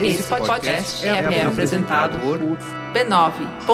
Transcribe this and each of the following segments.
Esse podcast é, é apresentado por b9.com.br.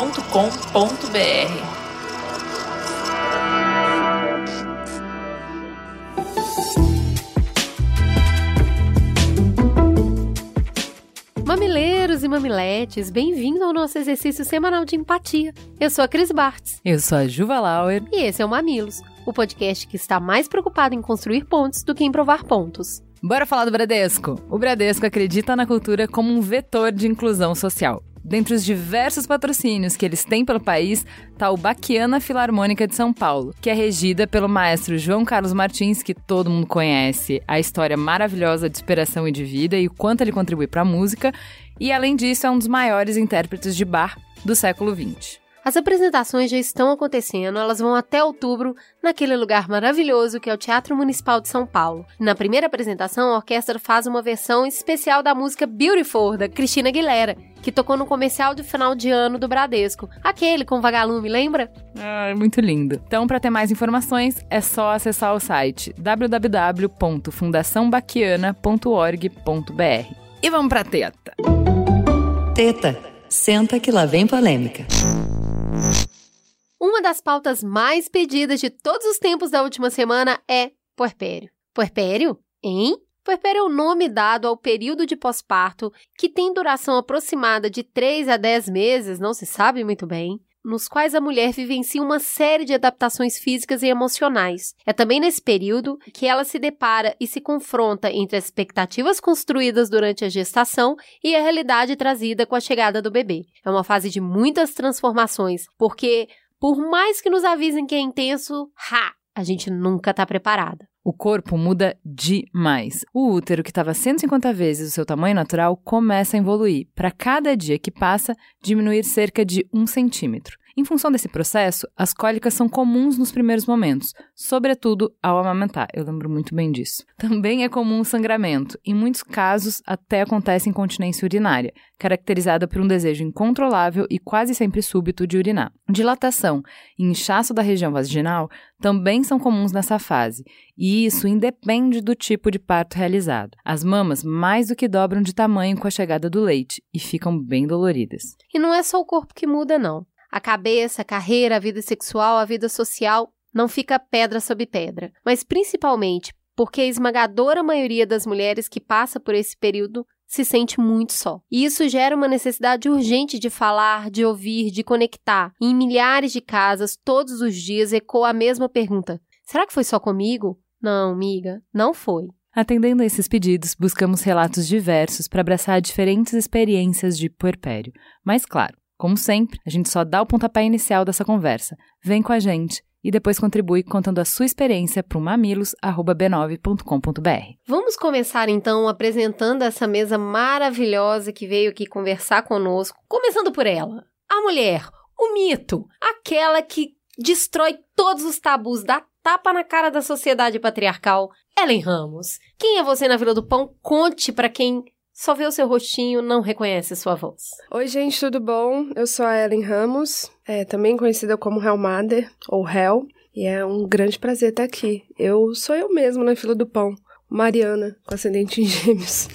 Mamileiros e mamiletes, bem-vindo ao nosso exercício semanal de empatia. Eu sou a Cris Bartz. Eu sou a Juva Lauer. E esse é o Mamilos, o podcast que está mais preocupado em construir pontos do que em provar pontos. Bora falar do Bradesco. O Bradesco acredita na cultura como um vetor de inclusão social. Dentre os diversos patrocínios que eles têm pelo país, está o Baquiana Filarmônica de São Paulo, que é regida pelo maestro João Carlos Martins, que todo mundo conhece, a história maravilhosa de inspiração e de vida e o quanto ele contribui para a música, e além disso é um dos maiores intérpretes de bar do século XX. As apresentações já estão acontecendo, elas vão até outubro naquele lugar maravilhoso que é o Teatro Municipal de São Paulo. Na primeira apresentação, a orquestra faz uma versão especial da música Beautiful da Cristina Aguilera, que tocou no comercial de final de ano do Bradesco. Aquele com vagalume, lembra? Ah, é muito lindo. Então, para ter mais informações, é só acessar o site www.fundaçãobaquiana.org.br. E vamos pra teta. Teta, senta que lá vem polêmica. Uma das pautas mais pedidas de todos os tempos da última semana é puerpério. Puerpério? Hein? Puerpério é o nome dado ao período de pós-parto, que tem duração aproximada de 3 a 10 meses, não se sabe muito bem, nos quais a mulher vivencia uma série de adaptações físicas e emocionais. É também nesse período que ela se depara e se confronta entre as expectativas construídas durante a gestação e a realidade trazida com a chegada do bebê. É uma fase de muitas transformações, porque por mais que nos avisem que é intenso, ha, a gente nunca está preparada. O corpo muda demais. O útero, que estava 150 vezes o seu tamanho natural, começa a evoluir. Para cada dia que passa, diminuir cerca de um centímetro. Em função desse processo, as cólicas são comuns nos primeiros momentos, sobretudo ao amamentar. Eu lembro muito bem disso. Também é comum o sangramento. Em muitos casos, até acontece incontinência urinária, caracterizada por um desejo incontrolável e quase sempre súbito de urinar. Dilatação e inchaço da região vaginal também são comuns nessa fase, e isso independe do tipo de parto realizado. As mamas mais do que dobram de tamanho com a chegada do leite e ficam bem doloridas. E não é só o corpo que muda, não. A cabeça, a carreira, a vida sexual, a vida social não fica pedra sobre pedra, mas principalmente porque a esmagadora maioria das mulheres que passa por esse período se sente muito só. E isso gera uma necessidade urgente de falar, de ouvir, de conectar. E em milhares de casas, todos os dias, ecoa a mesma pergunta: será que foi só comigo? Não, amiga, não foi. Atendendo a esses pedidos, buscamos relatos diversos para abraçar diferentes experiências de puerpério. Mas, claro, como sempre, a gente só dá o pontapé inicial dessa conversa. Vem com a gente e depois contribui contando a sua experiência para o mamilos@b9.com.br. Vamos começar então apresentando essa mesa maravilhosa que veio aqui conversar conosco, começando por ela. A mulher, o mito, aquela que destrói todos os tabus, dá tapa na cara da sociedade patriarcal. Ellen Ramos. Quem é você na Vila do Pão? Conte para quem só vê o seu rostinho, não reconhece sua voz. Oi, gente, tudo bom? Eu sou a Ellen Ramos, é, também conhecida como Hell Mother, ou Hell, e é um grande prazer estar aqui. Eu sou eu mesma na fila do pão. Mariana, com ascendente em gêmeos.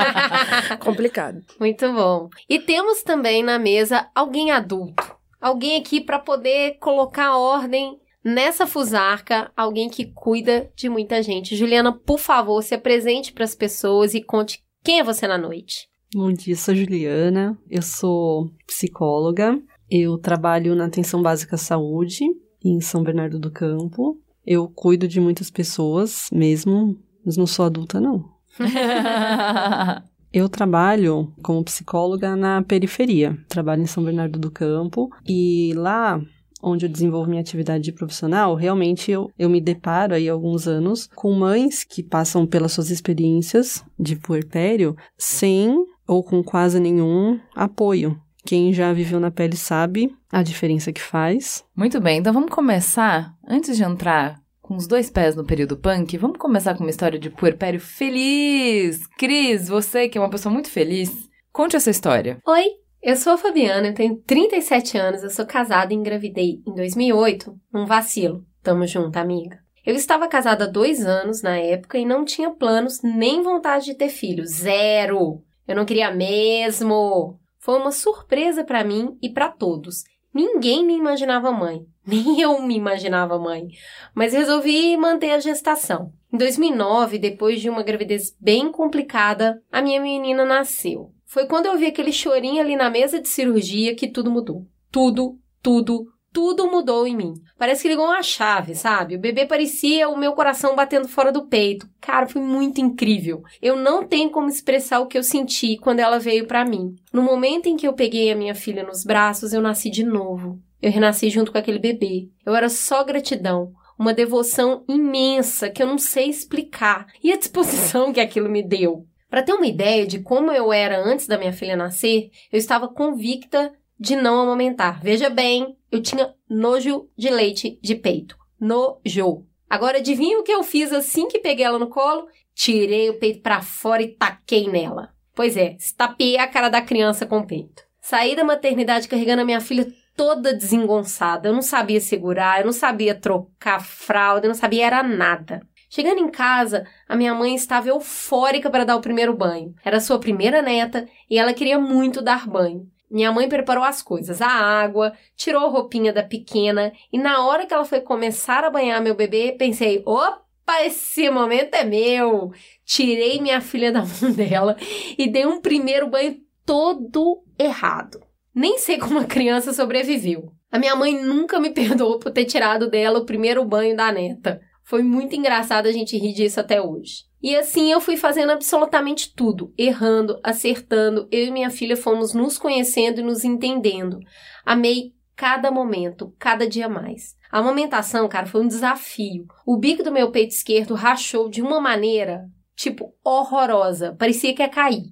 Complicado. Muito bom. E temos também na mesa alguém adulto. Alguém aqui para poder colocar ordem nessa fusarca, alguém que cuida de muita gente. Juliana, por favor, se apresente para as pessoas e conte quem é você na noite? Bom dia, sou Juliana, eu sou psicóloga, eu trabalho na Atenção Básica Saúde, em São Bernardo do Campo. Eu cuido de muitas pessoas mesmo, mas não sou adulta, não. eu trabalho como psicóloga na periferia, trabalho em São Bernardo do Campo, e lá onde eu desenvolvo minha atividade profissional, realmente eu, eu me deparo aí há alguns anos com mães que passam pelas suas experiências de puerpério sem ou com quase nenhum apoio. Quem já viveu na pele sabe a diferença que faz. Muito bem, então vamos começar, antes de entrar com os dois pés no período punk, vamos começar com uma história de puerpério feliz. Cris, você que é uma pessoa muito feliz, conte essa história. Oi, eu sou a Fabiana, eu tenho 37 anos, eu sou casada e engravidei em 2008, num vacilo. Tamo junto, amiga. Eu estava casada há dois anos na época e não tinha planos nem vontade de ter filho. Zero! Eu não queria mesmo. Foi uma surpresa para mim e para todos. Ninguém me imaginava mãe, nem eu me imaginava mãe, mas resolvi manter a gestação. Em 2009, depois de uma gravidez bem complicada, a minha menina nasceu. Foi quando eu vi aquele chorinho ali na mesa de cirurgia que tudo mudou. Tudo, tudo, tudo mudou em mim. Parece que ligou uma chave, sabe? O bebê parecia o meu coração batendo fora do peito. Cara, foi muito incrível. Eu não tenho como expressar o que eu senti quando ela veio para mim. No momento em que eu peguei a minha filha nos braços, eu nasci de novo. Eu renasci junto com aquele bebê. Eu era só gratidão, uma devoção imensa que eu não sei explicar. E a disposição que aquilo me deu. Para ter uma ideia de como eu era antes da minha filha nascer, eu estava convicta de não amamentar. Veja bem, eu tinha nojo de leite de peito. Nojo. Agora adivinha o que eu fiz assim que peguei ela no colo? Tirei o peito para fora e taquei nela. Pois é, estapeei a cara da criança com o peito. Saí da maternidade carregando a minha filha toda desengonçada. Eu não sabia segurar, eu não sabia trocar fralda, eu não sabia era nada. Chegando em casa, a minha mãe estava eufórica para dar o primeiro banho. Era sua primeira neta e ela queria muito dar banho. Minha mãe preparou as coisas, a água, tirou a roupinha da pequena e na hora que ela foi começar a banhar meu bebê, pensei: opa, esse momento é meu! Tirei minha filha da mão dela e dei um primeiro banho todo errado. Nem sei como a criança sobreviveu. A minha mãe nunca me perdoou por ter tirado dela o primeiro banho da neta. Foi muito engraçado a gente rir disso até hoje. E assim eu fui fazendo absolutamente tudo, errando, acertando. Eu e minha filha fomos nos conhecendo e nos entendendo. Amei cada momento, cada dia mais. A amamentação, cara, foi um desafio. O bico do meu peito esquerdo rachou de uma maneira, tipo, horrorosa. Parecia que ia cair.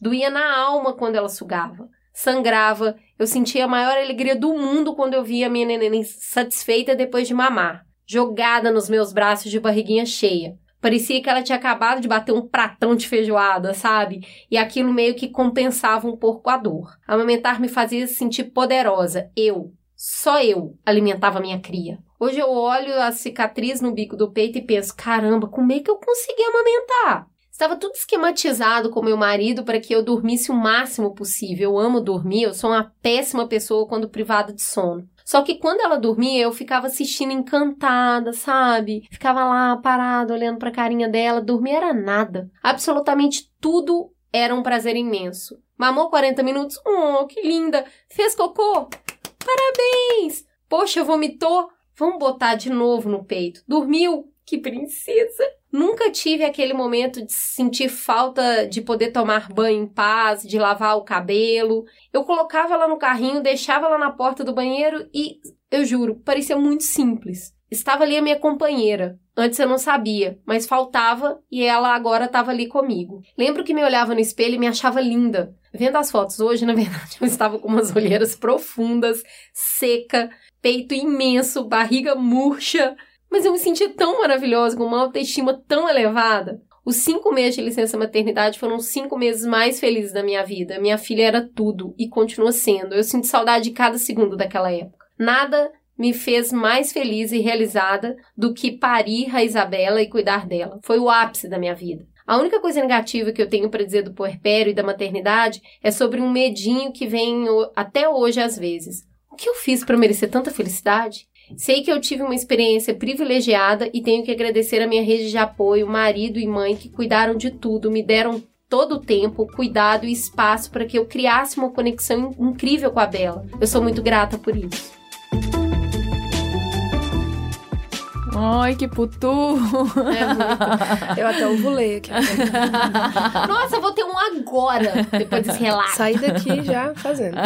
Doía na alma quando ela sugava. Sangrava. Eu sentia a maior alegria do mundo quando eu via a minha neném satisfeita depois de mamar. Jogada nos meus braços de barriguinha cheia. Parecia que ela tinha acabado de bater um pratão de feijoada, sabe? E aquilo meio que compensava um pouco a dor. Amamentar me fazia sentir poderosa. Eu, só eu, alimentava minha cria. Hoje eu olho a cicatriz no bico do peito e penso: caramba, como é que eu consegui amamentar? Estava tudo esquematizado com meu marido para que eu dormisse o máximo possível. Eu amo dormir, eu sou uma péssima pessoa quando privada de sono. Só que quando ela dormia, eu ficava assistindo encantada, sabe? Ficava lá parada, olhando para a carinha dela. Dormir era nada. Absolutamente tudo era um prazer imenso. Mamou 40 minutos? Oh, que linda! Fez cocô? Parabéns! Poxa, vomitou? Vamos botar de novo no peito. Dormiu? Que princesa! Nunca tive aquele momento de sentir falta de poder tomar banho em paz, de lavar o cabelo. Eu colocava ela no carrinho, deixava ela na porta do banheiro e, eu juro, parecia muito simples. Estava ali a minha companheira. Antes eu não sabia, mas faltava e ela agora estava ali comigo. Lembro que me olhava no espelho e me achava linda. Vendo as fotos hoje, na verdade, eu estava com umas olheiras profundas, seca, peito imenso, barriga murcha. Mas eu me senti tão maravilhosa, com uma autoestima tão elevada. Os cinco meses de licença maternidade foram os cinco meses mais felizes da minha vida. Minha filha era tudo e continua sendo. Eu sinto saudade de cada segundo daquela época. Nada me fez mais feliz e realizada do que parir a Isabela e cuidar dela. Foi o ápice da minha vida. A única coisa negativa que eu tenho para dizer do puerpério e da maternidade é sobre um medinho que vem até hoje às vezes. O que eu fiz para merecer tanta felicidade? Sei que eu tive uma experiência privilegiada e tenho que agradecer a minha rede de apoio, marido e mãe que cuidaram de tudo, me deram todo o tempo, cuidado e espaço para que eu criasse uma conexão incrível com a Bela. Eu sou muito grata por isso. Ai, que putu! É muito. Eu até ovulei aqui. Nossa, vou ter um agora, depois desse relato. Saí daqui já fazendo.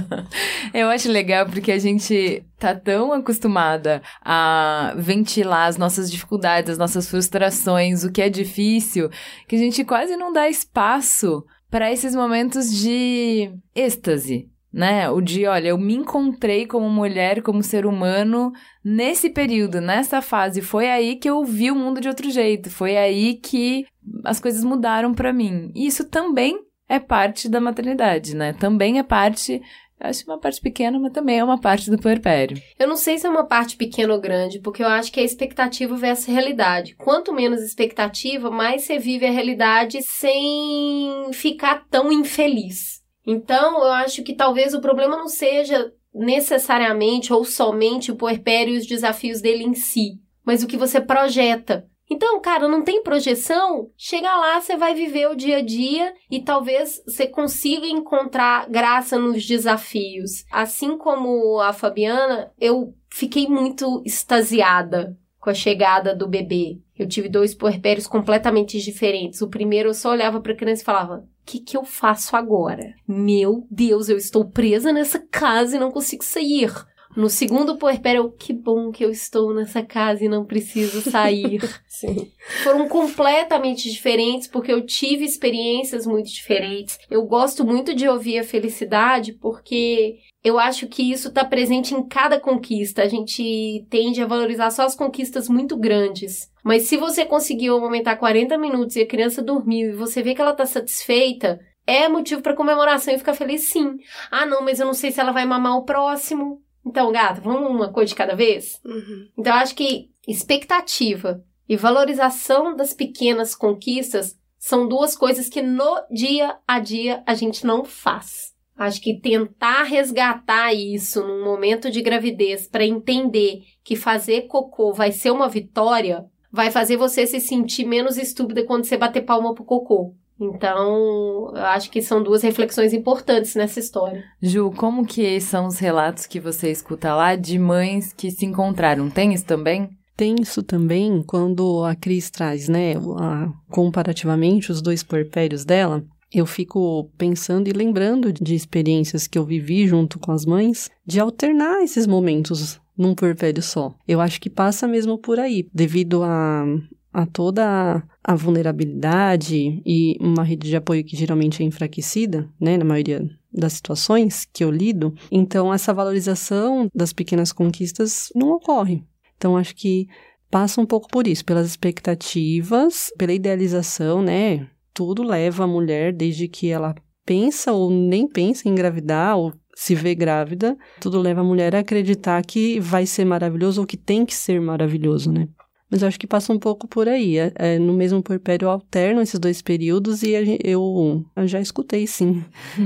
Eu acho legal porque a gente tá tão acostumada a ventilar as nossas dificuldades, as nossas frustrações, o que é difícil, que a gente quase não dá espaço para esses momentos de êxtase, né? O de, olha, eu me encontrei como mulher, como ser humano nesse período, nessa fase. Foi aí que eu vi o mundo de outro jeito. Foi aí que as coisas mudaram para mim. E isso também é parte da maternidade, né? Também é parte Acho uma parte pequena, mas também é uma parte do puerpério. Eu não sei se é uma parte pequena ou grande, porque eu acho que é expectativa versus realidade. Quanto menos expectativa, mais você vive a realidade sem ficar tão infeliz. Então, eu acho que talvez o problema não seja necessariamente ou somente o puerpério e os desafios dele em si, mas o que você projeta. Então, cara, não tem projeção? Chega lá, você vai viver o dia a dia e talvez você consiga encontrar graça nos desafios. Assim como a Fabiana, eu fiquei muito extasiada com a chegada do bebê. Eu tive dois puerpérios completamente diferentes. O primeiro eu só olhava para a criança e falava: "O que que eu faço agora? Meu Deus, eu estou presa nessa casa e não consigo sair." No segundo puerpério, que bom que eu estou nessa casa e não preciso sair. Sim. Foram completamente diferentes porque eu tive experiências muito diferentes. Eu gosto muito de ouvir a felicidade porque eu acho que isso está presente em cada conquista. A gente tende a valorizar só as conquistas muito grandes. Mas se você conseguiu aumentar 40 minutos e a criança dormiu e você vê que ela está satisfeita, é motivo para comemoração e ficar feliz sim. Ah, não, mas eu não sei se ela vai mamar o próximo. Então, gata, vamos uma coisa de cada vez? Uhum. Então, acho que expectativa e valorização das pequenas conquistas são duas coisas que no dia a dia a gente não faz. Acho que tentar resgatar isso num momento de gravidez para entender que fazer cocô vai ser uma vitória, vai fazer você se sentir menos estúpida quando você bater palma pro cocô. Então, eu acho que são duas reflexões importantes nessa história. Ju, como que são os relatos que você escuta lá de mães que se encontraram? Tem isso também? Tem isso também quando a Cris traz, né, a- comparativamente os dois puerpérios dela. Eu fico pensando e lembrando de experiências que eu vivi junto com as mães, de alternar esses momentos num puerpério só. Eu acho que passa mesmo por aí, devido a, a toda a vulnerabilidade e uma rede de apoio que geralmente é enfraquecida, né, na maioria das situações que eu lido. Então, essa valorização das pequenas conquistas não ocorre. Então, acho que passa um pouco por isso, pelas expectativas, pela idealização, né? Tudo leva a mulher, desde que ela pensa ou nem pensa em engravidar ou se vê grávida, tudo leva a mulher a acreditar que vai ser maravilhoso ou que tem que ser maravilhoso, né? Mas eu acho que passa um pouco por aí. É, é, no mesmo puerpério eu alterno esses dois períodos e eu, eu já escutei, sim,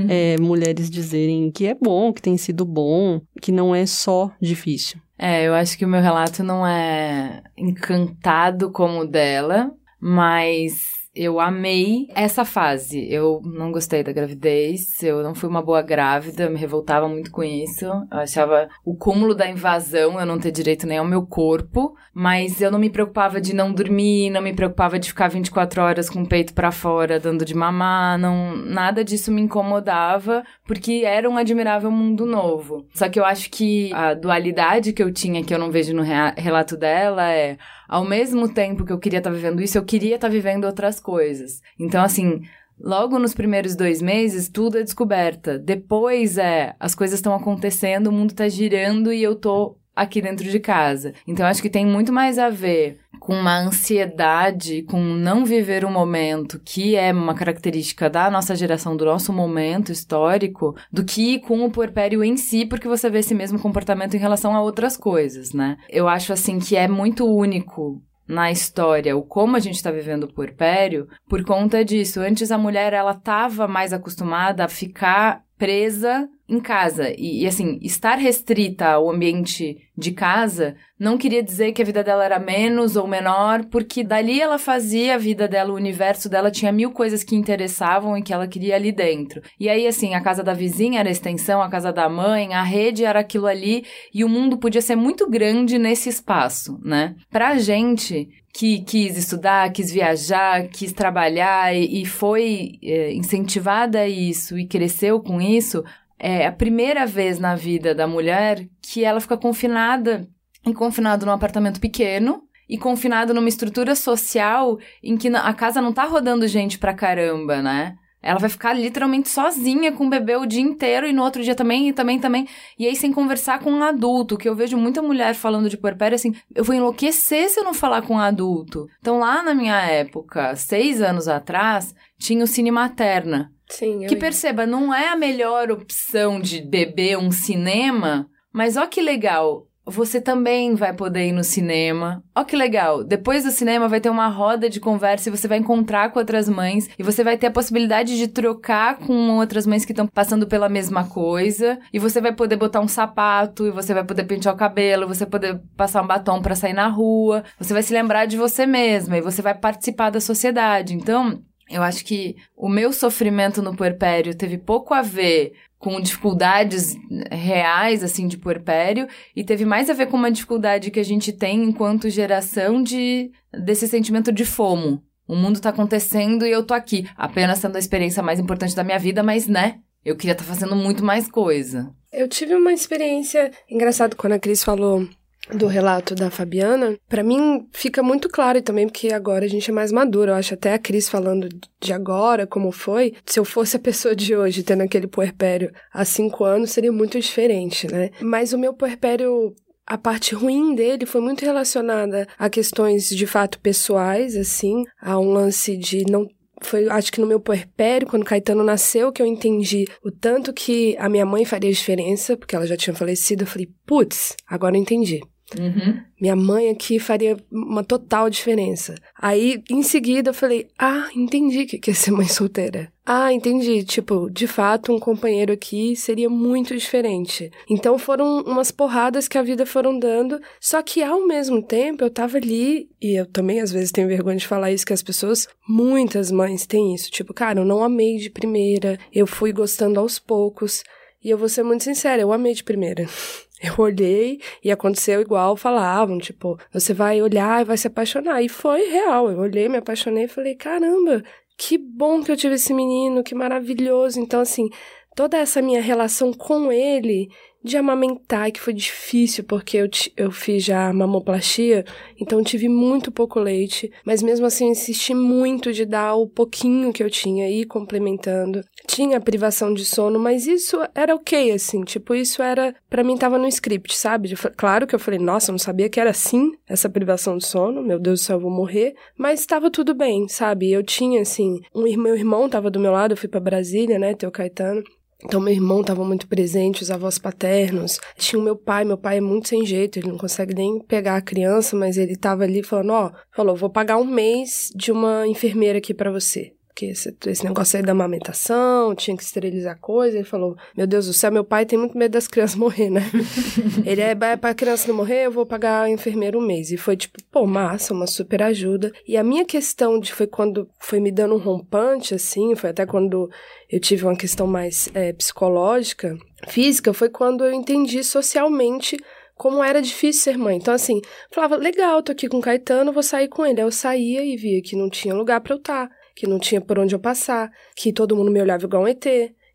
é, mulheres dizerem que é bom, que tem sido bom, que não é só difícil. É, eu acho que o meu relato não é encantado como o dela, mas eu amei essa fase. Eu não gostei da gravidez, eu não fui uma boa grávida, eu me revoltava muito com isso. Eu achava o cúmulo da invasão eu não ter direito nem ao meu corpo, mas eu não me preocupava de não dormir, não me preocupava de ficar 24 horas com o peito pra fora dando de mamar, não, nada disso me incomodava, porque era um admirável mundo novo. Só que eu acho que a dualidade que eu tinha, que eu não vejo no relato dela, é ao mesmo tempo que eu queria estar vivendo isso, eu queria estar vivendo outras coisas. Então, assim, logo nos primeiros dois meses, tudo é descoberta. Depois é, as coisas estão acontecendo, o mundo tá girando e eu tô aqui dentro de casa. Então, acho que tem muito mais a ver com uma ansiedade, com não viver o momento, que é uma característica da nossa geração, do nosso momento histórico, do que com o puerpério em si, porque você vê esse mesmo comportamento em relação a outras coisas, né? Eu acho, assim, que é muito único na história o como a gente está vivendo o puerpério por conta disso. Antes a mulher ela estava mais acostumada a ficar presa em casa. E, e, assim estar restrita ao ambiente de casa não queria dizer que a vida dela era menos ou menor porque dali ela fazia a vida dela o universo dela tinha mil coisas que interessavam e que ela queria ali dentro. E aí assim a casa da vizinha era a extensão a casa da mãe a rede era aquilo ali e o mundo podia ser muito grande nesse espaço né? Pra gente que quis estudar, quis viajar, quis trabalhar e, e foi é, incentivada a isso e cresceu com isso, é a primeira vez na vida da mulher que ela fica confinada e confinado num apartamento pequeno e confinado numa estrutura social em que a casa não tá rodando gente pra caramba, né? Ela vai ficar literalmente sozinha com o bebê o dia inteiro e no outro dia também, e também, também. E aí, sem conversar com um adulto, que eu vejo muita mulher falando de puerpério assim, eu vou enlouquecer se eu não falar com um adulto. Então, lá na minha época, seis anos atrás, tinha o Cine Materna. Sim, Que perceba, não é a melhor opção de beber um cinema, mas ó que legal, você também vai poder ir no cinema. Ó que legal, depois do cinema vai ter uma roda de conversa e você vai encontrar com outras mães e você vai ter a possibilidade de trocar com outras mães que estão passando pela mesma coisa e você vai poder botar um sapato e você vai poder pentear o cabelo, você vai poder passar um batom para sair na rua, você vai se lembrar de você mesma e você vai participar da sociedade. Então, eu acho que o meu sofrimento no puerpério teve pouco a ver com dificuldades reais, assim, de puerpério, e teve mais a ver com uma dificuldade que a gente tem enquanto geração de desse sentimento de fomo. O mundo tá acontecendo e eu tô aqui, apenas sendo a experiência mais importante da minha vida, mas, né, eu queria estar tá fazendo muito mais coisa. Eu tive uma experiência engraçada quando a Cris falou do relato da Fabiana, para mim fica muito claro e também porque agora a gente é mais madura. Eu acho até a Cris falando de agora, como foi. Se eu fosse a pessoa de hoje, tendo aquele puerpério há cinco anos, seria muito diferente, né? Mas o meu puerpério a parte ruim dele foi muito relacionada a questões de fato pessoais, assim, a um lance de não foi, acho que no meu puerpério, quando Caetano nasceu, que eu entendi o tanto que a minha mãe faria diferença, porque ela já tinha falecido. Eu falei, putz, agora eu entendi. Uhum. Minha mãe aqui faria uma total diferença. Aí, em seguida, eu falei: Ah, entendi que é ser mãe solteira. Ah, entendi. Tipo, de fato, um companheiro aqui seria muito diferente. Então foram umas porradas que a vida foram dando. Só que ao mesmo tempo eu tava ali, e eu também às vezes tenho vergonha de falar isso, que as pessoas, muitas mães têm isso. Tipo, cara, eu não amei de primeira, eu fui gostando aos poucos. E eu vou ser muito sincera, eu amei de primeira. Eu olhei e aconteceu igual falavam, tipo, você vai olhar e vai se apaixonar. E foi real. Eu olhei, me apaixonei e falei, caramba, que bom que eu tive esse menino, que maravilhoso. Então, assim, toda essa minha relação com ele de amamentar, que foi difícil, porque eu, eu fiz já mamoplastia, então tive muito pouco leite, mas mesmo assim insisti muito de dar o pouquinho que eu tinha, ir complementando. Tinha privação de sono, mas isso era ok, assim, tipo, isso era, para mim tava no script, sabe? Claro que eu falei, nossa, eu não sabia que era assim, essa privação de sono, meu Deus do céu, eu vou morrer, mas tava tudo bem, sabe? Eu tinha, assim, um, meu irmão tava do meu lado, eu fui para Brasília, né, teu Caetano, então, meu irmão estava muito presente, os avós paternos. Tinha o meu pai, meu pai é muito sem jeito, ele não consegue nem pegar a criança, mas ele estava ali falando: Ó, falou, vou pagar um mês de uma enfermeira aqui para você porque esse, esse, negócio aí da amamentação, tinha que esterilizar coisa. Ele falou: Meu Deus do céu, meu pai tem muito medo das crianças morrer, né? ele é pra criança não morrer, eu vou pagar a enfermeira um mês. E foi tipo, pô, massa, uma super ajuda. E a minha questão de foi quando foi me dando um rompante, assim, foi até quando eu tive uma questão mais é, psicológica, física, foi quando eu entendi socialmente como era difícil ser mãe. Então, assim, falava, legal, tô aqui com o Caetano, vou sair com ele. Aí eu saía e via que não tinha lugar para eu estar. Que não tinha por onde eu passar, que todo mundo me olhava igual um ET,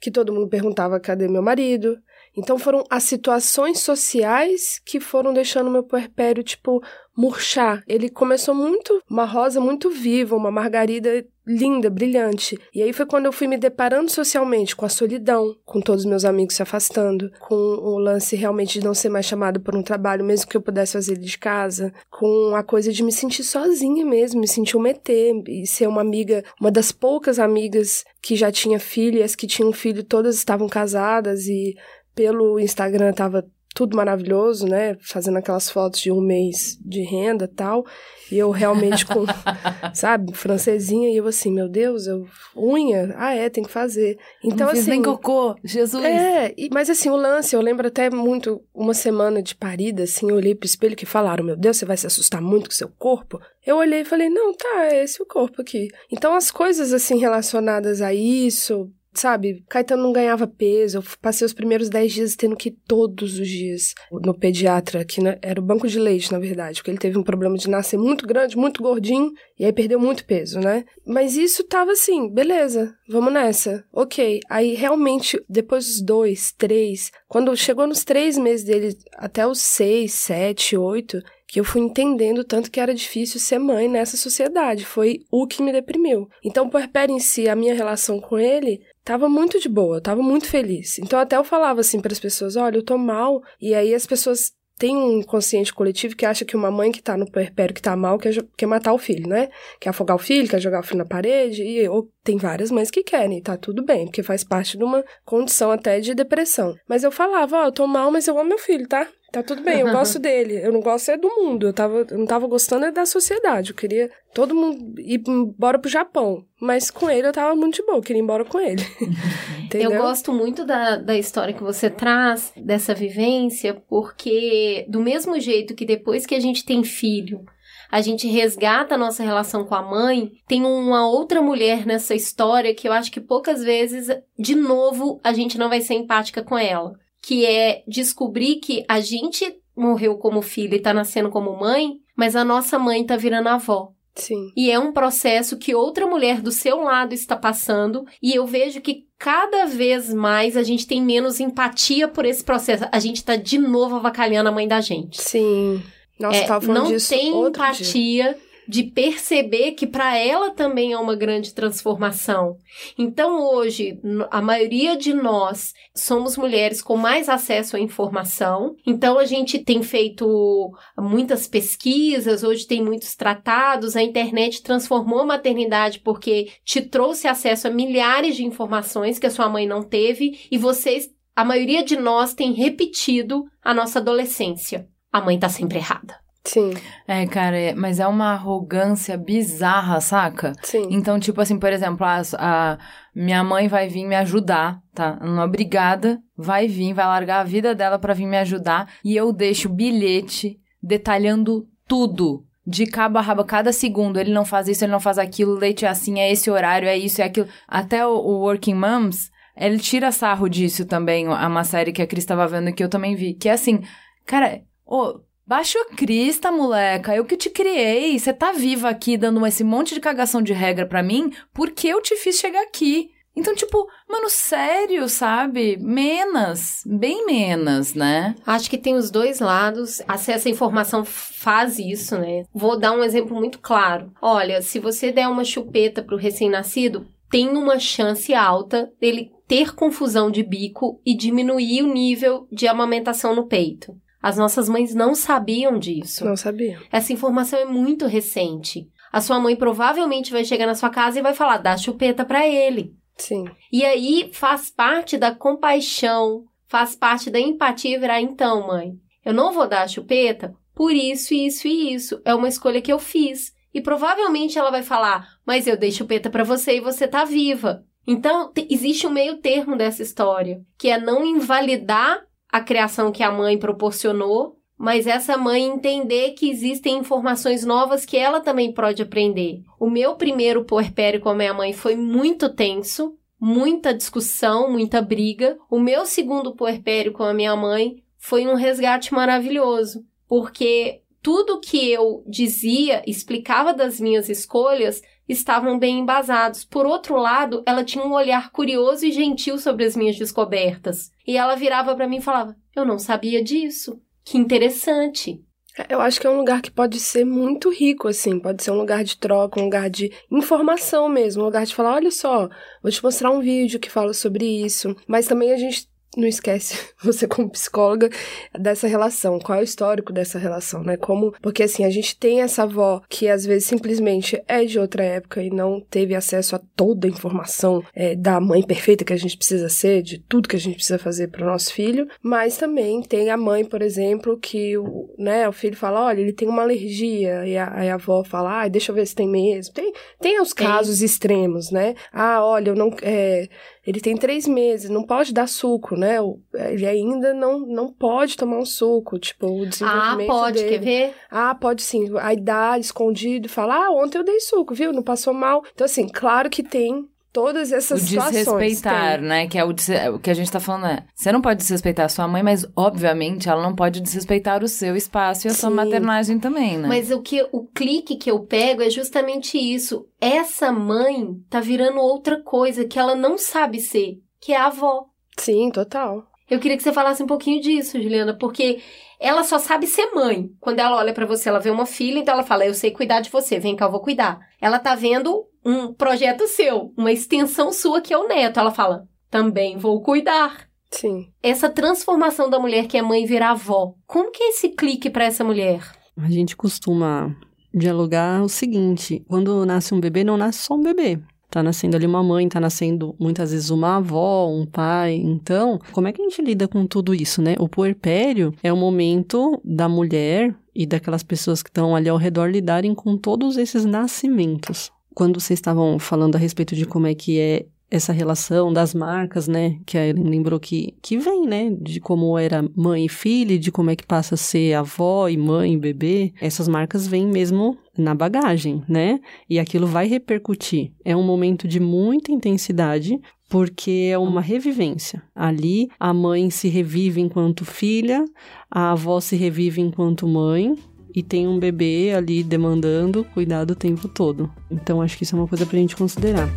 que todo mundo perguntava cadê meu marido. Então foram as situações sociais que foram deixando meu puerpério, tipo, murchar. Ele começou muito, uma rosa muito viva, uma margarida linda, brilhante. E aí foi quando eu fui me deparando socialmente com a solidão, com todos os meus amigos se afastando, com o lance realmente de não ser mais chamado por um trabalho, mesmo que eu pudesse fazer de casa, com a coisa de me sentir sozinha mesmo, me sentir um ET e ser uma amiga, uma das poucas amigas que já tinha filhas, que tinham filho, todas estavam casadas e pelo Instagram tava tudo maravilhoso, né? Fazendo aquelas fotos de um mês de renda tal. E eu realmente com, sabe, francesinha. E eu assim, meu Deus, eu, unha? Ah, é, tem que fazer. Então, Não assim. nem cocô, Jesus! É, e, mas assim, o lance, eu lembro até muito, uma semana de parida, assim, eu olhei pro espelho que falaram, meu Deus, você vai se assustar muito com seu corpo? Eu olhei e falei, não, tá, é esse o corpo aqui. Então, as coisas, assim, relacionadas a isso, sabe, Caetano não ganhava peso. Eu passei os primeiros 10 dias tendo que ir todos os dias no pediatra, que era o banco de leite, na verdade, porque ele teve um problema de nascer muito grande, muito gordinho, e aí perdeu muito peso, né? Mas isso tava assim, beleza, vamos nessa, ok. Aí realmente, depois dos dois, três, quando chegou nos três meses dele, até os seis, sete, oito, que eu fui entendendo tanto que era difícil ser mãe nessa sociedade. Foi o que me deprimiu. Então, por pé em si, a minha relação com ele tava muito de boa, eu tava muito feliz. Então até eu falava assim para as pessoas, olha, eu tô mal, e aí as pessoas tem um inconsciente coletivo que acha que uma mãe que tá no puerpério, que tá mal, quer, quer matar o filho, né? Quer afogar o filho, quer jogar o filho na parede, e ou, tem várias mães que querem, tá tudo bem, porque faz parte de uma condição até de depressão. Mas eu falava, ó, eu tô mal, mas eu amo meu filho, tá? Tá tudo bem, eu gosto dele. Eu não gosto é do mundo. Eu, tava, eu não tava gostando é da sociedade. Eu queria todo mundo ir embora pro Japão. Mas com ele eu tava muito de boa. Eu queria ir embora com ele. Entendeu? Eu gosto muito da, da história que você traz, dessa vivência, porque do mesmo jeito que depois que a gente tem filho, a gente resgata a nossa relação com a mãe, tem uma outra mulher nessa história que eu acho que poucas vezes, de novo, a gente não vai ser empática com ela. Que é descobrir que a gente morreu como filha e tá nascendo como mãe, mas a nossa mãe tá virando avó. Sim. E é um processo que outra mulher do seu lado está passando, e eu vejo que cada vez mais a gente tem menos empatia por esse processo. A gente tá de novo avacalhando a mãe da gente. Sim. Nossa, É, tava falando não disso tem outro dia. De perceber que para ela também é uma grande transformação. Então hoje, a maioria de nós somos mulheres com mais acesso à informação. Então a gente tem feito muitas pesquisas, hoje tem muitos tratados, a internet transformou a maternidade porque te trouxe acesso a milhares de informações que a sua mãe não teve e vocês, a maioria de nós tem repetido a nossa adolescência. A mãe tá sempre errada. Sim, É, cara, é- mas é uma arrogância bizarra, saca? sim. Então, tipo assim, por exemplo, a, a minha mãe vai vir me ajudar, tá? Uma brigada, vai vir, vai largar a vida dela pra vir me ajudar e eu deixo bilhete detalhando tudo. De cabo a rabo, cada segundo, ele não faz isso, ele não faz aquilo, leite é assim, é esse horário, é isso, é aquilo. Até o, o Working Moms, ele tira sarro disso também, a uma série que a Cris tava vendo que eu também vi. Que é assim, cara, ô, Baixa o Crista, moleca. Eu que te criei. Você tá viva aqui dando esse monte de cagação de regra pra mim porque eu te fiz chegar aqui. Então, tipo, mano, sério, sabe? Menos. Bem menos, né? Acho que tem os dois lados. Acesso à informação faz isso, né? Vou dar um exemplo muito claro. Olha, se você der uma chupeta pro recém-nascido, tem uma chance alta dele ter confusão de bico e diminuir o nível de amamentação no peito. As nossas mães não sabiam disso. Não sabia. Essa informação é muito recente. A sua mãe provavelmente vai chegar na sua casa e vai falar: dá chupeta pra ele. Sim. E aí faz parte da compaixão, faz parte da empatia virar, então, mãe, eu não vou dar a chupeta por isso, isso e isso. É uma escolha que eu fiz. E provavelmente ela vai falar, mas eu dei chupeta pra você e você tá viva. Então, te- existe um meio termo dessa história, que é não invalidar a criação que a mãe proporcionou, mas essa mãe entender que existem informações novas que ela também pode aprender. O meu primeiro puerpério com a minha mãe foi muito tenso, muita discussão, muita briga. O meu segundo puerpério com a minha mãe foi um resgate maravilhoso, porque tudo que eu dizia, explicava das minhas escolhas, estavam bem embasados. Por outro lado, ela tinha um olhar curioso e gentil sobre as minhas descobertas. E ela virava para mim e falava: "Eu não sabia disso. Que interessante." Eu acho que é um lugar que pode ser muito rico, assim. Pode ser um lugar de troca, um lugar de informação mesmo. Um lugar de falar, olha só, vou te mostrar um vídeo que fala sobre isso. Mas também a gente não esquece, você como psicóloga, dessa relação. Qual é o histórico dessa relação, né? Como... Porque, assim, a gente tem essa avó que, às vezes, simplesmente é de outra época e não teve acesso a toda a informação é, da mãe perfeita que a gente precisa ser, de tudo que a gente precisa fazer para o nosso filho. Mas também tem a mãe, por exemplo, que o, né, o filho fala, olha, ele tem uma alergia. E a, aí a avó fala, ah, deixa eu ver se tem mesmo. Tem, tem os Tem. casos extremos, né? Ah, olha, eu não... É, ele tem três meses, não pode dar suco, né? Ele ainda não, não pode tomar um suco, tipo, o Ah, desenvolvimento pode, dele. quer ver? Ah, pode sim. Aí dá escondido fala, ah, ontem eu dei suco, viu? Não passou mal. Então, assim, claro que tem todas essas o situações. desrespeitar, tem. né? Que é o, o que a gente tá falando é. Você não pode desrespeitar a sua mãe, mas obviamente ela não pode desrespeitar o seu espaço e a sua Sim. maternagem também, né? Mas o que o clique que eu pego é justamente isso. Essa mãe tá virando outra coisa que ela não sabe ser, que é a avó. Sim, total. Eu queria que você falasse um pouquinho disso, Juliana, porque ela só sabe ser mãe. Quando ela olha pra você, ela vê uma filha, então ela fala: "Eu sei cuidar de você, vem cá, eu vou cuidar". Ela tá vendo um projeto seu, uma extensão sua que é o neto. Ela fala: "Também vou cuidar". Sim. Essa transformação da mulher que é mãe virar avó. Como que é esse clique para essa mulher? A gente costuma dialogar o seguinte: quando nasce um bebê, não nasce só um bebê. Tá nascendo ali uma mãe, tá nascendo muitas vezes uma avó, um pai. Então, como é que a gente lida com tudo isso, né? O puerpério é o momento da mulher e daquelas pessoas que estão ali ao redor lidarem com todos esses nascimentos. Quando vocês estavam falando a respeito de como é que é essa relação das marcas, né? Que a Ellen lembrou que, que vem, né? De como era mãe e filha, de como é que passa a ser avó e mãe e bebê. Essas marcas vêm mesmo na bagagem, né? E aquilo vai repercutir. É um momento de muita intensidade, porque é uma revivência. Ali, a mãe se revive enquanto filha, a avó se revive enquanto mãe, e tem um bebê ali demandando cuidado o tempo todo. Então, acho que isso é uma coisa pra gente considerar.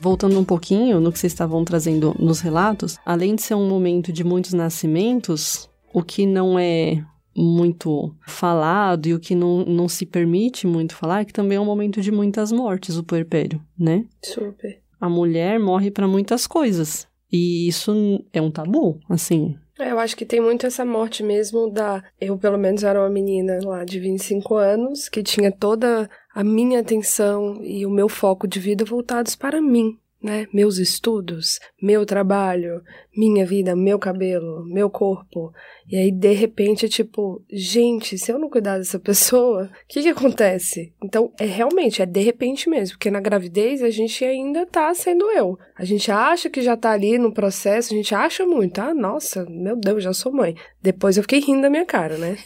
Voltando um pouquinho no que vocês estavam trazendo nos relatos, além de ser um momento de muitos nascimentos, o que não é muito falado e o que não, não se permite muito falar é que também é um momento de muitas mortes, o puerpério, né? Super. A mulher morre para muitas coisas. E isso é um tabu, assim. É, eu acho que tem muito essa morte mesmo da. Eu, pelo menos, era uma menina lá de 25 anos que tinha toda a minha atenção e o meu foco de vida voltados para mim né? Meus estudos, meu trabalho, minha vida, meu cabelo, meu corpo. E aí, de repente, tipo, gente, se eu não cuidar dessa pessoa, o que que acontece? Então, é realmente, é de repente mesmo, porque na gravidez a gente ainda tá sendo eu. A gente acha que já tá ali no processo, a gente acha muito, ah, nossa, meu Deus, já sou mãe. Depois eu fiquei rindo da minha cara, né?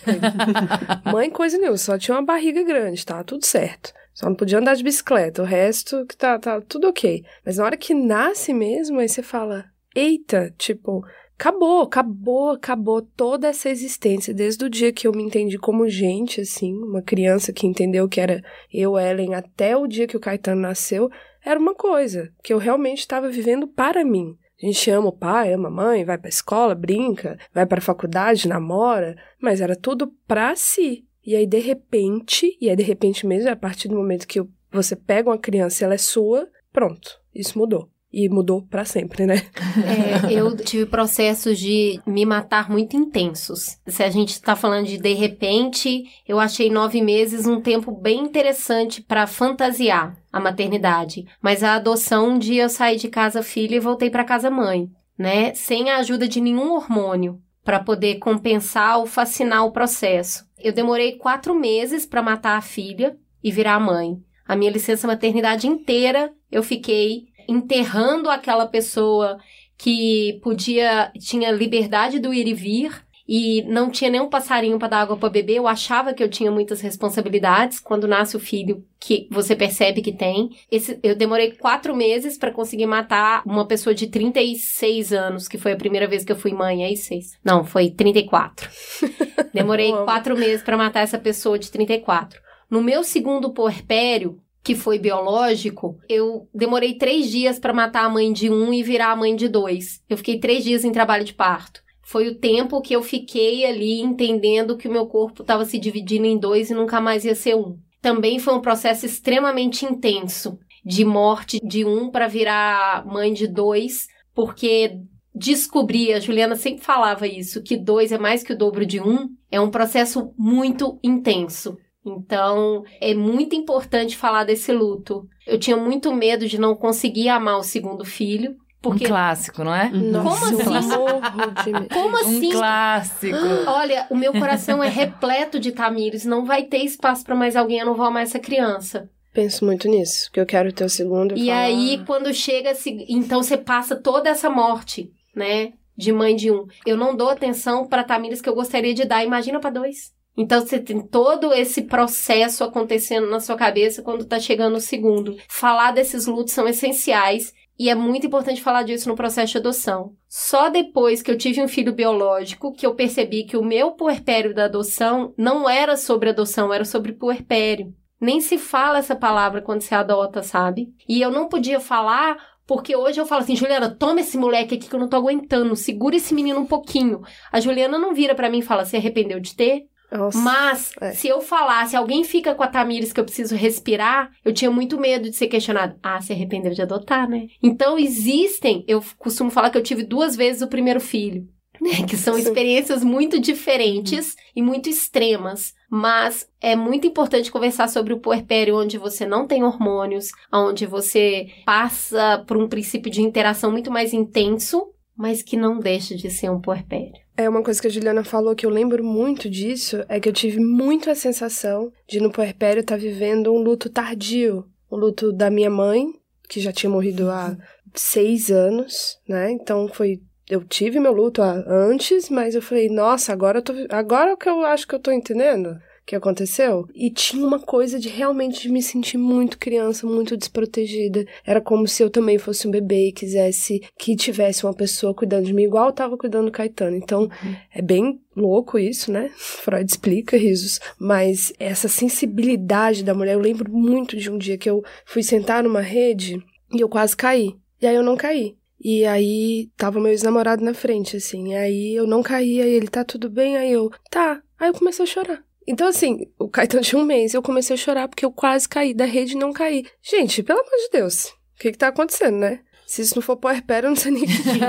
mãe, coisa nenhuma, só tinha uma barriga grande, tá? Tudo certo. Só não podia andar de bicicleta, o resto que tá, tá tudo ok. Mas na hora que nasce mesmo, aí você fala, eita, tipo, acabou, acabou, acabou toda essa existência. Desde o dia que eu me entendi como gente, assim, uma criança que entendeu que era eu, Ellen, até o dia que o Caetano nasceu, era uma coisa que eu realmente estava vivendo para mim. A gente ama o pai, ama a mãe, vai pra escola, brinca, vai pra faculdade, namora, mas era tudo pra si. E aí, de repente, e é de repente mesmo, a partir do momento que você pega uma criança e ela é sua, pronto, isso mudou. E mudou para sempre, né? É, eu tive processos de me matar muito intensos. Se a gente está falando de de repente, eu achei nove meses um tempo bem interessante para fantasiar a maternidade. Mas a adoção, um dia eu saí de casa filha e voltei para casa mãe, né? Sem a ajuda de nenhum hormônio para poder compensar ou fascinar o processo. Eu demorei quatro meses para matar a filha e virar mãe. A minha licença maternidade inteira eu fiquei enterrando aquela pessoa que podia tinha liberdade do ir e vir e não tinha nenhum passarinho para dar água para beber. Eu achava que eu tinha muitas responsabilidades quando nasce o filho que você percebe que tem. Esse, eu demorei quatro meses para conseguir matar uma pessoa de 36 anos, que foi a primeira vez que eu fui mãe. Aí seis. Não, foi 34. Demorei quatro meses para matar essa pessoa de 34. No meu segundo puerpério, que foi biológico, eu demorei três dias para matar a mãe de um e virar a mãe de dois. Eu fiquei três dias em trabalho de parto foi o tempo que eu fiquei ali entendendo que o meu corpo estava se dividindo em dois e nunca mais ia ser um. Também foi um processo extremamente intenso de morte de um para virar mãe de dois, porque descobri, a Juliana sempre falava isso, que dois é mais que o dobro de um, é um processo muito intenso. Então, é muito importante falar desse luto. Eu tinha muito medo de não conseguir amar o segundo filho, porque... Um clássico, não é? Nossa, Como assim? Como assim? Um clássico. Olha, o meu coração é repleto de Tamires. Não vai ter espaço para mais alguém. Eu não vou amar essa criança. Penso muito nisso, porque eu quero ter o segundo. E, e falar... aí, quando chega, então você passa toda essa morte, né? De mãe de um. Eu não dou atenção para Tamires que eu gostaria de dar. Imagina para dois. Então você tem todo esse processo acontecendo na sua cabeça quando tá chegando o segundo. Falar desses lutos são essenciais e é muito importante falar disso no processo de adoção. Só depois que eu tive um filho biológico que eu percebi que o meu puerpério da adoção não era sobre adoção, era sobre puerpério. Nem se fala essa palavra quando se adota, sabe? E eu não podia falar porque hoje eu falo assim, Juliana, toma esse moleque aqui que eu não tô aguentando, segura esse menino um pouquinho. A Juliana não vira para mim e fala, se arrependeu de ter? Nossa. Mas, É. se eu falasse, alguém fica com a Tamires que eu preciso respirar, eu tinha muito medo de ser questionado. Ah, se arrependeu de adotar, né? Então, existem, eu costumo falar que eu tive duas vezes o primeiro filho. Né? Que são experiências muito diferentes e muito extremas. Mas é muito importante conversar sobre o puerpério, onde você não tem hormônios, onde você passa por um princípio de interação muito mais intenso, mas que não deixa de ser um puerpério. É uma coisa que a Juliana falou que eu lembro muito disso, é que eu tive muito a sensação de no puerpério estar vivendo um luto tardio. Um luto da minha mãe, que já tinha morrido há seis anos, né? Então foi. Eu tive meu luto antes, mas eu falei, nossa, agora eu tô. Agora que eu acho que eu tô entendendo o que aconteceu. E tinha uma coisa de realmente me sentir muito criança, muito desprotegida. Era como se eu também fosse um bebê e quisesse que tivesse uma pessoa cuidando de mim, igual eu tava cuidando do Caetano. Então, é bem louco isso, né? Freud explica, risos. Mas essa sensibilidade da mulher, eu lembro muito de um dia que eu fui sentar numa rede e eu quase caí. E aí eu não caí. E aí tava meu ex-namorado na frente, assim. E aí eu não caí, aí ele tá tudo bem, aí eu, tá. Aí eu comecei a chorar. Então, assim, o Caetano tinha um mês, eu comecei a chorar porque eu quase caí da rede e não caí. Gente, pelo amor de Deus, o que que tá acontecendo, né? Se isso não for puerpério, eu não sei nem o que é.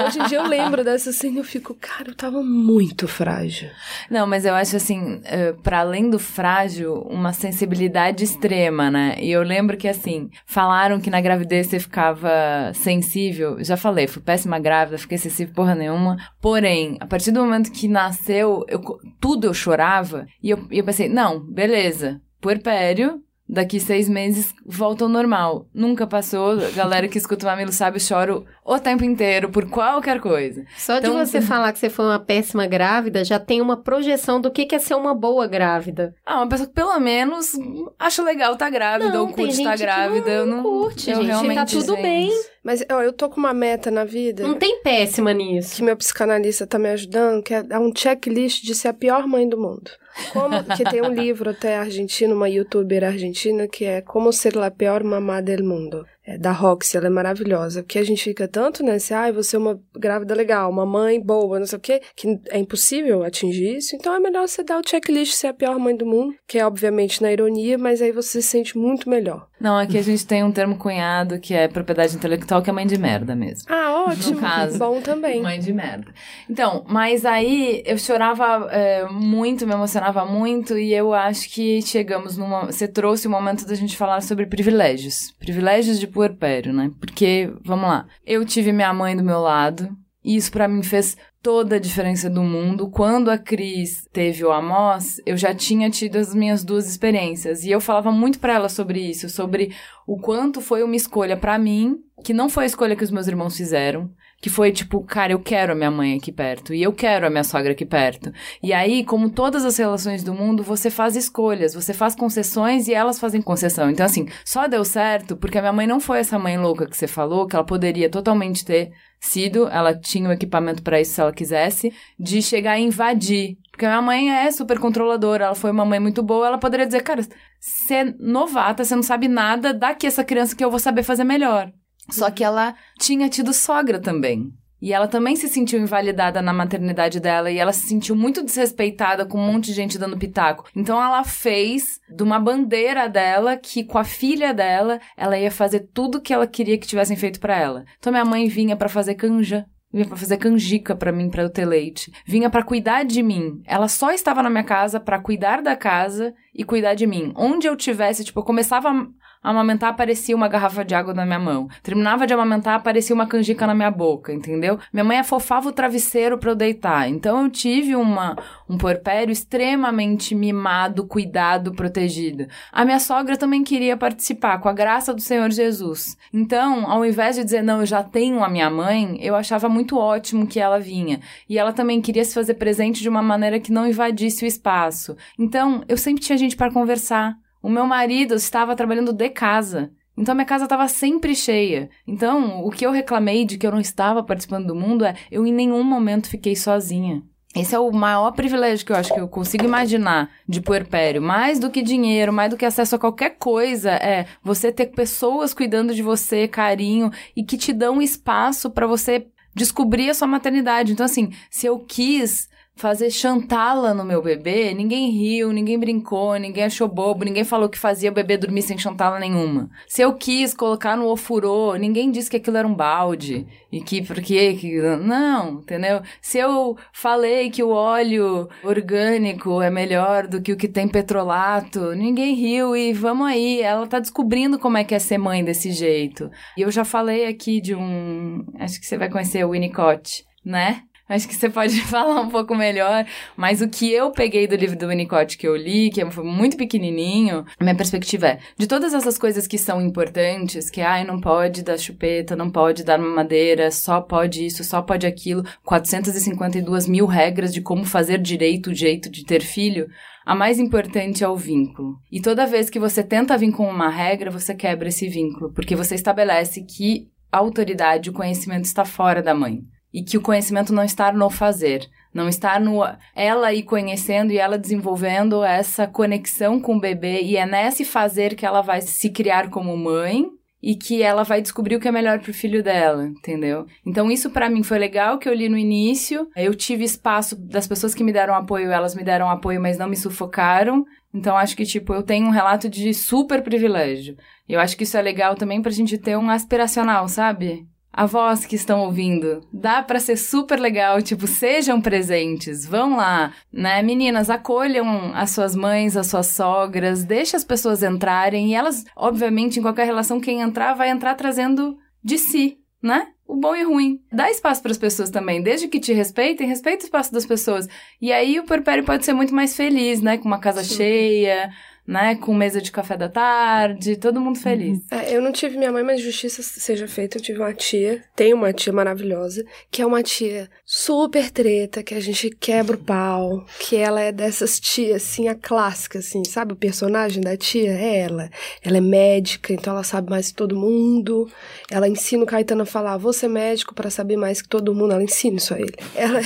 Hoje em dia eu lembro dessa cena e eu fico, cara, eu tava muito frágil. Não, mas eu acho assim, eh, pra além do frágil, uma sensibilidade extrema, né? E eu lembro que assim, falaram que na gravidez você ficava sensível. Já falei, fui péssima grávida, fiquei sensível porra nenhuma. Porém, a partir do momento que nasceu, eu, tudo eu chorava. E eu, e eu pensei, não, beleza, puerpério. Daqui seis meses volta ao normal. Nunca passou. Galera que escuta o Mamilo sabe, choro o tempo inteiro por qualquer coisa. Só Então, de você falar que você foi uma péssima grávida, já tem uma projeção do que é ser uma boa grávida. Ah, uma pessoa que pelo menos acha legal estar grávida Não, ou curte estar que grávida. eu não curte, eu gente, tá realmente, tudo gente, bem. Mas ó, eu tô com uma meta na vida Não tem péssima nisso. que meu psicanalista tá me ajudando, que é dar um checklist de ser a pior mãe do mundo. Como, que tem um livro até argentino, uma youtuber argentina, que é Como Ser a Pior Mamá del Mundo. É da Roxy, ela é maravilhosa. Porque a gente fica tanto nesse, ai, você é uma grávida legal, uma mãe boa, não sei o quê, que é impossível atingir isso. Então é melhor você dar o checklist ser a pior mãe do mundo, que é obviamente na ironia, mas aí você se sente muito melhor. Não, aqui a gente tem um termo cunhado que é propriedade intelectual, que é mãe de merda mesmo. Ah, ótimo. caso. Bom também. Mãe de merda. Então, mas aí eu chorava é, muito, me emocionava muito, e eu acho que chegamos numa. Você trouxe o momento da gente falar sobre privilégios. Privilégios de puerpério, né? Porque, vamos lá, eu tive minha mãe do meu lado, e isso pra mim fez toda a diferença do mundo. Quando a Cris teve o Amos, eu já tinha tido as minhas duas experiências, e eu falava muito pra ela sobre isso, sobre o quanto foi uma escolha pra mim, que não foi a escolha que os meus irmãos fizeram, que foi tipo, cara, eu quero a minha mãe aqui perto e eu quero a minha sogra aqui perto. E aí, como todas as relações do mundo, você faz escolhas, você faz concessões e elas fazem concessão. Então, assim, só deu certo porque a minha mãe não foi essa mãe louca que você falou, que ela poderia totalmente ter sido, ela tinha o equipamento pra isso se ela quisesse, de chegar e invadir. Porque a minha mãe é super controladora, ela foi uma mãe muito boa, ela poderia dizer, cara, você é novata, você não sabe nada, dá aqui essa criança que eu vou saber fazer melhor. Só que ela tinha tido sogra também. E ela também se sentiu invalidada na maternidade dela e ela se sentiu muito desrespeitada com um monte de gente dando pitaco. Então ela fez de uma bandeira dela que com a filha dela ela ia fazer tudo que ela queria que tivessem feito pra ela. Então minha mãe vinha pra fazer canja, vinha pra fazer canjica pra mim pra eu ter leite, vinha pra cuidar de mim. Ela só estava na minha casa pra cuidar da casa e cuidar de mim. Onde eu tivesse, tipo, eu começava a amamentar, aparecia uma garrafa de água na minha mão. Terminava de amamentar, aparecia uma canjica na minha boca, entendeu? Minha mãe afofava o travesseiro pra eu deitar. Então eu tive uma, um puerpério extremamente mimado, cuidado, protegido. A minha sogra também queria participar, com a graça do Senhor Jesus. Então, ao invés de dizer, não, eu já tenho a minha mãe, eu achava muito ótimo que ela vinha. E ela também queria se fazer presente de uma maneira que não invadisse o espaço. Então, eu sempre tinha gente para conversar. O meu marido estava trabalhando de casa. Então minha casa estava sempre cheia. Então, o que eu reclamei de que eu não estava participando do mundo é eu em nenhum momento fiquei sozinha. Esse é o maior privilégio que eu acho que eu consigo imaginar de puerpério. Mais do que dinheiro, mais do que acesso a qualquer coisa, é você ter pessoas cuidando de você, carinho, e que te dão espaço para você descobrir a sua maternidade. Então, assim, se eu quis fazer chantala no meu bebê, ninguém riu, ninguém brincou, ninguém achou bobo, ninguém falou que fazia o bebê dormir sem chantala nenhuma. Se eu quis colocar no ofurô, ninguém disse que aquilo era um balde e que porque que não, entendeu? Se eu falei que o óleo orgânico é melhor do que o que tem petrolato, ninguém riu e vamos aí, ela tá descobrindo como é que é ser mãe desse jeito. E eu já falei aqui de um, acho que você vai conhecer o Winnicott, né? Acho que você pode falar um pouco melhor. Mas o que eu peguei do livro do Winnicott que eu li, que foi muito pequenininho, minha perspectiva é, de todas essas coisas que são importantes, que, ai, não pode dar chupeta, não pode dar mamadeira, só pode isso, só pode aquilo, 452 mil regras de como fazer direito o jeito de ter filho, a mais importante é o vínculo. E toda vez que você tenta vir com uma regra, você quebra esse vínculo, porque você estabelece que a autoridade, o conhecimento está fora da mãe e que o conhecimento não está no fazer, não está no ela ir conhecendo e ela desenvolvendo essa conexão com o bebê e é nesse fazer que ela vai se criar como mãe e que ela vai descobrir o que é melhor pro filho dela, entendeu? Então isso para mim foi legal que eu li no início. Eu tive espaço das pessoas que me deram apoio, elas me deram apoio, mas não me sufocaram. Então acho que tipo eu tenho um relato de super privilégio. Eu acho que isso é legal também pra gente ter um aspiracional, sabe? Avós que estão ouvindo, dá para ser super legal, tipo, sejam presentes, vão lá, né? Meninas, acolham as suas mães, as suas sogras, deixe as pessoas entrarem e elas, obviamente, em qualquer relação, quem entrar vai entrar trazendo de si, né? O bom e o ruim. Dá espaço para as pessoas também, desde que te respeitem, respeita o espaço das pessoas. E aí o perpério pode ser muito mais feliz, né? Com uma casa Sim. cheia, né? Com mesa de café da tarde, todo mundo feliz. É, eu não tive minha mãe, mas justiça seja feita. Eu tive uma tia, tenho uma tia maravilhosa, que é uma tia super treta, que a gente quebra o pau, que ela é dessas tias, assim, a clássica, assim, sabe? O personagem da tia é ela. Ela é médica, então ela sabe mais que todo mundo. Ela ensina o Caetano a falar, vou ser médico para saber mais que todo mundo. Ela ensina isso a ele. Ela,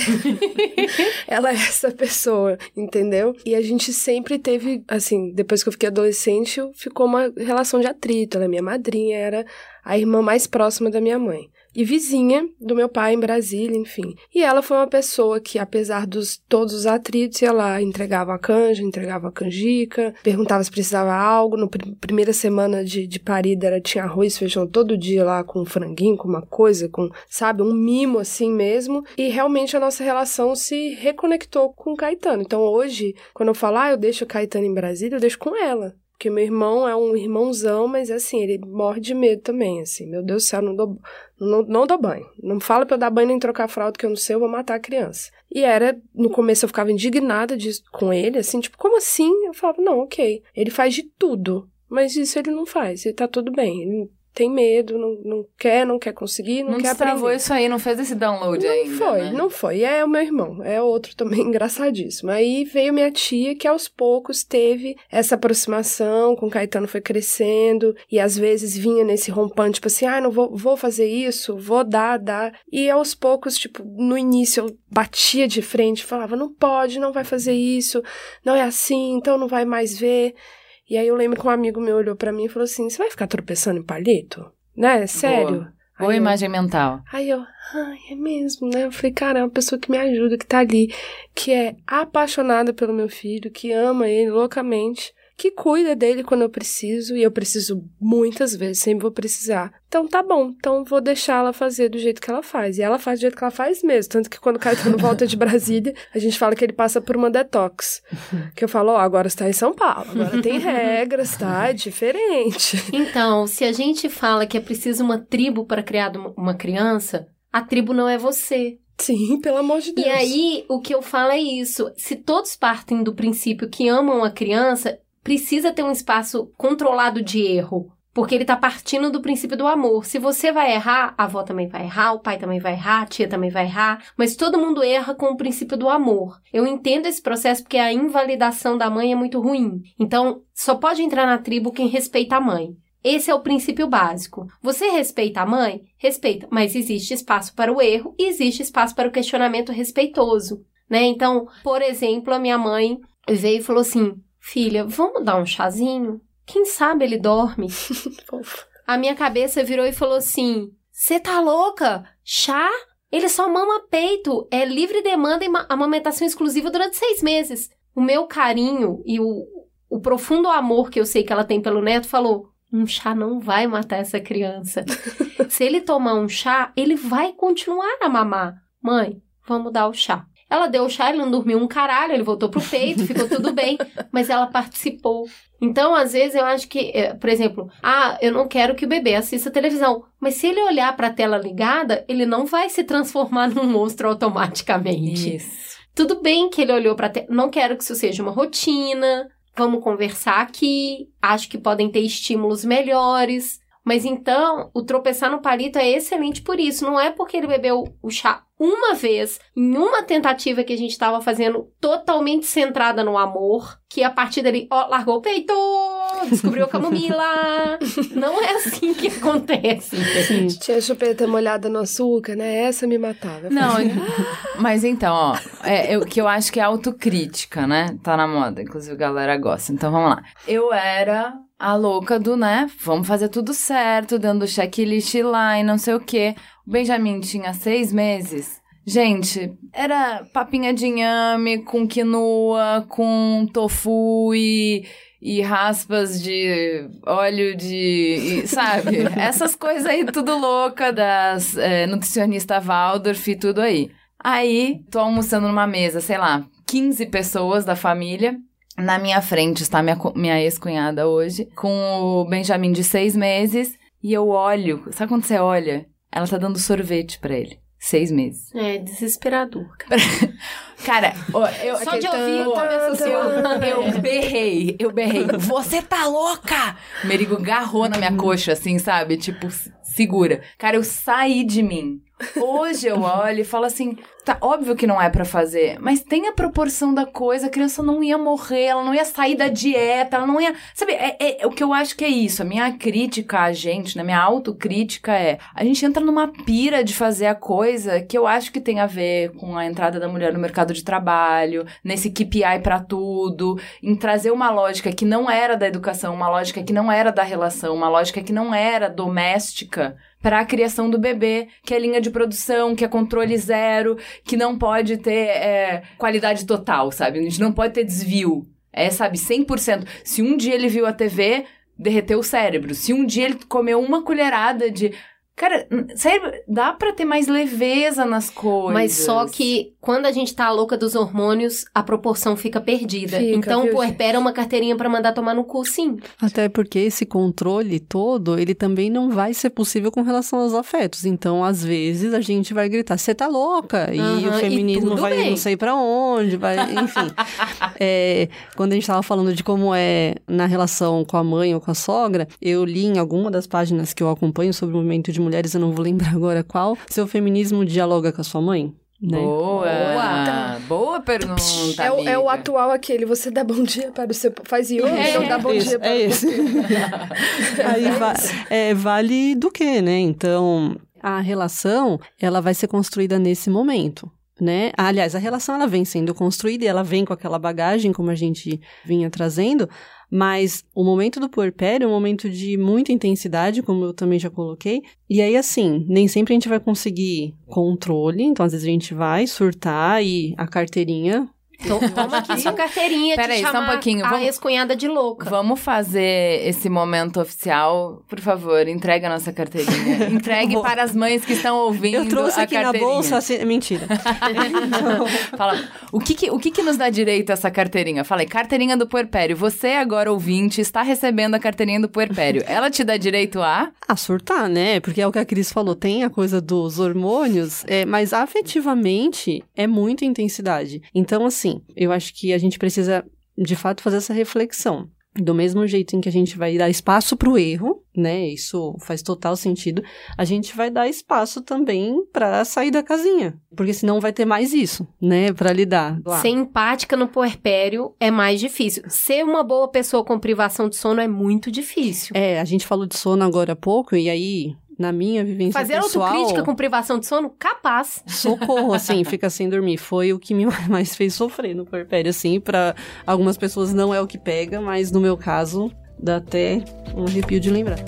ela é essa pessoa, entendeu? E a gente sempre teve, assim, depois depois que eu fiquei adolescente, ficou uma relação de atrito. Ela é minha madrinha, era a irmã mais próxima da minha mãe e vizinha do meu pai em Brasília, enfim. E ela foi uma pessoa que, apesar dos todos os atritos, ela entregava a canja, entregava a canjica, perguntava se precisava algo. Na pr primeira semana de, de parida, ela tinha arroz feijão todo dia lá com um franguinho, com uma coisa, com, sabe, um mimo assim mesmo. E realmente a nossa relação se reconectou com o Caetano. Então hoje, quando eu falo, ah, eu deixo o Caetano em Brasília, eu deixo com ela. Porque meu irmão é um irmãozão, mas assim, ele morre de medo também, assim. Meu Deus do céu, não dou, não, não dou banho. Não fala pra eu dar banho nem trocar fralda, que eu não sei, eu vou matar a criança. E era, no começo eu ficava indignada de, com ele, assim, tipo, como assim? Eu falava, não, ok. Ele faz de tudo. Mas isso ele não faz, ele tá tudo bem. Ele tem medo, não, não quer, não quer conseguir, não, não quer aprender. Não isso aí, não fez esse download não ainda, Não foi, né? não foi. É o meu irmão, é outro também engraçadíssimo. Aí veio minha tia, que aos poucos teve essa aproximação, com o Caetano foi crescendo, e às vezes vinha nesse rompante, tipo assim, ah, não vou, vou fazer isso, vou dar, dar. E aos poucos, tipo, no início eu batia de frente, falava, não pode, não vai fazer isso, não é assim, então não vai mais ver. E aí eu lembro que um amigo meu olhou para mim e falou assim: Você vai ficar tropeçando em palito? Né? Sério? Boa, Boa imagem eu, mental. Aí eu, ai, é mesmo, né? Eu falei, cara, é uma pessoa que me ajuda, que tá ali, que é apaixonada pelo meu filho, que ama ele loucamente que cuida dele quando eu preciso, e eu preciso muitas vezes, sempre vou precisar. Então tá bom, então vou deixar ela fazer do jeito que ela faz. E ela faz do jeito que ela faz mesmo. Tanto que quando o Caetano volta de Brasília, a gente fala que ele passa por uma detox. Que eu falo, ó, oh, agora está em São Paulo, agora tem regras, tá? É diferente. Então, se a gente fala que é preciso uma tribo para criar uma criança, a tribo não é você. Sim, pelo amor de Deus. E aí, o que eu falo é isso. Se todos partem do princípio que amam a criança, precisa ter um espaço controlado de erro. Porque ele tá partindo do princípio do amor. Se você vai errar, a avó também vai errar, o pai também vai errar, a tia também vai errar, mas todo mundo erra com o princípio do amor. Eu entendo esse processo porque a invalidação da mãe é muito ruim. Então, só pode entrar na tribo quem respeita a mãe. Esse é o princípio básico. Você respeita a mãe? Respeita, mas existe espaço para o erro e existe espaço para o questionamento respeitoso, né? Então, por exemplo, a minha mãe veio e falou assim: Filha, vamos dar um chazinho? Quem sabe ele dorme? a minha cabeça virou e falou assim: Você tá louca? Chá? Ele só mama peito, é livre demanda e ma- amamentação exclusiva durante seis meses. O meu carinho e o, o profundo amor que eu sei que ela tem pelo neto falou: um chá não vai matar essa criança. Se ele tomar um chá, ele vai continuar a mamar. Mãe, vamos dar o chá. Ela deu o chá, ele não dormiu um caralho, ele voltou pro peito, ficou tudo bem, mas ela participou. Então, às vezes, eu acho que, eh, por exemplo, ah, eu não quero que o bebê assista televisão, mas se ele olhar pra tela ligada, ele não vai se transformar num monstro automaticamente. Isso. Tudo bem que ele olhou pra tela, não quero que isso seja uma rotina, vamos conversar aqui, acho que podem ter estímulos melhores. Mas então, o tropeçar no palito é excelente por isso. Não é porque ele bebeu o chá uma vez, em uma tentativa que a gente estava fazendo totalmente centrada no amor, que a partir dali, ó, largou o peito, descobriu a camomila. Não é assim que acontece. Sim. Tinha a chupeta molhada no açúcar, né? Essa me matava. Não, mas então, ó, é, eu- que eu acho que é autocrítica, né? Tá na moda, inclusive a galera gosta. Então vamos lá. Eu era a louca do, né? Vamos fazer tudo certo, dando checklist lá e não sei o quê. O Benjamin tinha seis meses. Gente, era papinha de inhame com quinoa, com tofu e, e raspas de óleo de. e, sabe? Essas coisas aí, tudo louca das é, nutricionista Waldorf e tudo aí. Aí, tô almoçando numa mesa, sei lá, 15 pessoas da família. Na minha frente está minha, minha ex-cunhada hoje, com o Benjamin de seis meses. E eu olho, sabe quando você olha? Ela tá dando sorvete pra ele. Seis meses. É desesperador, cara. Cara, eu, Só de ouvir, eu, a eu, eu berrei, eu berrei. Você tá louca? Merigo agarrou na minha coxa, assim, sabe? Tipo, segura. Cara, eu saí de mim. Hoje eu olho e falo assim, tá óbvio que não é pra fazer, mas tem a proporção da coisa, a criança não ia morrer, ela não ia sair da dieta, ela não ia, sabe, é, é- é o que eu acho que é isso, a minha crítica a gente, né, minha autocrítica é, a gente entra numa pira de fazer a coisa que eu acho que tem a ver com a entrada da mulher no mercado de trabalho, nesse KPI pra tudo, em trazer uma lógica que não era da educação, uma lógica que não era da relação, uma lógica que não era doméstica para a criação do bebê, que é linha de produção, que é controle zero, que não pode ter é, qualidade total, sabe? A gente não pode ter desvio. É, sabe, 100%. Se um dia ele viu a TV, derreteu o cérebro. Se um dia ele comeu uma colherada de. Cara, sério, dá pra ter mais leveza nas coisas. Mas só que quando a gente tá louca dos hormônios, a proporção fica perdida. Fica, então, viu, o puerpério é uma carteirinha pra mandar tomar no cu, sim. Até porque esse controle todo, ele também não vai ser possível com relação aos afetos. Então, às vezes, a gente vai gritar, você tá louca? E o e feminismo tudo vai bem. não sei pra onde, vai, enfim. É, quando a gente tava falando de como é na relação com a mãe ou com a sogra, eu li em alguma das páginas que eu acompanho sobre o movimento de mulheres, eu não vou lembrar agora qual, seu feminismo dialoga com a sua mãe? Né? Boa! Boa. Boa pergunta. É o, é o atual aquele, você dá bom dia para o seu... Faz yoga, É, então dá bom Isso, dia para é esse. Aí va- é, vale do que, né? Então, a relação, ela vai ser construída nesse momento. Né? Aliás, a relação ela vem sendo construída e ela vem com aquela bagagem, como a gente vinha trazendo, mas o momento do puerpério é um momento de muita intensidade, como eu também já coloquei. E aí, assim, nem sempre a gente vai conseguir controle, então às vezes a gente vai surtar e a carteirinha. Então, toma aqui sua carteirinha Pera de aí, só um chamar pouquinho, a vamos- ex-cunhada de louca. Vamos fazer esse momento oficial. Por favor, entregue a nossa carteirinha. Entregue para as mães que estão ouvindo Eu trouxe a aqui na bolsa. assim- Mentira. Fala, o que que, o que que nos dá direito a essa carteirinha? Falei, carteirinha do puerpério. Você agora, ouvinte, está recebendo a carteirinha do puerpério. Ela te dá direito a... A surtar, né? Porque é o que a Cris falou, tem a coisa dos hormônios, é, mas afetivamente é muita intensidade. Então, assim, eu acho que a gente precisa, de fato, fazer essa reflexão. Do mesmo jeito em que a gente vai dar espaço para o erro, né? Isso faz total sentido. A gente vai dar espaço também para sair da casinha, porque senão vai ter mais isso, né? Para lidar. lá. Ser empática no puerpério é mais difícil. Ser uma boa pessoa com privação de sono é muito difícil. É, a gente falou de sono agora há pouco e aí na minha vivência Fazer pessoal... autocrítica com privação de sono, capaz. Socorro, assim, fica sem dormir. Foi o que me mais fez sofrer no puerpério, assim. Pra algumas pessoas não é o que pega, mas no meu caso, dá até um arrepio de lembrar.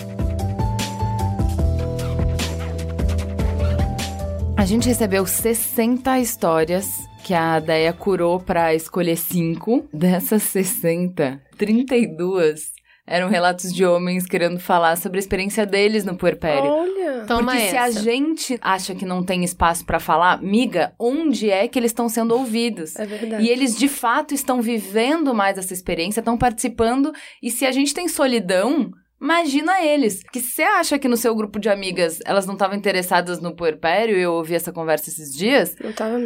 A A gente recebeu 60 histórias que a Deia curou para escolher cinco. Dessas 60, 32 eram relatos de homens querendo falar sobre a experiência deles no puerpério. Olha! Toma Porque se a gente acha que não tem espaço pra falar, miga, onde é que eles estão sendo ouvidos? É verdade. E eles de fato estão vivendo mais essa experiência, estão participando. E se a gente tem solidão, imagina eles. Que se você acha que no seu grupo de amigas elas não estavam interessadas no puerpério, eu ouvi essa conversa esses dias, Não tava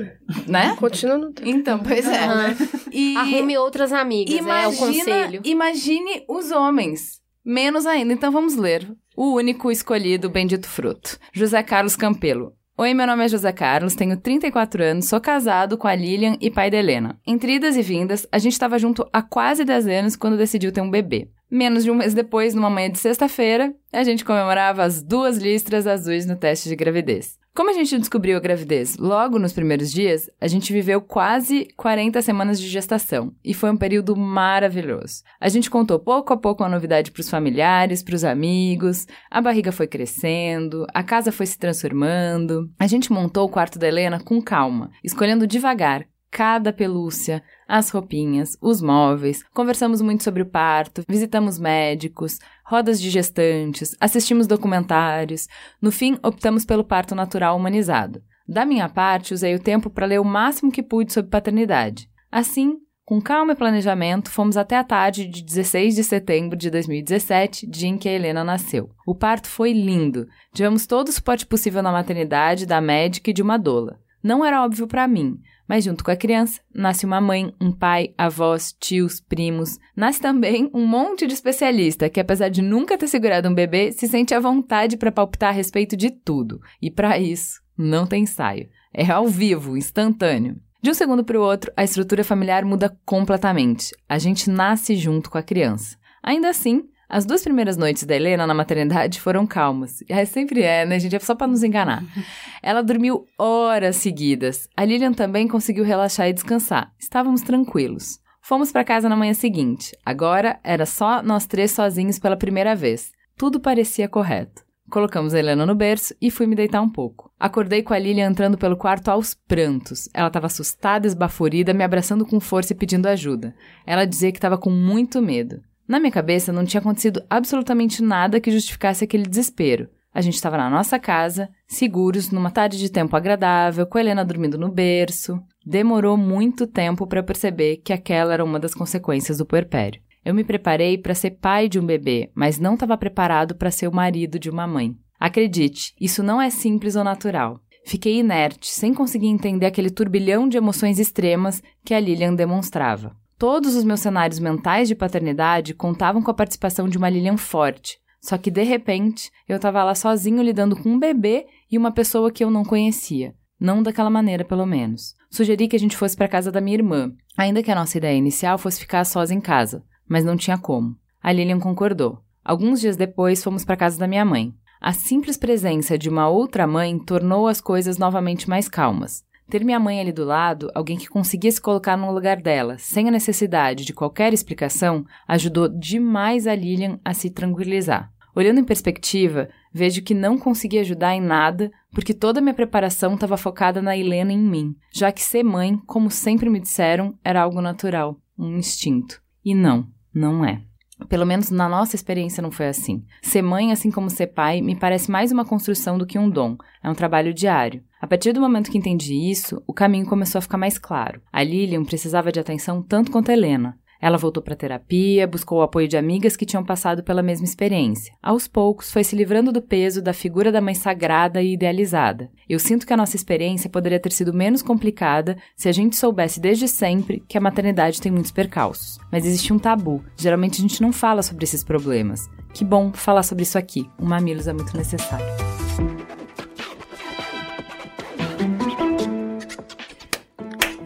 né? Continua não tava. Então, pois é. Aham. E Arrume outras amigas, é o imagina, conselho. imagine os homens. Menos ainda. Então vamos ler. O único escolhido, bendito fruto. José Carlos Campelo. Oi, meu nome é José Carlos, tenho 34 anos, sou casado com a Lilian e pai da Helena. Entre idas e vindas, a gente estava junto há quase 10 anos quando decidiu ter um bebê. Menos de um mês depois, numa manhã de sexta-feira, a gente comemorava as duas listras azuis no teste de gravidez. Como a gente descobriu a gravidez logo nos primeiros dias, a gente viveu quase 40 semanas de gestação e foi um período maravilhoso. A gente contou pouco a pouco a novidade para os familiares, para os amigos, a barriga foi crescendo, a casa foi se transformando. A gente montou o quarto da Helena com calma, escolhendo devagar cada pelúcia, as roupinhas, os móveis, conversamos muito sobre o parto, visitamos médicos, rodas de gestantes, assistimos documentários. No fim, optamos pelo parto natural humanizado. Da minha parte, usei o tempo para ler o máximo que pude sobre paternidade. Assim, com calma e planejamento, fomos até a tarde de 16 de setembro de 2017, dia em que a Helena nasceu. O parto foi lindo. Tivemos todo o suporte possível na maternidade, da médica e de uma doula. Não era óbvio para mim, mas junto com a criança, nasce uma mãe, um pai, avós, tios, primos. Nasce também um monte de especialista que, apesar de nunca ter segurado um bebê, se sente à vontade para palpitar a respeito de tudo. E para isso, não tem ensaio. É ao vivo, instantâneo. De um segundo para o outro, a estrutura familiar muda completamente. A gente nasce junto com a criança. Ainda assim, as duas primeiras noites da Helena na maternidade foram calmas. É, sempre é, né, gente? É só para nos enganar. Ela dormiu horas seguidas. A Lilian também conseguiu relaxar e descansar. Estávamos tranquilos. Fomos para casa na manhã seguinte. Agora era só nós três sozinhos pela primeira vez. Tudo parecia correto. Colocamos a Helena no berço e fui me deitar um pouco. Acordei com a Lilian entrando pelo quarto aos prantos. Ela estava assustada, esbaforida, me abraçando com força e pedindo ajuda. Ela dizia que estava com muito medo. Na minha cabeça não tinha acontecido absolutamente nada que justificasse aquele desespero. A gente estava na nossa casa, seguros, numa tarde de tempo agradável, com a Helena dormindo no berço. Demorou muito tempo para perceber que aquela era uma das consequências do puerpério. Eu me preparei para ser pai de um bebê, mas não estava preparado para ser o marido de uma mãe. Acredite, isso não é simples ou natural. Fiquei inerte, sem conseguir entender aquele turbilhão de emoções extremas que a Lilian demonstrava. Todos os meus cenários mentais de paternidade contavam com a participação de uma Lilian forte. Só que, de repente, eu estava lá sozinho lidando com um bebê e uma pessoa que eu não conhecia. Não daquela maneira, pelo menos. Sugeri que a gente fosse para casa da minha irmã, ainda que a nossa ideia inicial fosse ficar sós em casa, mas não tinha como. A Lilian concordou. Alguns dias depois, fomos para casa da minha mãe. A simples presença de uma outra mãe tornou as coisas novamente mais calmas. Ter minha mãe ali do lado, alguém que conseguia se colocar no lugar dela, sem a necessidade de qualquer explicação, ajudou demais a Lilian a se tranquilizar. Olhando em perspectiva, vejo que não consegui ajudar em nada porque toda a minha preparação estava focada na Helena e em mim, já que ser mãe, como sempre me disseram, era algo natural, um instinto. E não, não é. Pelo menos na nossa experiência não foi assim. Ser mãe, assim como ser pai, me parece mais uma construção do que um dom. É um trabalho diário. A partir do momento que entendi isso, o caminho começou a ficar mais claro. A Lilian precisava de atenção tanto quanto a Helena. Ela voltou para terapia, buscou o apoio de amigas que tinham passado pela mesma experiência. Aos poucos, foi se livrando do peso da figura da mãe sagrada e idealizada. Eu sinto que a nossa experiência poderia ter sido menos complicada se a gente soubesse desde sempre que a maternidade tem muitos percalços. Mas existe um tabu. Geralmente a gente não fala sobre esses problemas. Que bom falar sobre isso aqui. O Mamilos é muito necessário.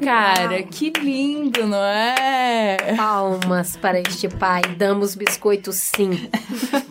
Cara, que lindo, não é? Palmas para este pai. Damos biscoito sim.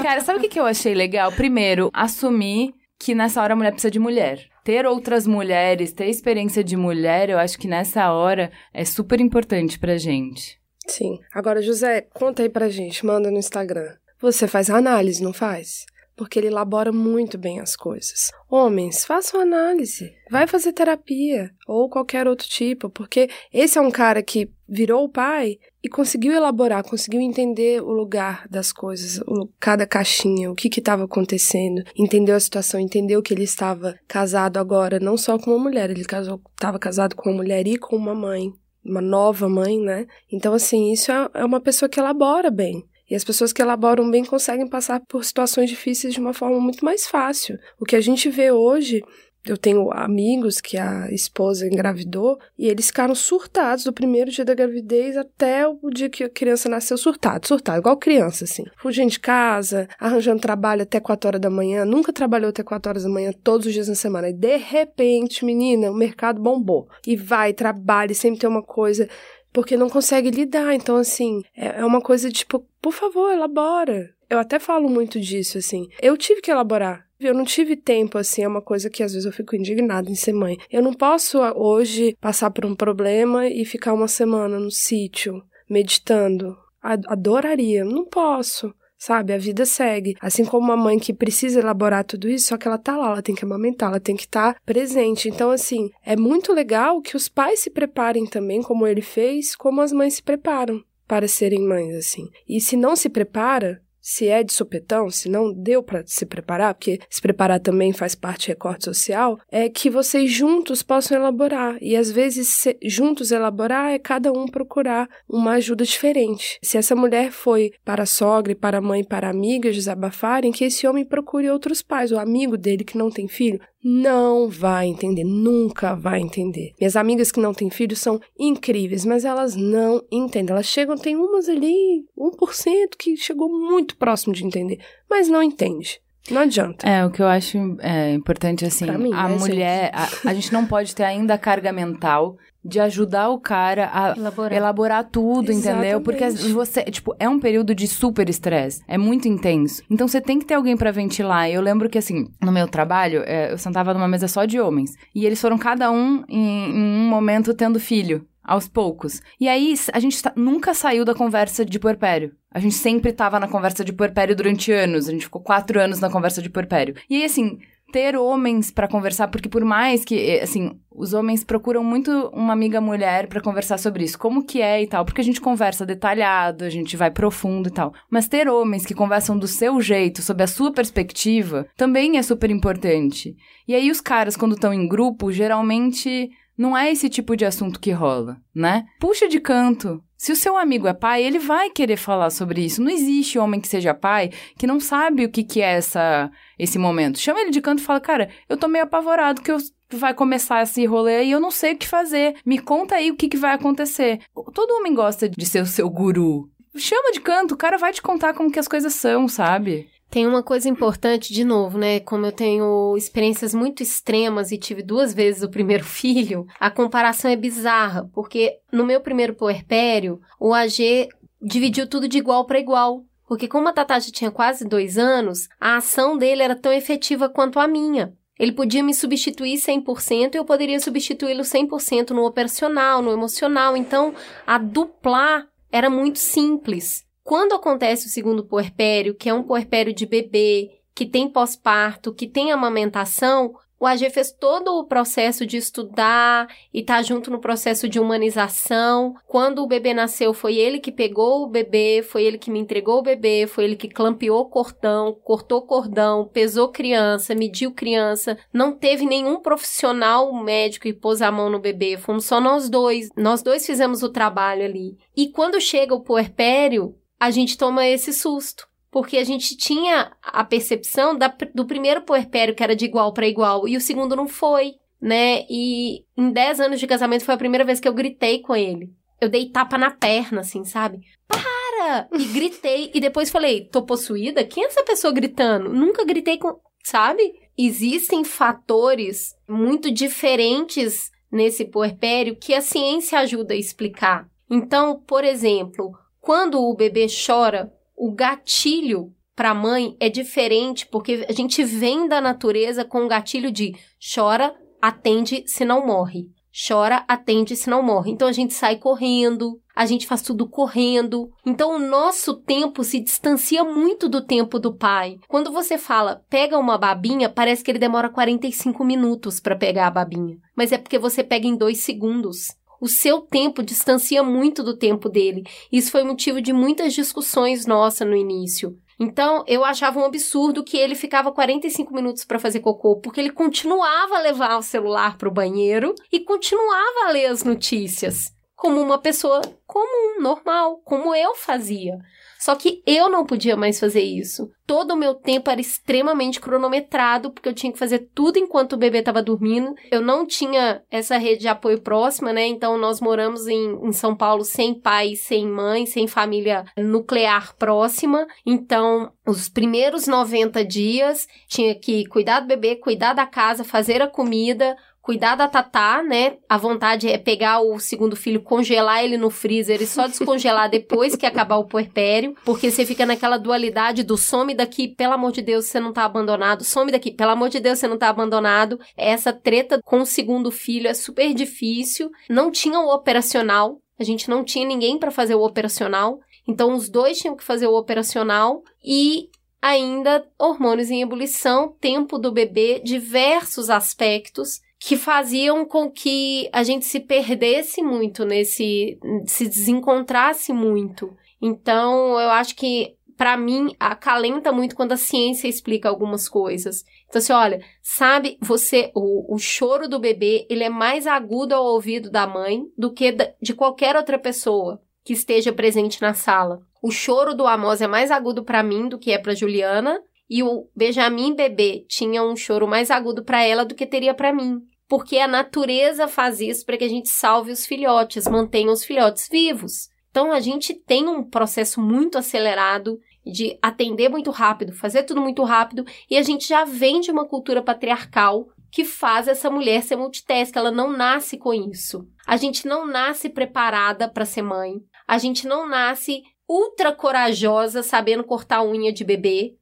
Cara, sabe o que que eu achei legal? Primeiro, assumir que nessa hora a mulher precisa de mulher. Ter outras mulheres, ter experiência de mulher, eu acho que nessa hora é super importante pra gente. Sim. Agora, José, conta aí pra gente, manda no Instagram. Você faz análise, não faz? Porque ele elabora muito bem as coisas. Homens, façam análise, vai fazer terapia ou qualquer outro tipo, porque esse é um cara que virou pai e conseguiu elaborar, conseguiu entender o lugar das coisas, cada caixinha, o que estava acontecendo, entendeu a situação, entendeu que ele estava casado agora não só com uma mulher, ele estava casado com uma mulher e com uma mãe, uma nova mãe, né? Então, assim, isso é, é uma pessoa que elabora bem. E as pessoas que elaboram bem conseguem passar por situações difíceis de uma forma muito mais fácil. O que a gente vê hoje eu tenho amigos que a esposa engravidou e eles ficaram surtados do primeiro dia da gravidez até o dia que a criança nasceu, surtado, surtado, igual criança, assim. Fugindo de casa, arranjando trabalho até 4 horas da manhã, nunca trabalhou até 4 horas da manhã, todos os dias na semana. E de repente, menina, o mercado bombou. E vai, trabalha, sempre tem uma coisa porque não consegue lidar. Então, assim, é, é uma coisa tipo, por favor, elabora. Eu até falo muito disso, assim. Eu tive que elaborar. Eu não tive tempo, assim, é uma coisa que às vezes eu fico indignada em ser mãe. Eu não posso hoje passar por um problema e ficar uma semana no sítio, meditando. Adoraria, não posso sabe? A vida segue. Assim como uma mãe que precisa elaborar tudo isso, só que ela tá lá, ela tem que amamentar, ela tem que estar tá presente. Então, assim, é muito legal que os pais se preparem também, como ele fez, como as mães se preparam para serem mães, assim. E se não se prepara, se é de supetão, se não deu para se preparar, porque se preparar também faz parte do recorte social, é que vocês juntos possam elaborar. E às vezes, se, juntos elaborar é cada um procurar uma ajuda diferente. Se essa mulher foi para a sogra, para a mãe, para amigas desabafarem, que esse homem procure outros pais, o amigo dele que não tem filho, não vai entender, nunca vai entender. Minhas amigas que não têm filhos são incríveis, mas elas não entendem. Elas chegam, tem umas ali, 1% que chegou muito próximo de entender, mas não entende. Não adianta. É, o que eu acho é, importante, assim, mim, a né, mulher, a, a gente não pode ter ainda a carga mental de ajudar o cara a Elaborar. elaborar, tudo, entendeu? Porque Exatamente. você, tipo, é um período de super estresse, é muito intenso. Então você tem que ter alguém pra ventilar. Eu lembro que assim, no meu trabalho, é, eu sentava numa mesa só de homens, e eles foram cada um em, em um momento tendo filho. Aos poucos. E aí, a gente nunca saiu da conversa de puerpério. A gente sempre tava na conversa de puerpério durante anos. A gente ficou quatro anos na conversa de puerpério. E aí, assim, ter homens pra conversar, porque por mais que, eh, assim, os homens procuram muito uma amiga mulher pra conversar sobre isso, como que é e tal, porque a gente conversa detalhado, a gente vai profundo e tal. Mas ter homens que conversam do seu jeito, sob a sua perspectiva, também é super importante. E aí os caras quando estão em grupo, geralmente não é esse tipo de assunto que rola, né? Puxa de canto. Se o seu amigo é pai, ele vai querer falar sobre isso. Não existe homem que seja pai que não sabe o que, que é essa, esse momento. Chama ele de canto e fala, cara, eu tô meio apavorado que eu vai começar esse rolê e eu não sei o que fazer. Me conta aí o que, que vai acontecer. Todo homem gosta de ser o seu guru. Chama de canto, o cara vai te contar como que as coisas são, sabe? Tem uma coisa importante, de novo, né? Como eu tenho experiências muito extremas e tive duas vezes o primeiro filho, a comparação é bizarra, porque no meu primeiro puerpério, o AG dividiu tudo de igual para igual. Porque como a Tatá já tinha quase dois anos, a ação dele era tão efetiva quanto a minha. Ele podia me substituir 100% e eu poderia substituí-lo 100% no operacional, no emocional. Então, a duplar era muito simples. Quando acontece o segundo puerpério, que é um puerpério de bebê, que tem pós-parto, que tem amamentação, o AG fez todo o processo de estudar e tá junto no processo de humanização. Quando o bebê nasceu, foi ele que pegou o bebê, foi ele que me entregou o bebê, foi ele que clampeou o cordão, cortou cordão, pesou criança, mediu criança. Não teve nenhum profissional médico e pôs a mão no bebê, fomos só nós dois. Nós dois fizemos o trabalho ali. E quando chega o puerpério, a gente toma esse susto. Porque a gente tinha a percepção da, do primeiro puerpério que era de igual para igual e o segundo não foi, né? E em 10 anos de casamento foi a primeira vez que eu gritei com ele. Eu dei tapa na perna, assim, sabe? Para! E gritei. E depois falei, tô possuída? Quem é essa pessoa gritando? Nunca gritei com. Sabe? Existem fatores muito diferentes nesse puerpério que a ciência ajuda a explicar. Então, por exemplo, quando o bebê chora, o gatilho para a mãe é diferente, porque a gente vem da natureza com o gatilho de chora, atende, se não morre. Chora, atende, se não morre. Então a gente sai correndo, a gente faz tudo correndo. Então o nosso tempo se distancia muito do tempo do pai. Quando você fala, pega uma babinha, parece que ele demora 45 minutos para pegar a babinha. Mas é porque você pega em dois segundos. O seu tempo distancia muito do tempo dele. Isso foi motivo de muitas discussões nossa no início. Então, eu achava um absurdo que ele ficava 45 minutos para fazer cocô, porque ele continuava a levar o celular para o banheiro e continuava a ler as notícias, como uma pessoa comum, normal, como eu fazia. Só que eu não podia mais fazer isso. Todo o meu tempo era extremamente cronometrado, porque eu tinha que fazer tudo enquanto o bebê estava dormindo. Eu não tinha essa rede de apoio próxima, né? Então nós moramos em, em São Paulo sem pai, sem mãe, sem família nuclear próxima. Então, os primeiros 90 dias tinha que cuidar do bebê, cuidar da casa, fazer a comida, cuidar da Tatá, né? A vontade é pegar o segundo filho, congelar ele no freezer e só descongelar depois que acabar o puerpério, porque você fica naquela dualidade do some daqui, pelo amor de Deus, você não tá abandonado, some daqui, pelo amor de Deus, você não tá abandonado. Essa treta com o segundo filho é super difícil. Não tinha o operacional, a gente não tinha ninguém para fazer o operacional. Então os dois tinham que fazer o operacional e ainda hormônios em ebulição, tempo do bebê, diversos aspectos que faziam com que a gente se perdesse muito nesse, se desencontrasse muito. Então, eu acho que para mim acalenta muito quando a ciência explica algumas coisas. Então, assim, olha, sabe, você, o, o choro do bebê, ele é mais agudo ao ouvido da mãe do que de qualquer outra pessoa que esteja presente na sala. O choro do Amos é mais agudo para mim do que é para Juliana, e o Benjamin bebê tinha um choro mais agudo para ela do que teria para mim porque a natureza faz isso para que a gente salve os filhotes, mantenha os filhotes vivos. Então a gente tem um processo muito acelerado de atender muito rápido, fazer tudo muito rápido, e a gente já vem de uma cultura patriarcal que faz essa mulher ser multitask, ela não nasce com isso. A gente não nasce preparada para ser mãe, a gente não nasce ultra corajosa sabendo cortar a unha de bebê,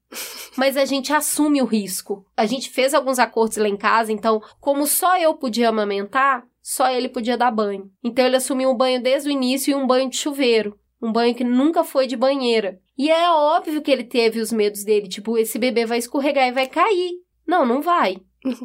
mas a gente assume o risco. A gente fez alguns acordos lá em casa, então, como só eu podia amamentar, só ele podia dar banho. Então ele assumiu um banho desde o início e um banho de chuveiro. Um banho que nunca foi de banheira. E é óbvio que ele teve os medos dele, tipo, esse bebê vai escorregar e vai cair. Não, não vai.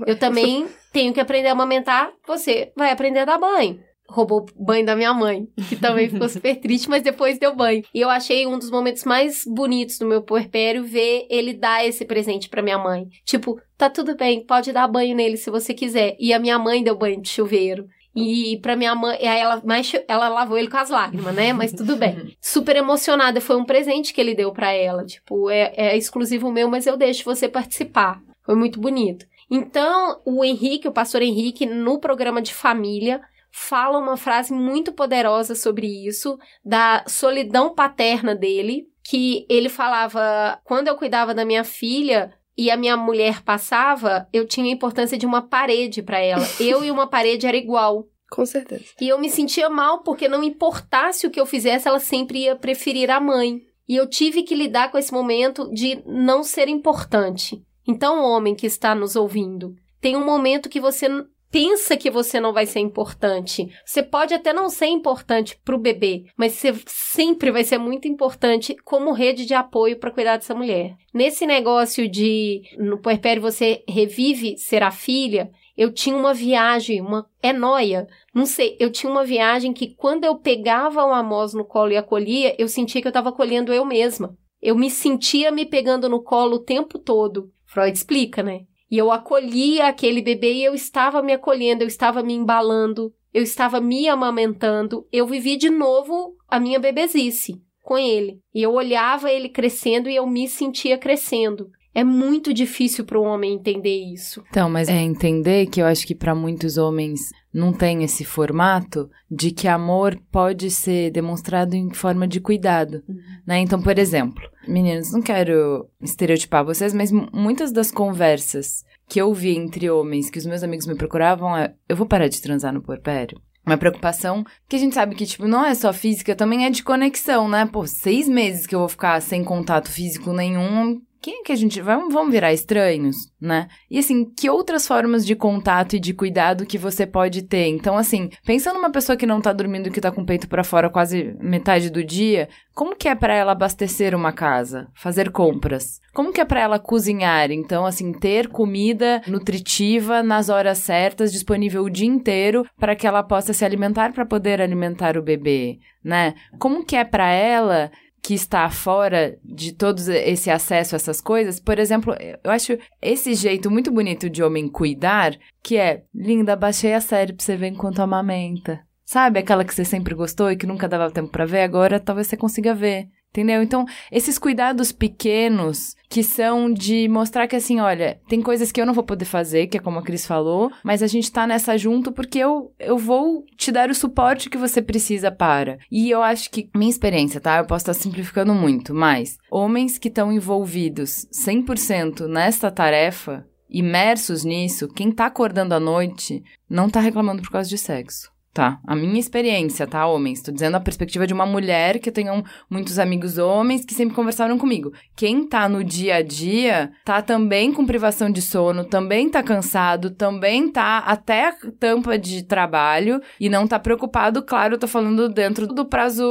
Eu também tenho que aprender a amamentar, você vai aprender a dar banho roubou banho da minha mãe, que também ficou super triste, mas depois deu banho. E eu achei um dos momentos mais bonitos do meu puerpério ver ele dar esse presente para minha mãe. Tipo, tá tudo bem, pode dar banho nele se você quiser. E a minha mãe deu banho de chuveiro. E pra minha mãe, e aí ela, mais, ela lavou ele com as lágrimas, né? Mas tudo bem. Super emocionada, foi um presente que ele deu para ela. Tipo, é, é exclusivo meu, mas eu deixo você participar. Foi muito bonito. Então, o Henrique, o pastor Henrique, no programa de família, fala uma frase muito poderosa sobre isso, da solidão paterna dele, que ele falava: quando eu cuidava da minha filha, e a minha mulher passava, eu tinha a importância de uma parede para ela. Eu e uma parede era igual. Com certeza. E eu me sentia mal porque não importasse o que eu fizesse, ela sempre ia preferir a mãe. E eu tive que lidar com esse momento de não ser importante. Então, homem que está nos ouvindo, tem um momento que você pensa que você não vai ser importante. Você pode até não ser importante para o bebê, mas você sempre vai ser muito importante como rede de apoio para cuidar dessa mulher. Nesse negócio de no puerpério você revive ser a filha, eu tinha uma viagem, uma é noia, não sei, eu tinha uma viagem que quando eu pegava o Amos no colo e acolhia, eu sentia que eu estava acolhendo eu mesma. Eu me sentia me pegando no colo o tempo todo. Freud explica, né? E eu acolhia aquele bebê e eu estava me acolhendo, eu estava me embalando, eu estava me amamentando. Eu vivi de novo a minha bebezice com ele. E eu olhava ele crescendo e eu me sentia crescendo. É muito difícil para um homem entender isso. Então, mas é entender que eu acho que para muitos homens não tem esse formato de que amor pode ser demonstrado em forma de cuidado, uhum. né? Então, por exemplo, meninos, não quero estereotipar vocês, mas muitas das conversas que eu vi entre homens que os meus amigos me procuravam é: eu vou parar de transar no porpério? Uma preocupação que a gente sabe que, tipo, não é só física, também é de conexão, né? Pô, seis meses que eu vou ficar sem contato físico nenhum, quem é que a gente. Vamos, vamos virar estranhos, né? E assim, que outras formas de contato e de cuidado que você pode ter? Então, assim, pensando numa pessoa que não tá dormindo, que tá com o peito para fora quase metade do dia, como que é para ela abastecer uma casa, fazer compras? Como que é para ela cozinhar? Então, assim, ter comida nutritiva nas horas certas, disponível o dia inteiro para que ela possa se alimentar para poder alimentar o bebê, né? Como que é para ela que está fora de todo esse acesso a essas coisas, por exemplo, eu acho esse jeito muito bonito de homem cuidar, que é, linda, baixei a série pra você ver enquanto amamenta. Sabe aquela que você sempre gostou e que nunca dava tempo para ver, agora talvez você consiga ver. Entendeu? Então, esses cuidados pequenos que são de mostrar que assim, olha, tem coisas que eu não vou poder fazer, que é como a Cris falou, mas a gente tá nessa junto porque eu, eu vou te dar o suporte que você precisa para. E eu acho que, minha experiência, tá? Eu posso estar simplificando muito, mas homens que estão envolvidos 100% nesta tarefa, imersos nisso, quem tá acordando à noite, não tá reclamando por causa de sexo. Tá, a minha experiência, tá, homens? Tô dizendo a perspectiva de uma mulher que eu tenho muitos amigos homens que sempre conversaram comigo. Quem tá no dia a dia tá também com privação de sono, também tá cansado, também tá até a tampa de trabalho e não tá preocupado, claro, eu tô falando dentro do prazo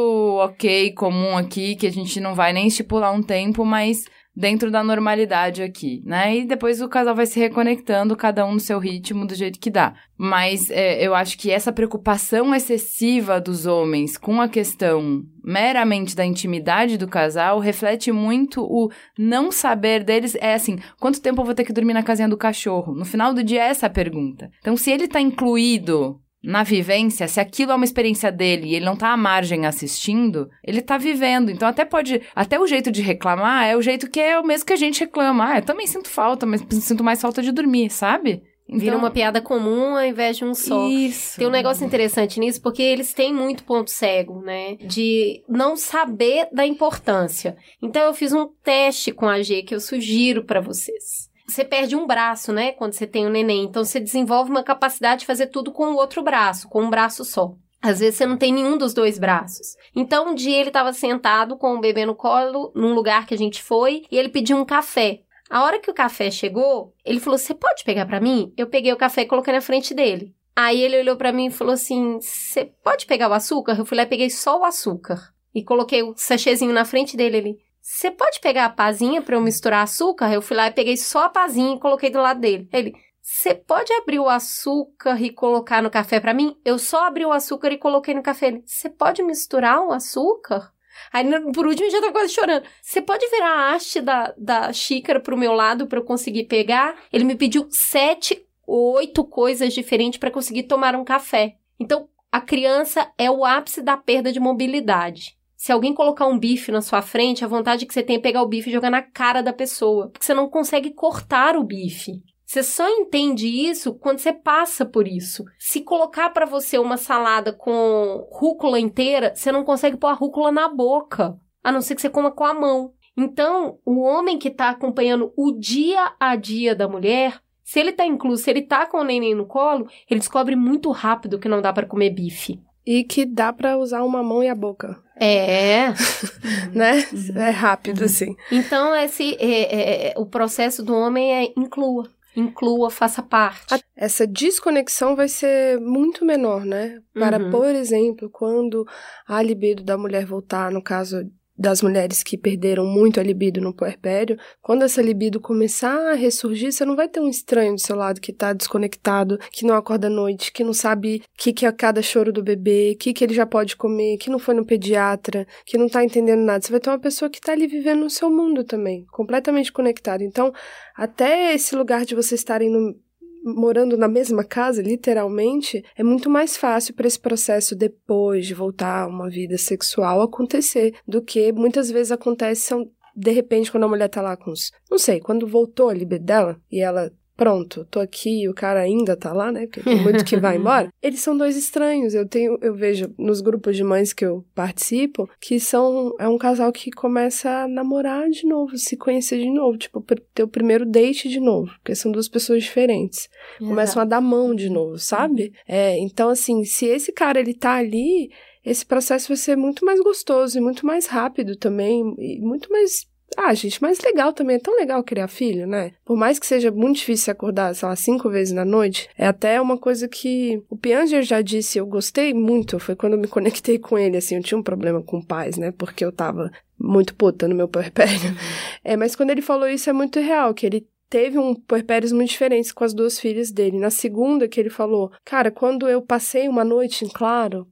ok, comum aqui, que a gente não vai nem estipular um tempo, mas dentro da normalidade aqui, né? E depois o casal vai se reconectando, cada um no seu ritmo, do jeito que dá. Mas é, eu acho que essa preocupação excessiva dos homens com a questão meramente da intimidade do casal reflete muito o não saber deles. É assim, quanto tempo eu vou ter que dormir na casinha do cachorro? No final do dia é essa a pergunta. Então, se ele tá incluído na vivência, se aquilo é uma experiência dele e ele não tá à margem assistindo, ele tá vivendo. Então até pode, até o jeito de reclamar é o jeito que é o mesmo que a gente reclama. Ah, eu também sinto falta, mas sinto mais falta de dormir, sabe? Então... Vira uma piada comum ao invés de um só. Isso. Tem um negócio interessante nisso, porque eles têm muito ponto cego, né? De não saber da importância. Então eu fiz um teste com a G que eu sugiro para vocês você perde um braço, né? Quando você tem um neném. Então você desenvolve uma capacidade de fazer tudo com o outro braço, com um braço só. Às vezes você não tem nenhum dos dois braços. Então, um dia ele estava sentado com o bebê no colo, num lugar que a gente foi, e ele pediu um café. A hora que o café chegou, ele falou: Você pode pegar para mim? Eu peguei o café e coloquei na frente dele. Aí ele olhou para mim e falou assim: Você pode pegar o açúcar? Eu fui lá e peguei só o açúcar. E coloquei o sachêzinho na frente dele. Ele: você pode pegar a pazinha para eu misturar açúcar? Eu fui lá e peguei só a pazinha e coloquei do lado dele. Ele, você pode abrir o açúcar e colocar no café para mim? Eu só abri o açúcar e coloquei no café. Ele, você pode misturar o açúcar? Aí, por último, já tá quase chorando. Você pode virar a haste da, da xícara pro meu lado para eu conseguir pegar? Ele me pediu sete, oito coisas diferentes para conseguir tomar um café. Então, a criança é o ápice da perda de mobilidade. Se alguém colocar um bife na sua frente, a vontade que você tem é pegar o bife e jogar na cara da pessoa, porque você não consegue cortar o bife. Você só entende isso quando você passa por isso. Se colocar para você uma salada com rúcula inteira, você não consegue pôr a rúcula na boca, a não ser que você coma com a mão. Então, o homem que está acompanhando o dia a dia da mulher, se ele está incluso, se ele está com o neném no colo, ele descobre muito rápido que não dá para comer bife. E que dá para usar uma mão e a boca. É. né? É rápido, assim. Então, esse, é, é, é, o processo do homem é inclua. Inclua, faça parte. Essa desconexão vai ser muito menor, né? Para, uhum. por exemplo, quando a libido da mulher voltar, no caso das mulheres que perderam muito a libido no puerpério, quando essa libido começar a ressurgir, você não vai ter um estranho do seu lado que tá desconectado, que não acorda à noite, que não sabe o que, que é cada choro do bebê, o que, que ele já pode comer, que não foi no pediatra, que não tá entendendo nada. Você vai ter uma pessoa que tá ali vivendo no seu mundo também, completamente conectada. Então, até esse lugar de vocês estarem no morando na mesma casa, literalmente, é muito mais fácil para esse processo depois de voltar a uma vida sexual acontecer do que muitas vezes acontece de repente, quando a mulher tá lá com os. Não sei, quando voltou a libido dela e ela pronto, tô aqui e o cara ainda tá lá, né? Porque tem muito que vai embora. Eles são dois estranhos. Eu tenho, eu vejo nos grupos de mães que eu participo que são é um casal que começa a namorar de novo, se conhecer de novo, tipo, ter o primeiro date de novo, porque são duas pessoas diferentes. Exato. Começam a dar mão de novo, sabe? É, então assim, se esse cara ele tá ali, esse processo vai ser muito mais gostoso e muito mais rápido também, e muito mais Ah, gente, mas legal também, é tão legal criar filho, né? Por mais que seja muito difícil acordar, sei lá, cinco vezes na noite, é até uma coisa que o Pianger já disse, eu gostei muito, foi quando eu me conectei com ele, assim, eu tinha um problema com pais, né? Porque eu tava muito puta no meu puerpério. É, mas quando ele falou isso é muito real, que ele teve um puerpérios muito diferentes com as duas filhas dele. Na segunda que ele falou, cara, quando eu passei uma noite em claro,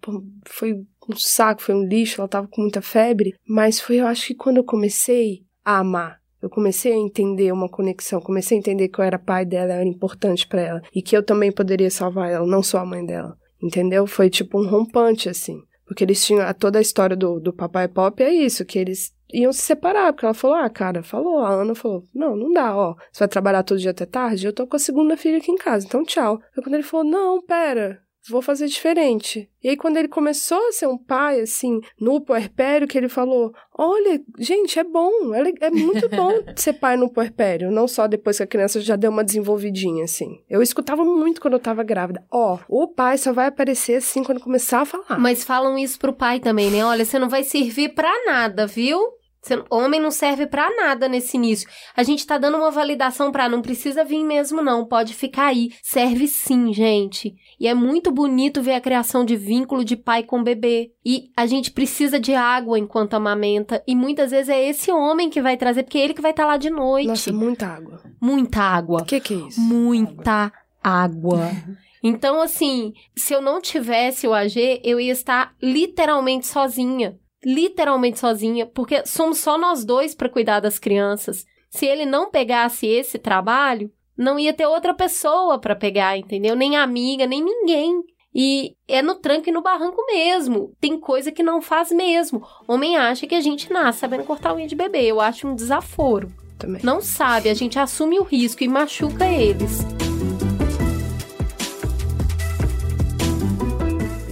foi um saco, foi um lixo, ela tava com muita febre, mas foi, eu acho que quando eu comecei a amar, eu comecei a entender uma conexão, comecei a entender que eu era pai dela, era importante para ela e que eu também poderia salvar ela, não só a mãe dela. Entendeu? Foi tipo um rompante assim. Porque eles tinham. Toda a história do, do Papai Pop é isso, que eles iam se separar, porque ela falou, ah, cara, falou, a Ana falou, não, não dá, ó, você vai trabalhar todo dia até tarde, eu tô com a segunda filha aqui em casa, então tchau. Aí quando ele falou, não, pera, vou fazer diferente. E aí, quando ele começou a ser um pai, assim, no puerpério, que ele falou: Olha, gente, é bom, é, é muito bom ser pai no puerpério, não só depois que a criança já deu uma desenvolvidinha, assim. Eu escutava muito quando eu tava grávida: Ó, oh, o pai só vai aparecer assim quando começar a falar. Mas falam isso pro pai também, né? Olha, você não vai servir pra nada, viu? Homem não serve para nada nesse início. A gente tá dando uma validação para não precisa vir mesmo não, pode ficar aí. Serve sim, gente. E é muito bonito ver a criação de vínculo de pai com bebê. E a gente precisa de água enquanto amamenta e muitas vezes é esse homem que vai trazer porque é ele que vai estar tá lá de noite. Nossa, muita água. Muita água. O que que é isso? Muita água. água. Então, assim, se eu não tivesse o AG, eu ia estar literalmente sozinha literalmente sozinha, porque somos só nós dois para cuidar das crianças. Se ele não pegasse esse trabalho, não ia ter outra pessoa para pegar, entendeu? Nem amiga, nem ninguém. E é no tranco e no barranco mesmo. Tem coisa que não faz mesmo. Homem acha que a gente nasce sabendo cortar unha de bebê. Eu acho um desaforo. Também. Não sabe, a gente assume o risco e machuca eles.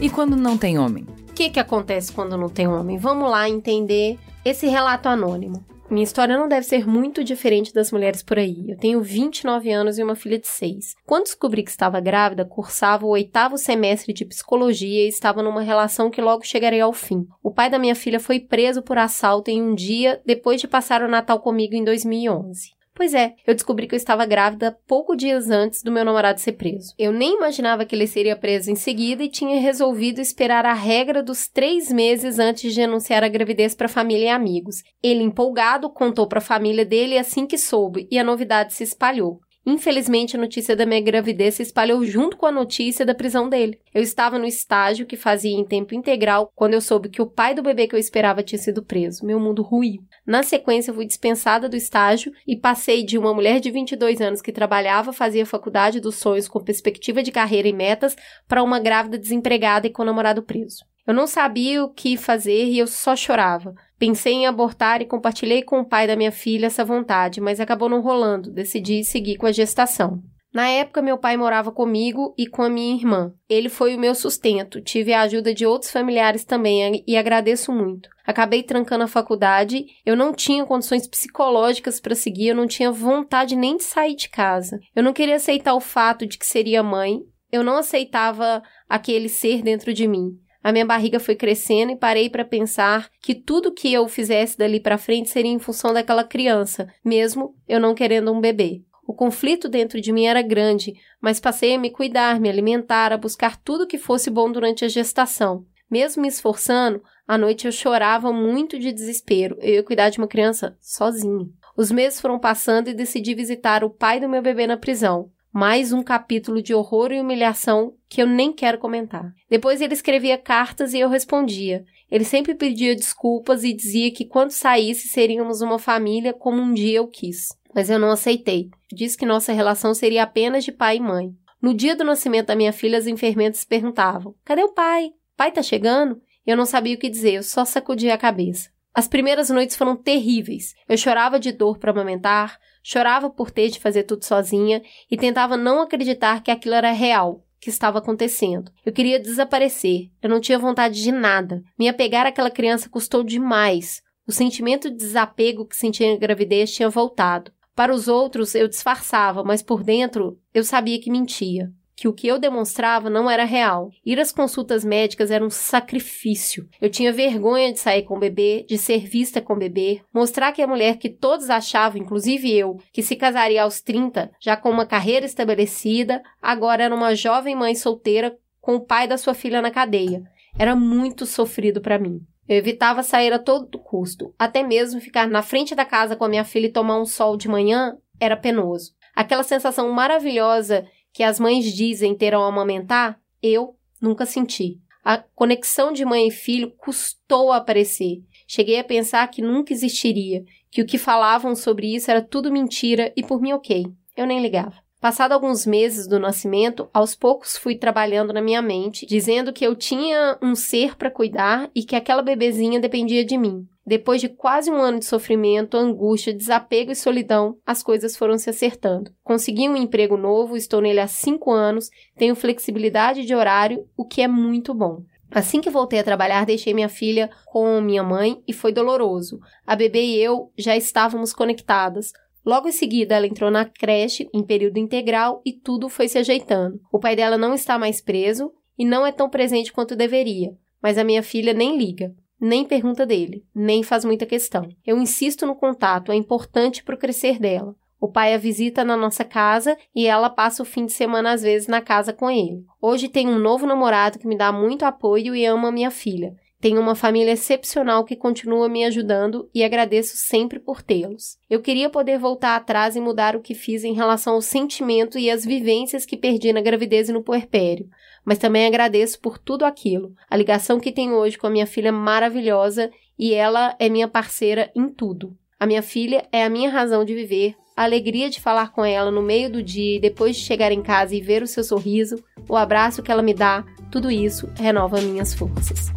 E quando não tem homem? Que, que acontece quando não tem homem? Vamos lá entender esse relato anônimo. Minha história não deve ser muito diferente das mulheres por aí. Eu tenho 29 anos e uma filha de 6. Quando descobri que estava grávida, cursava o oitavo semestre de psicologia e estava numa relação que logo chegaria ao fim. O pai da minha filha foi preso por assalto em um dia depois de passar o Natal comigo em 2011. Pois é, eu descobri que eu estava grávida pouco dias antes do meu namorado ser preso. Eu nem imaginava que ele seria preso em seguida e tinha resolvido esperar a regra dos três meses antes de anunciar a gravidez para família e amigos. Ele, empolgado, contou para a família dele assim que soube e a novidade se espalhou. Infelizmente, a notícia da minha gravidez se espalhou junto com a notícia da prisão dele. Eu estava no estágio que fazia em tempo integral quando eu soube que o pai do bebê que eu esperava tinha sido preso. Meu mundo ruiu. Na sequência, fui dispensada do estágio e passei de uma mulher de 22 anos que trabalhava, fazia faculdade dos sonhos com perspectiva de carreira e metas, para uma grávida desempregada e com o namorado preso. Eu não sabia o que fazer e eu só chorava. Pensei em abortar e compartilhei com o pai da minha filha essa vontade, mas acabou não rolando. Decidi seguir com a gestação. Na época, meu pai morava comigo e com a minha irmã. Ele foi o meu sustento. Tive a ajuda de outros familiares também e agradeço muito. Acabei trancando a faculdade, eu não tinha condições psicológicas para seguir, eu não tinha vontade nem de sair de casa. Eu não queria aceitar o fato de que seria mãe, eu não aceitava aquele ser dentro de mim. A minha barriga foi crescendo e parei para pensar que tudo que eu fizesse dali para frente seria em função daquela criança, mesmo eu não querendo um bebê. O conflito dentro de mim era grande, mas passei a me cuidar, me alimentar, a buscar tudo que fosse bom durante a gestação. Mesmo me esforçando, à noite eu chorava muito de desespero. Eu ia cuidar de uma criança sozinho. Os meses foram passando e decidi visitar o pai do meu bebê na prisão mais um capítulo de horror e humilhação que eu nem quero comentar. Depois ele escrevia cartas e eu respondia. Ele sempre pedia desculpas e dizia que quando saísse seríamos uma família como um dia eu quis. Mas eu não aceitei. Disse que nossa relação seria apenas de pai e mãe. No dia do nascimento da minha filha, as enfermeiras perguntavam: Cadê o pai? Pai tá chegando? Eu não sabia o que dizer, eu só sacudia a cabeça. As primeiras noites foram terríveis. Eu chorava de dor para amamentar, chorava por ter de fazer tudo sozinha e tentava não acreditar que aquilo era real, que estava acontecendo. Eu queria desaparecer. Eu não tinha vontade de nada. Me apegar àquela criança custou demais. O sentimento de desapego que sentia na gravidez tinha voltado. Para os outros, eu disfarçava, mas por dentro eu sabia que mentia. Que o que eu demonstrava não era real. Ir às consultas médicas era um sacrifício. Eu tinha vergonha de sair com o bebê, de ser vista com o bebê, mostrar que a mulher que todos achavam, inclusive eu, que se casaria aos 30, já com uma carreira estabelecida, agora era uma jovem mãe solteira com o pai da sua filha na cadeia. Era muito sofrido para mim. Eu evitava sair a todo custo, até mesmo ficar na frente da casa com a minha filha e tomar um sol de manhã era penoso. Aquela sensação maravilhosa que as mães dizem ter ao amamentar, eu nunca senti. A conexão de mãe e filho custou a aparecer. Cheguei a pensar que nunca existiria, que o que falavam sobre isso era tudo mentira e por mim ok. Eu nem ligava. Passado alguns meses do nascimento, aos poucos fui trabalhando na minha mente, dizendo que eu tinha um ser para cuidar e que aquela bebezinha dependia de mim. Depois de quase um ano de sofrimento, angústia, desapego e solidão, as coisas foram se acertando. Consegui um emprego novo, estou nele há cinco anos, tenho flexibilidade de horário, o que é muito bom. Assim que voltei a trabalhar, deixei minha filha com minha mãe e foi doloroso. A bebê e eu já estávamos conectadas. Logo em seguida, ela entrou na creche em período integral e tudo foi se ajeitando. O pai dela não está mais preso e não é tão presente quanto deveria, mas a minha filha nem liga nem pergunta dele, nem faz muita questão. Eu insisto no contato, é importante para o crescer dela. O pai a visita na nossa casa e ela passa o fim de semana às vezes na casa com ele. Hoje tenho um novo namorado que me dá muito apoio e ama minha filha. Tenho uma família excepcional que continua me ajudando e agradeço sempre por tê-los. Eu queria poder voltar atrás e mudar o que fiz em relação ao sentimento e às vivências que perdi na gravidez e no puerpério, mas também agradeço por tudo aquilo, a ligação que tenho hoje com a minha filha maravilhosa e ela é minha parceira em tudo. A minha filha é a minha razão de viver, a alegria de falar com ela no meio do dia e depois de chegar em casa e ver o seu sorriso, o abraço que ela me dá, tudo isso renova minhas forças.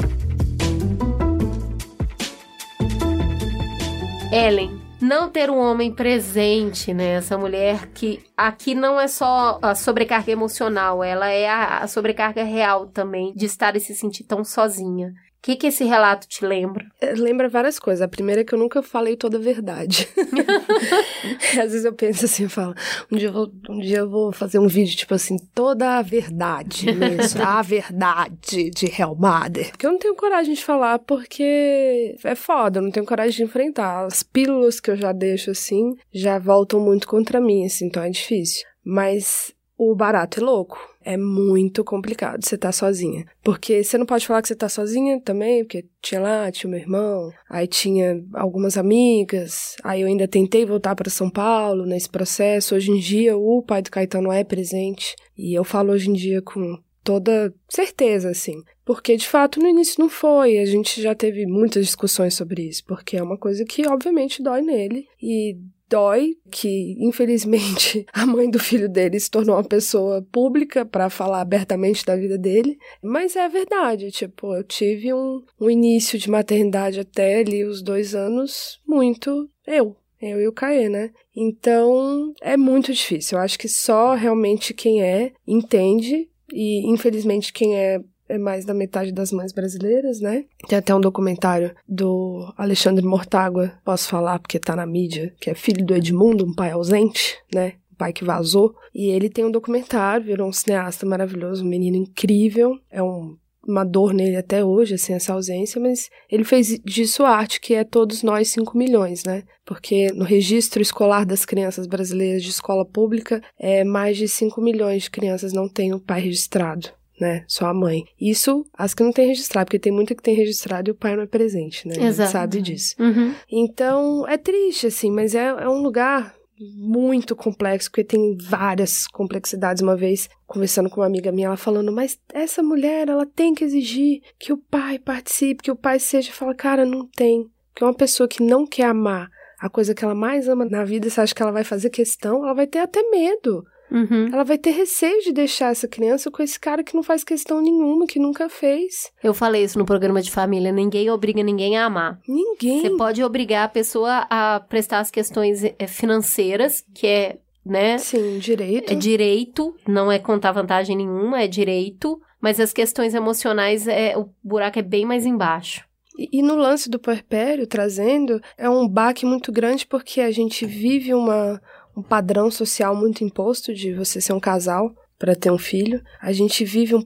Ellen, não ter um homem presente, né? Essa mulher que aqui não é só a sobrecarga emocional, ela é a, sobrecarga real também de estar e se sentir tão sozinha. O que, que esse relato te lembra? É, lembra várias coisas. A primeira é que eu nunca falei toda a verdade. Às vezes eu penso assim, eu falo, um dia eu vou, um dia eu vou fazer um vídeo, tipo assim, toda a verdade mesmo. a verdade de Hellmother. Porque eu não tenho coragem de falar, porque é foda, eu não tenho coragem de enfrentar. As pílulas que eu já deixo, assim, já voltam muito contra mim, assim, então é difícil. Mas o barato é louco é muito complicado você tá sozinha. Porque você não pode falar que você tá sozinha também, porque tinha lá, tinha meu irmão, aí tinha algumas amigas, aí eu ainda tentei voltar para São Paulo nesse processo. Hoje em dia, o pai do Caetano é presente, e eu falo hoje em dia com toda certeza, assim. Porque, de fato, no início não foi. A gente já teve muitas discussões sobre isso, porque é uma coisa que, obviamente, dói nele. E dói que, infelizmente, a mãe do filho dele se tornou uma pessoa pública para falar abertamente da vida dele. Mas é verdade, tipo, eu tive um, um início de maternidade até ali os dois anos muito eu. Eu e o Caê, né? Então, é muito difícil. Eu acho que só realmente quem é entende e infelizmente quem é é mais da metade das mães brasileiras, né? Tem até um documentário do Alexandre Mortágua, posso falar porque tá na mídia, que é filho do Edmundo, um pai ausente, né? Um pai que vazou. E ele tem um documentário, virou um cineasta maravilhoso, um menino incrível. É um uma dor nele até hoje, assim, essa ausência, mas ele fez disso arte, que é todos nós 5 milhões, né? Porque no registro escolar das crianças brasileiras de escola pública, é, mais de 5 milhões de crianças não têm o pai registrado né? Só a mãe. Isso, as que não tem registrado, porque tem muita que tem registrado e o pai não é presente, né? Exato. Sabe disso. Uhum. Então, é triste, assim, mas é, é um lugar muito complexo, porque tem várias complexidades. Uma vez, conversando com uma amiga minha, ela falando, mas essa mulher, ela tem que exigir que o pai participe, que o pai seja. Fala, cara, não tem. Porque uma pessoa que não quer amar a coisa que ela mais ama na vida, você acha que ela vai fazer questão, ela vai ter até medo. Uhum. Ela vai ter receio de deixar essa criança com esse cara que não faz questão nenhuma, que nunca fez. Eu falei isso no programa de família: ninguém obriga ninguém a amar. Ninguém. Você pode obrigar a pessoa a prestar as questões eh, financeiras, que é né? Sim, direito. É direito, não é contar vantagem nenhuma, é direito. Mas as questões emocionais, é, o buraco é bem mais embaixo. E, e no lance do puerpério, trazendo, é um baque muito grande porque a gente vive uma, um padrão social muito imposto de você ser um casal, para ter um filho. A gente vive um,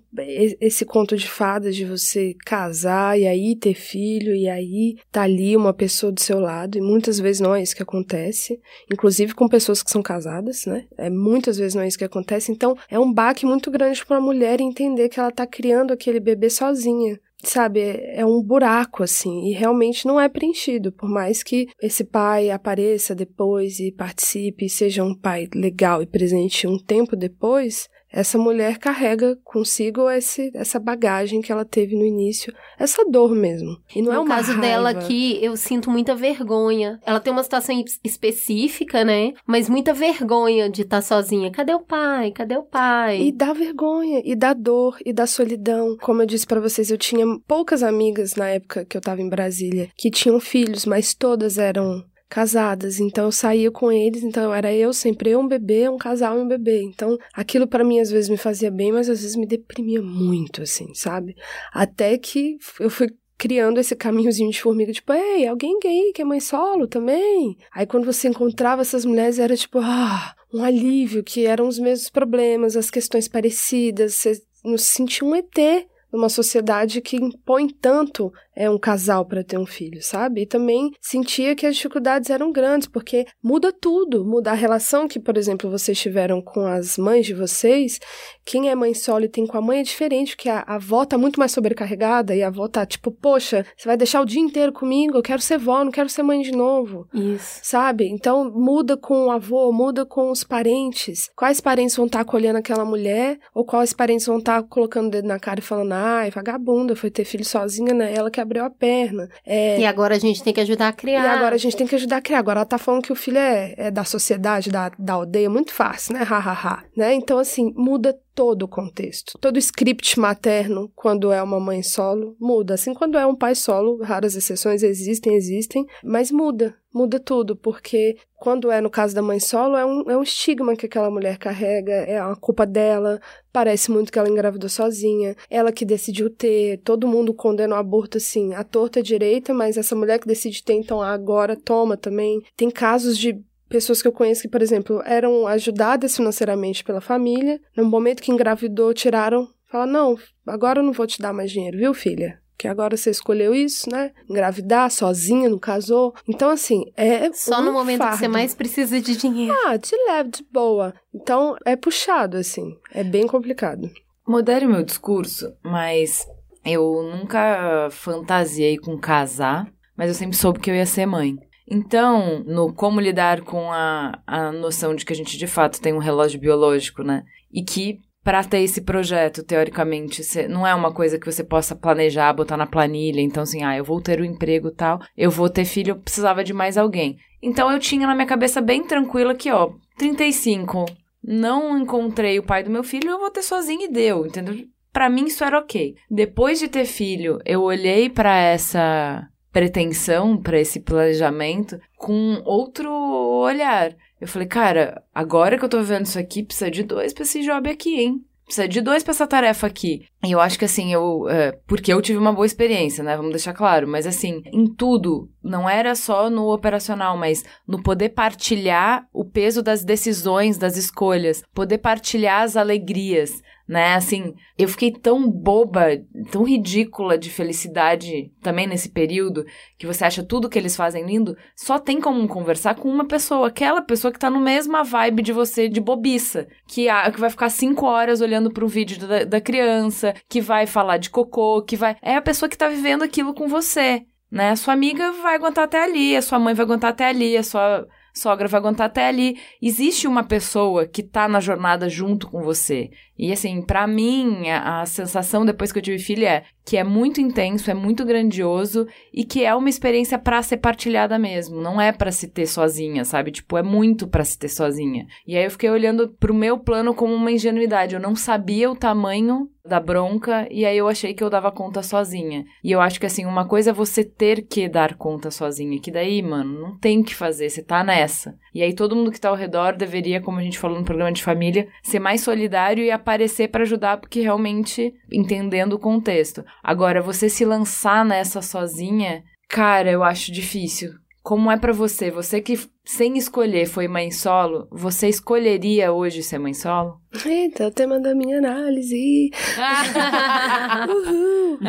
esse conto de fadas de você casar e aí ter filho e aí tá ali uma pessoa do seu lado e muitas vezes não é isso que acontece, inclusive com pessoas que são casadas, né? É muitas vezes não é isso que acontece. Então, é um baque muito grande para a mulher entender que ela tá criando aquele bebê sozinha sabe, é um buraco assim, e realmente não é preenchido, por mais que esse pai apareça depois e participe, seja um pai legal e presente um tempo depois, essa mulher carrega consigo esse, essa bagagem que ela teve no início, essa dor mesmo. E não no é uma caso raiva. dela aqui, eu sinto muita vergonha. Ela tem uma situação específica, né? Mas muita vergonha de estar tá sozinha. Cadê o pai? Cadê o pai? E dá vergonha, e dá dor, e dá solidão. Como eu disse para vocês, eu tinha poucas amigas na época que eu tava em Brasília que tinham filhos, mas todas eram casadas, então eu saía com eles, então era eu sempre eu, um bebê, um casal e um bebê. Então, aquilo para mim às vezes me fazia bem, mas às vezes me deprimia muito assim, sabe? Até que eu fui criando esse caminhozinho de formiga, tipo, ei, alguém gay que é mãe solo também. Aí quando você encontrava essas mulheres, era tipo, ah, um alívio, que eram os mesmos problemas, as questões parecidas, você não se sentia um ET numa sociedade que impõe tanto é um casal para ter um filho, sabe? E também sentia que as dificuldades eram grandes, porque muda tudo, muda a relação que, por exemplo, vocês tiveram com as mães de vocês. Quem é mãe solo e tem com a mãe é diferente, porque a, a avó tá muito mais sobrecarregada e a avó tá tipo, poxa, você vai deixar o dia inteiro comigo, eu quero ser vó, não quero ser mãe de novo. Isso. Sabe? Então muda com o avô, muda com os parentes. Quais parentes vão estar tá acolhendo aquela mulher, ou quais parentes vão estar tá colocando o dedo na cara e falando, ai, vagabunda, foi ter filho sozinha, né? Ela que abriu a perna. É... E agora a gente tem que ajudar a criar. E agora a gente tem que ajudar a criar. Agora ela tá falando que o filho é, é da sociedade, da, da aldeia, muito fácil, né? Ha, ha, ha. Né? Então, assim, muda todo o contexto. Todo o script materno, quando é uma mãe solo, muda. Assim, quando é um pai solo, raras exceções existem, existem, mas muda. Muda tudo, porque quando é no caso da mãe solo, é um, é um estigma que aquela mulher carrega, é uma culpa dela, parece muito que ela engravidou sozinha, ela que decidiu ter, todo mundo condena o aborto assim, a torta direita, mas essa mulher que decide ter, então agora toma também. Tem casos de pessoas que eu conheço que, por exemplo, eram ajudadas financeiramente pela família, no momento que engravidou, tiraram, fala não, agora eu não vou te dar mais dinheiro, viu, filha? Que agora você escolheu isso, né? Engravidar sozinha, não casou. Então, assim, é. Só um no momento fardo. que você mais precisa de dinheiro. Ah, te leve de boa. Então, é puxado, assim. É bem complicado. Modere o meu discurso, mas eu nunca fantasiei com casar, mas eu sempre soube que eu ia ser mãe. Então, no como lidar com a, a noção de que a gente de fato tem um relógio biológico, né? E que para ter esse projeto, teoricamente, não é uma coisa que você possa planejar, botar na planilha. Então, assim, ah, eu vou ter o um emprego tal, eu vou ter filho, eu precisava de mais alguém. Então, eu tinha na minha cabeça bem tranquila que, ó, 35, não encontrei o pai do meu filho, eu vou ter sozinho e deu, entendeu? Para mim, isso era ok. Depois de ter filho, eu olhei para essa pretensão, para esse planejamento, com outro olhar. Eu falei, cara, agora que eu tô vendo isso aqui, precisa de dois pra esse job aqui, hein? Precisa de dois pra essa tarefa aqui. Eu acho que assim, eu. É, porque eu tive uma boa experiência, né? Vamos deixar claro. Mas assim, em tudo, não era só no operacional, mas no poder partilhar o peso das decisões, das escolhas, poder partilhar as alegrias, né? Assim, eu fiquei tão boba, tão ridícula de felicidade também nesse período, que você acha tudo que eles fazem lindo, só tem como conversar com uma pessoa, aquela pessoa que tá no mesma vibe de você, de bobiça, que, a, que vai ficar cinco horas olhando pro vídeo da, da criança, que vai falar de cocô, que vai. É a pessoa que tá vivendo aquilo com você. Né? A sua amiga vai aguentar até ali, a sua mãe vai aguentar até ali, a sua sogra vai aguentar até ali. Existe uma pessoa que tá na jornada junto com você. E assim, para mim, a, a, sensação depois que eu tive filho é que é muito intenso, é muito grandioso e que é uma experiência para ser partilhada mesmo, não é para se ter sozinha, sabe? Tipo, é muito para se ter sozinha. E aí eu fiquei olhando pro meu plano como uma ingenuidade, eu não sabia o tamanho da bronca e aí eu achei que eu dava conta sozinha. E eu acho que assim, uma coisa é você ter que dar conta sozinha, que daí, mano, não tem que fazer, você tá nessa. E aí todo mundo que tá ao redor deveria, como a gente falou no programa de família, ser mais solidário e aparecer para ajudar, porque realmente entendendo o contexto. Agora, você se lançar nessa sozinha, cara, eu acho difícil. Como é para você? Você que sem escolher, foi mãe solo, você escolheria hoje ser mãe solo? Eita, o tema da minha análise. Uhul.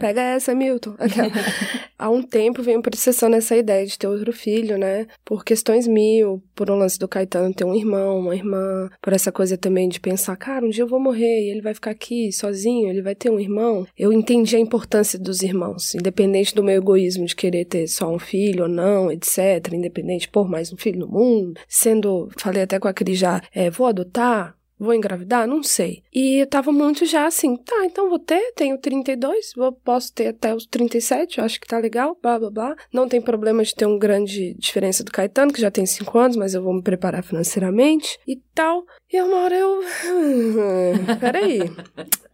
Pega essa, Milton. Aquela. Há um tempo venho processando essa ideia de ter outro filho, né? Por questões mil, por um lance do Caetano ter um irmão, uma irmã, por essa coisa também de pensar, cara, um dia eu vou morrer e ele vai ficar aqui sozinho, ele vai ter um irmão. Eu entendi a importância dos irmãos, independente do meu egoísmo de querer ter só um filho ou não, etc. Independente, por mais um filho no mundo. Sendo, falei até com a Cris já, é, vou adotar, Vou engravidar? Não sei. E eu tava muito já assim, tá, então vou ter, tenho 32, vou, posso ter até os 37, acho que tá legal, blá blá blá. Não tem problema de ter uma grande diferença do Caetano, que já tem 5 anos, mas eu vou me preparar financeiramente e tal. E uma hora eu. Peraí.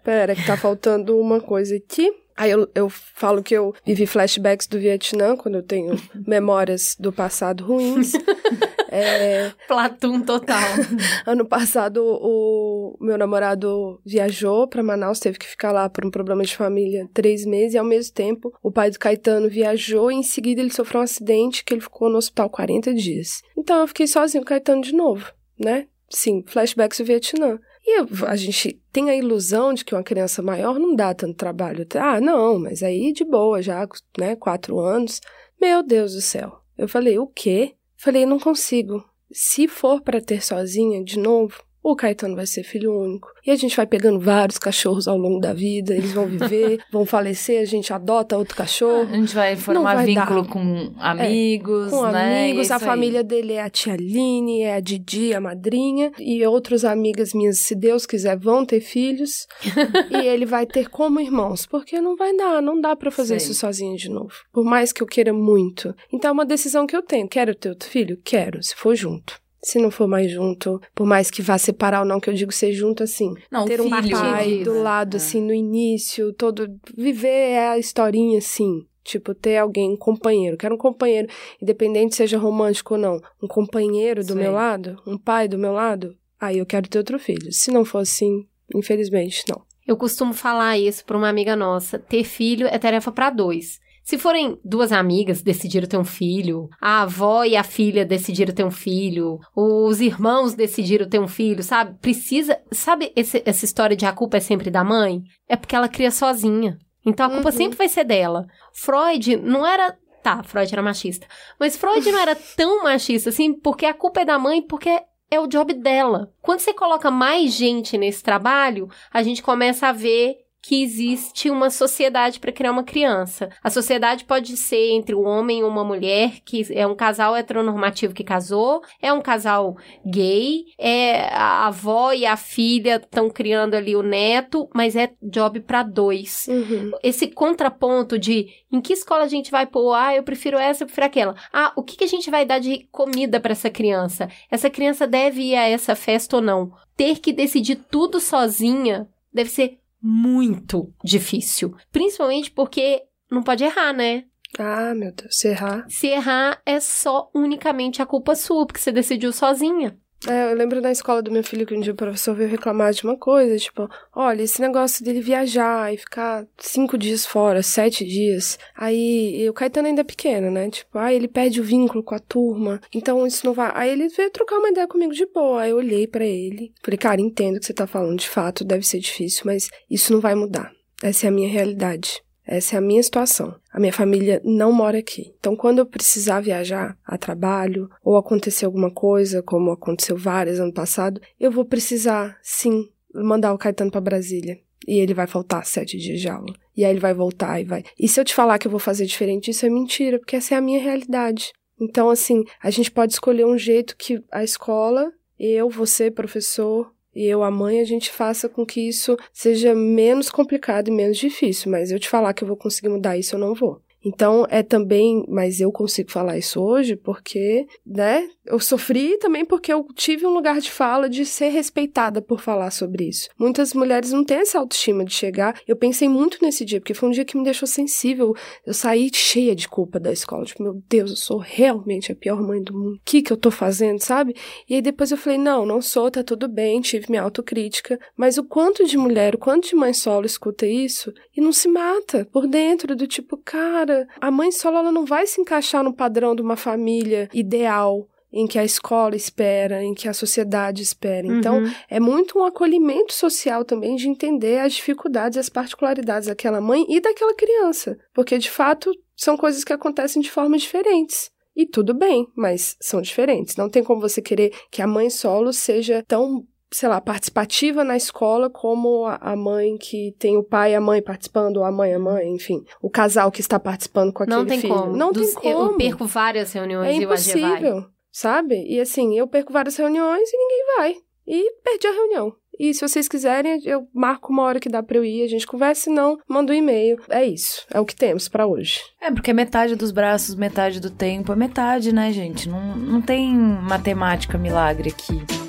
Pera, que tá faltando uma coisa aqui. Aí eu, eu falo que eu vivi flashbacks do Vietnã, quando eu tenho memórias do passado ruins. é, Platum total. ano passado, o meu namorado viajou para Manaus, teve que ficar lá por um problema de família três meses, e ao mesmo tempo, o pai do Caetano viajou e em seguida ele sofreu um acidente que ele ficou no hospital 40 dias. Então eu fiquei sozinho com o Caetano de novo, né? Sim, flashbacks do Vietnã. E a gente tem a ilusão de que uma criança maior não dá tanto trabalho. Ah, não, mas aí de boa, já, né, quatro anos. Meu Deus do céu. Eu falei, o quê? Falei, não consigo. Se for para ter sozinha de novo, o Caetano vai ser filho único. E a gente vai pegando vários cachorros ao longo da vida, eles vão viver, vão falecer, a gente adota outro cachorro. A gente vai formar vai vínculo dar. com amigos, É, com né? amigos, a Isso aí. família dele é a tia Aline, é a Didi, a madrinha, e outras amigas minhas, se Deus quiser, vão ter filhos, e ele vai ter como irmãos, porque não vai dar, não dá pra fazer Sei. isso sozinho de novo, por mais que eu queira muito. Então é uma decisão que eu tenho, quero ter outro filho? Quero, se for junto. Se não for mais junto, por mais que vá separar ou não, que eu digo ser junto assim. Não, ter um filho, pai diz, do lado, é. assim, no início, todo. Viver a historinha assim. Tipo, ter alguém, um companheiro. Quero um companheiro, independente seja romântico ou não. Um companheiro do Sei. meu lado, um pai do meu lado. Aí eu quero ter outro filho. Se não for assim, infelizmente, não. Eu costumo falar isso pra uma amiga nossa. Ter filho é tarefa pra dois. Se forem duas amigas decidiram ter um filho, a avó e a filha decidiram ter um filho, os irmãos decidiram ter um filho, sabe? Precisa. Sabe esse- essa história de a culpa é sempre da mãe? É porque ela cria sozinha. Então a culpa Uhum. sempre vai ser dela. Freud não era. Tá, Freud era machista. Mas Freud não era tão machista assim, porque a culpa é da mãe, porque é o job dela. Quando você coloca mais gente nesse trabalho, a gente começa a ver que existe uma sociedade para criar uma criança. A sociedade pode ser entre um homem e uma mulher, que é um casal heteronormativo que casou, é um casal gay, é a avó e a filha estão criando ali o neto, mas é job para dois Uhum. esse contraponto de em que escola a gente vai pôr, ah, eu prefiro essa, eu prefiro aquela. Ah, o que, que a gente vai dar de comida para essa criança? Essa criança deve ir a essa festa ou não? Ter que decidir tudo sozinha deve ser muito difícil. Principalmente porque não pode errar, né? Ah, meu Deus, se errar. Se errar é só unicamente a culpa sua, porque você decidiu sozinha. É, eu lembro na escola do meu filho que um dia o professor veio reclamar de uma coisa, tipo, olha, esse negócio dele viajar e ficar cinco dias fora, sete dias, aí o Caetano ainda é pequeno, né? Tipo, aí ele perde o vínculo com a turma, então isso não vai. Aí ele veio trocar uma ideia comigo de boa, aí eu olhei pra ele, falei, cara, entendo o que você tá falando, de fato, deve ser difícil, mas isso não vai mudar. Essa é a minha realidade. Essa é a minha situação. A minha família não mora aqui. Então, quando eu precisar viajar a trabalho ou acontecer alguma coisa, como aconteceu várias ano passado, eu vou precisar, sim, mandar o Caetano para Brasília. E ele vai faltar sete dias de aula. E aí ele vai voltar e vai. E se eu te falar que eu vou fazer diferente, isso é mentira, porque essa é a minha realidade. Então, assim, a gente pode escolher um jeito que a escola, eu, você, professor, e eu, a mãe, a gente faça com que isso seja menos complicado e menos difícil. Mas eu te falar que eu vou conseguir mudar isso, eu não vou. Então, é também, mas eu consigo falar isso hoje porque, né, eu sofri também porque eu tive um lugar de fala de ser respeitada por falar sobre isso. Muitas mulheres não têm essa autoestima de chegar. Eu pensei muito nesse dia, porque foi um dia que me deixou sensível. Eu saí cheia de culpa da escola. Tipo, meu Deus, eu sou realmente a pior mãe do mundo. O que que eu tô fazendo, sabe? E aí depois eu falei, não, não sou, tá tudo bem, tive minha autocrítica. Mas o quanto de mulher, o quanto de mãe solo escuta isso e não se mata por dentro do tipo, cara, cara. A mãe solo ela não vai se encaixar no padrão de uma família ideal em que a escola espera, em que a sociedade espera. Então, Uhum. é muito um acolhimento social também de entender as dificuldades e as particularidades daquela mãe e daquela criança. Porque, de fato, são coisas que acontecem de formas diferentes. E tudo bem, mas são diferentes. Não tem como você querer que a mãe solo seja tão, sei lá, participativa na escola como a mãe que tem o pai e a mãe participando, ou a mãe e a mãe, enfim. O casal que está participando com aquele Não tem filho. como. Não Dos- tem como. Eu perco várias reuniões É e impossível, sabe? E assim, eu perco várias reuniões e ninguém vai. E perdi a reunião. E se vocês quiserem, eu marco uma hora que dá pra eu ir, a gente conversa, se não, manda um e-mail. É isso, é o que temos pra hoje. É, porque é metade dos braços, metade do tempo. É metade, né, gente? Não, não tem matemática milagre aqui.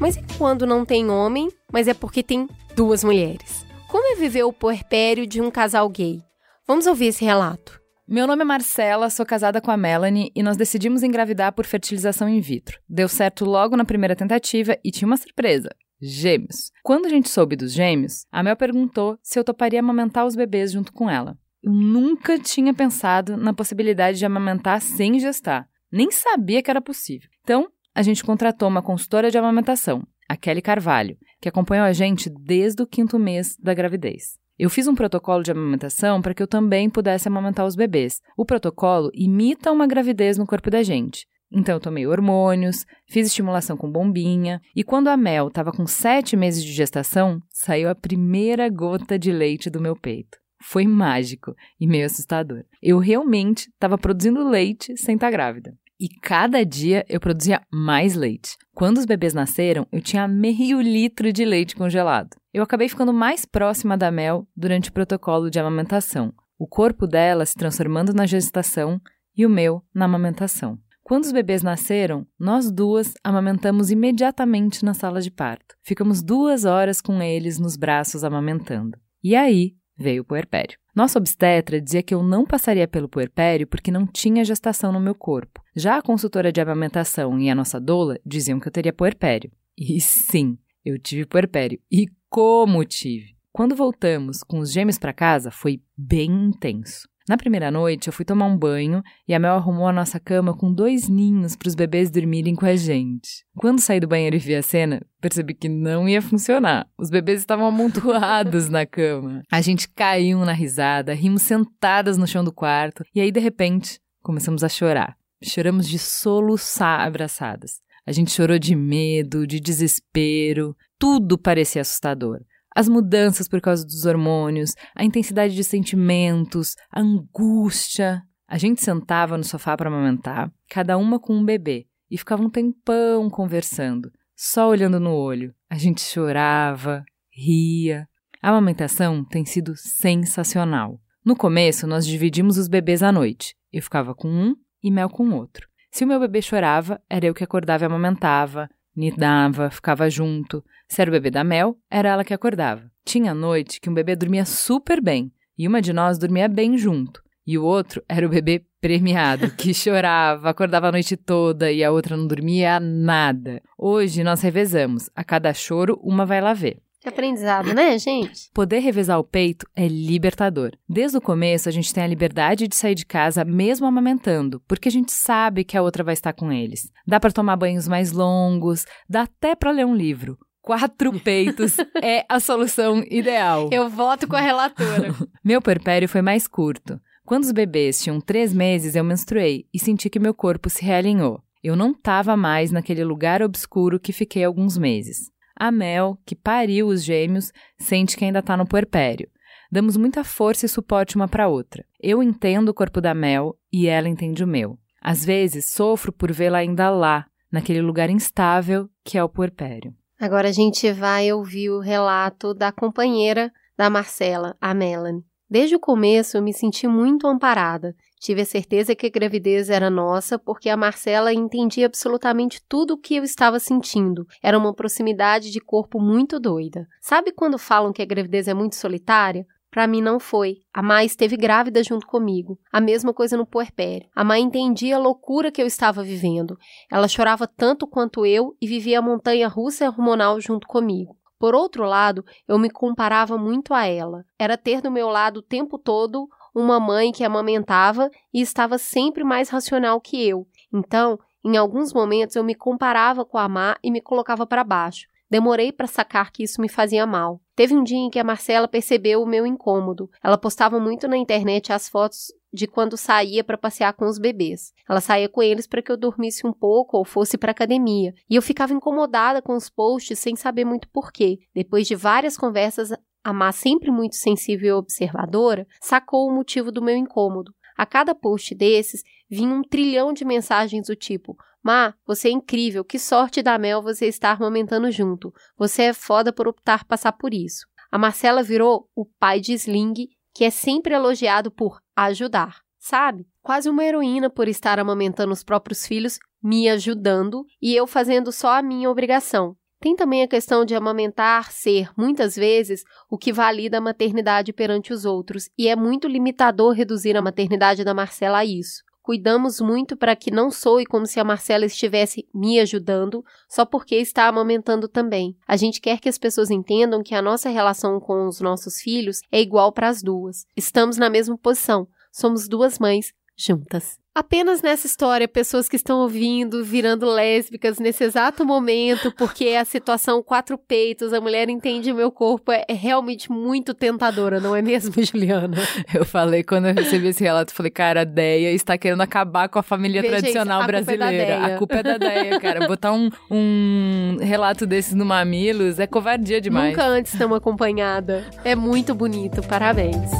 Mas e quando não tem homem, mas é porque tem duas mulheres? Como é viver o puerpério de um casal gay? Vamos ouvir esse relato. Meu nome é Marcela, sou casada com a Melanie e nós decidimos engravidar por fertilização in vitro. Deu certo logo na primeira tentativa e tinha uma surpresa. Gêmeos. Quando a gente soube dos gêmeos, a Mel perguntou se eu toparia amamentar os bebês junto com ela. Eu nunca tinha pensado na possibilidade de amamentar sem gestar. Nem sabia que era possível. Então, a gente contratou uma consultora de amamentação, a Kelly Carvalho, que acompanhou a gente desde o quinto mês da gravidez. Eu fiz um protocolo de amamentação para que eu também pudesse amamentar os bebês. O protocolo imita uma gravidez no corpo da gente. Então eu tomei hormônios, fiz estimulação com bombinha, e quando a Mel estava com sete meses de gestação, saiu a primeira gota de leite do meu peito. Foi mágico e meio assustador. Eu realmente estava produzindo leite sem estar grávida. E cada dia eu produzia mais leite. Quando os bebês nasceram, eu tinha meio litro de leite congelado. Eu acabei ficando mais próxima da Mel durante o protocolo de amamentação. O corpo dela se transformando na gestação e o meu na amamentação. Quando os bebês nasceram, nós duas amamentamos imediatamente na sala de parto. Ficamos duas horas com eles nos braços amamentando. E aí veio o puerpério. Nossa obstetra dizia que eu não passaria pelo puerpério porque não tinha gestação no meu corpo. Já a consultora de amamentação e a nossa doula diziam que eu teria puerpério. E sim, eu tive puerpério. E como tive! Quando voltamos com os gêmeos para casa, foi bem intenso. Na primeira noite, eu fui tomar um banho e a Mel arrumou a nossa cama com dois ninhos para os bebês dormirem com a gente. Quando saí do banheiro e vi a cena, percebi que não ia funcionar. Os bebês estavam amontoados na cama. A gente caiu na risada, rimos sentadas no chão do quarto e aí, de repente, começamos a chorar. Choramos de soluçar abraçadas. A gente chorou de medo, de desespero, tudo parecia assustador as mudanças por causa dos hormônios, a intensidade de sentimentos, a angústia. A gente sentava no sofá para amamentar, cada uma com um bebê, e ficava um tempão conversando, só olhando no olho. A gente chorava, ria. A amamentação tem sido sensacional. No começo, nós dividimos os bebês à noite. Eu ficava com um e Mel com outro. Se o meu bebê chorava, era eu que acordava e amamentava, nidava, ficava junto. Se era o bebê da Mel, era ela que acordava. Tinha noite que um bebê dormia super bem e uma de nós dormia bem junto. E o outro era o bebê premiado, que chorava, acordava a noite toda e a outra não dormia nada. Hoje nós revezamos. A cada choro, uma vai lá ver. Que aprendizado, né, gente? Poder revezar o peito é libertador. Desde o começo, a gente tem a liberdade de sair de casa mesmo amamentando, porque a gente sabe que a outra vai estar com eles. Dá para tomar banhos mais longos, dá até para ler um livro. Quatro peitos é a solução ideal. Eu voto com a relatora. Meu puerpério foi mais curto. Quando os bebês tinham três meses, eu menstruei e senti que meu corpo se realinhou. Eu não estava mais naquele lugar obscuro que fiquei alguns meses. A Mel, que pariu os gêmeos, sente que ainda está no puerpério. Damos muita força e suporte uma para outra. Eu entendo o corpo da Mel e ela entende o meu. Às vezes sofro por vê-la ainda lá, naquele lugar instável que é o puerpério. Agora a gente vai ouvir o relato da companheira da Marcela, a Melanie. Desde o começo eu me senti muito amparada. Tive a certeza que a gravidez era nossa porque a Marcela entendia absolutamente tudo o que eu estava sentindo. Era uma proximidade de corpo muito doida. Sabe quando falam que a gravidez é muito solitária? Para mim não foi. A Mai esteve grávida junto comigo. A mesma coisa no puerpério. A Mai entendia a loucura que eu estava vivendo. Ela chorava tanto quanto eu e vivia a montanha russa hormonal junto comigo. Por outro lado, eu me comparava muito a ela. Era ter do meu lado o tempo todo uma mãe que amamentava e estava sempre mais racional que eu. Então, em alguns momentos eu me comparava com a Má e me colocava para baixo. Demorei para sacar que isso me fazia mal. Teve um dia em que a Marcela percebeu o meu incômodo. Ela postava muito na internet as fotos de quando saía para passear com os bebês. Ela saía com eles para que eu dormisse um pouco ou fosse para academia. E eu ficava incomodada com os posts sem saber muito porquê. Depois de várias conversas, a Má, sempre muito sensível e observadora, sacou o motivo do meu incômodo. A cada post desses vinha um trilhão de mensagens do tipo: Má, você é incrível, que sorte da Mel você estar amamentando junto. Você é foda por optar passar por isso. A Marcela virou o pai de Sling, que é sempre elogiado por ajudar, sabe? Quase uma heroína por estar amamentando os próprios filhos, me ajudando e eu fazendo só a minha obrigação. Tem também a questão de amamentar ser, muitas vezes, o que valida a maternidade perante os outros, e é muito limitador reduzir a maternidade da Marcela a isso. Cuidamos muito para que não soe como se a Marcela estivesse me ajudando só porque está amamentando também. A gente quer que as pessoas entendam que a nossa relação com os nossos filhos é igual para as duas. Estamos na mesma posição. Somos duas mães juntas. Apenas nessa história, pessoas que estão ouvindo virando lésbicas nesse exato momento, porque a situação quatro peitos, a mulher entende meu corpo, é, é realmente muito tentadora, não é mesmo, Juliana? Eu falei, quando eu recebi esse relato, falei, cara, a Deia está querendo acabar com a família gente, tradicional a culpa é brasileira. A culpa é da Deia, cara. Botar um, um relato desses no Mamilos é covardia demais. Nunca antes tão acompanhada. É muito bonito, parabéns.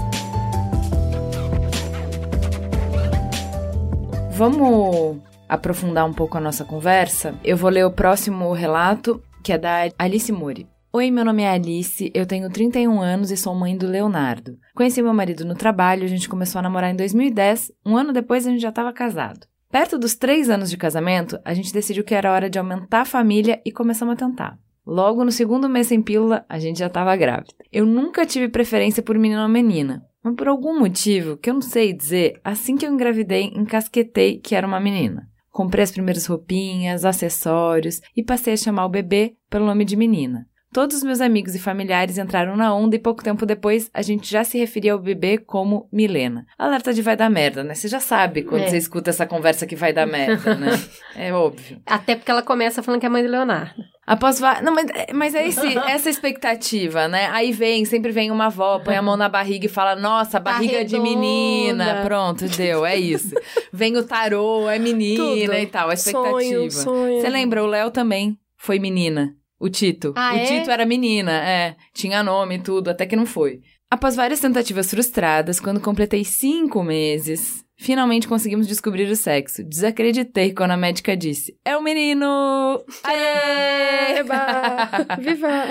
Vamos aprofundar um pouco a nossa conversa? Eu vou ler o próximo relato, que é da Alice Mori. Oi, meu nome é Alice, eu tenho 31 anos e sou mãe do Leonardo. Conheci meu marido no trabalho, a gente começou a namorar em 2010, um ano depois a gente já estava casado. Perto dos três anos de casamento, a gente decidiu que era hora de aumentar a família e começamos a tentar. Logo no segundo mês sem pílula, a gente já estava grávida. Eu nunca tive preferência por menino ou menina, mas por algum motivo, que eu não sei dizer, assim que eu engravidei, encasquetei que era uma menina. Comprei as primeiras roupinhas, acessórios e passei a chamar o bebê pelo nome de menina. Todos os meus amigos e familiares entraram na onda e pouco tempo depois a gente já se referia ao bebê como Milena. Alerta de vai dar merda, né? Você já sabe quando É. você escuta essa conversa que vai dar merda, né? É óbvio. Até porque ela começa falando que é mãe do Leonardo. Após va- Não, mas, mas é esse, essa expectativa, né? Aí vem, sempre vem uma avó, põe a mão na barriga e fala: Nossa, barriga de redonda. menina. Pronto, deu, é isso. Vem o tarô, é menina Tudo. e tal, a expectativa. Você lembra, o Léo também foi menina. O Tito. Ah, o é? Tito era menina, é. Tinha nome e tudo, até que não foi. Após várias tentativas frustradas, quando completei cinco meses, finalmente conseguimos descobrir o sexo. Desacreditei quando a médica disse: É o menino! Aê! Eba! Viva!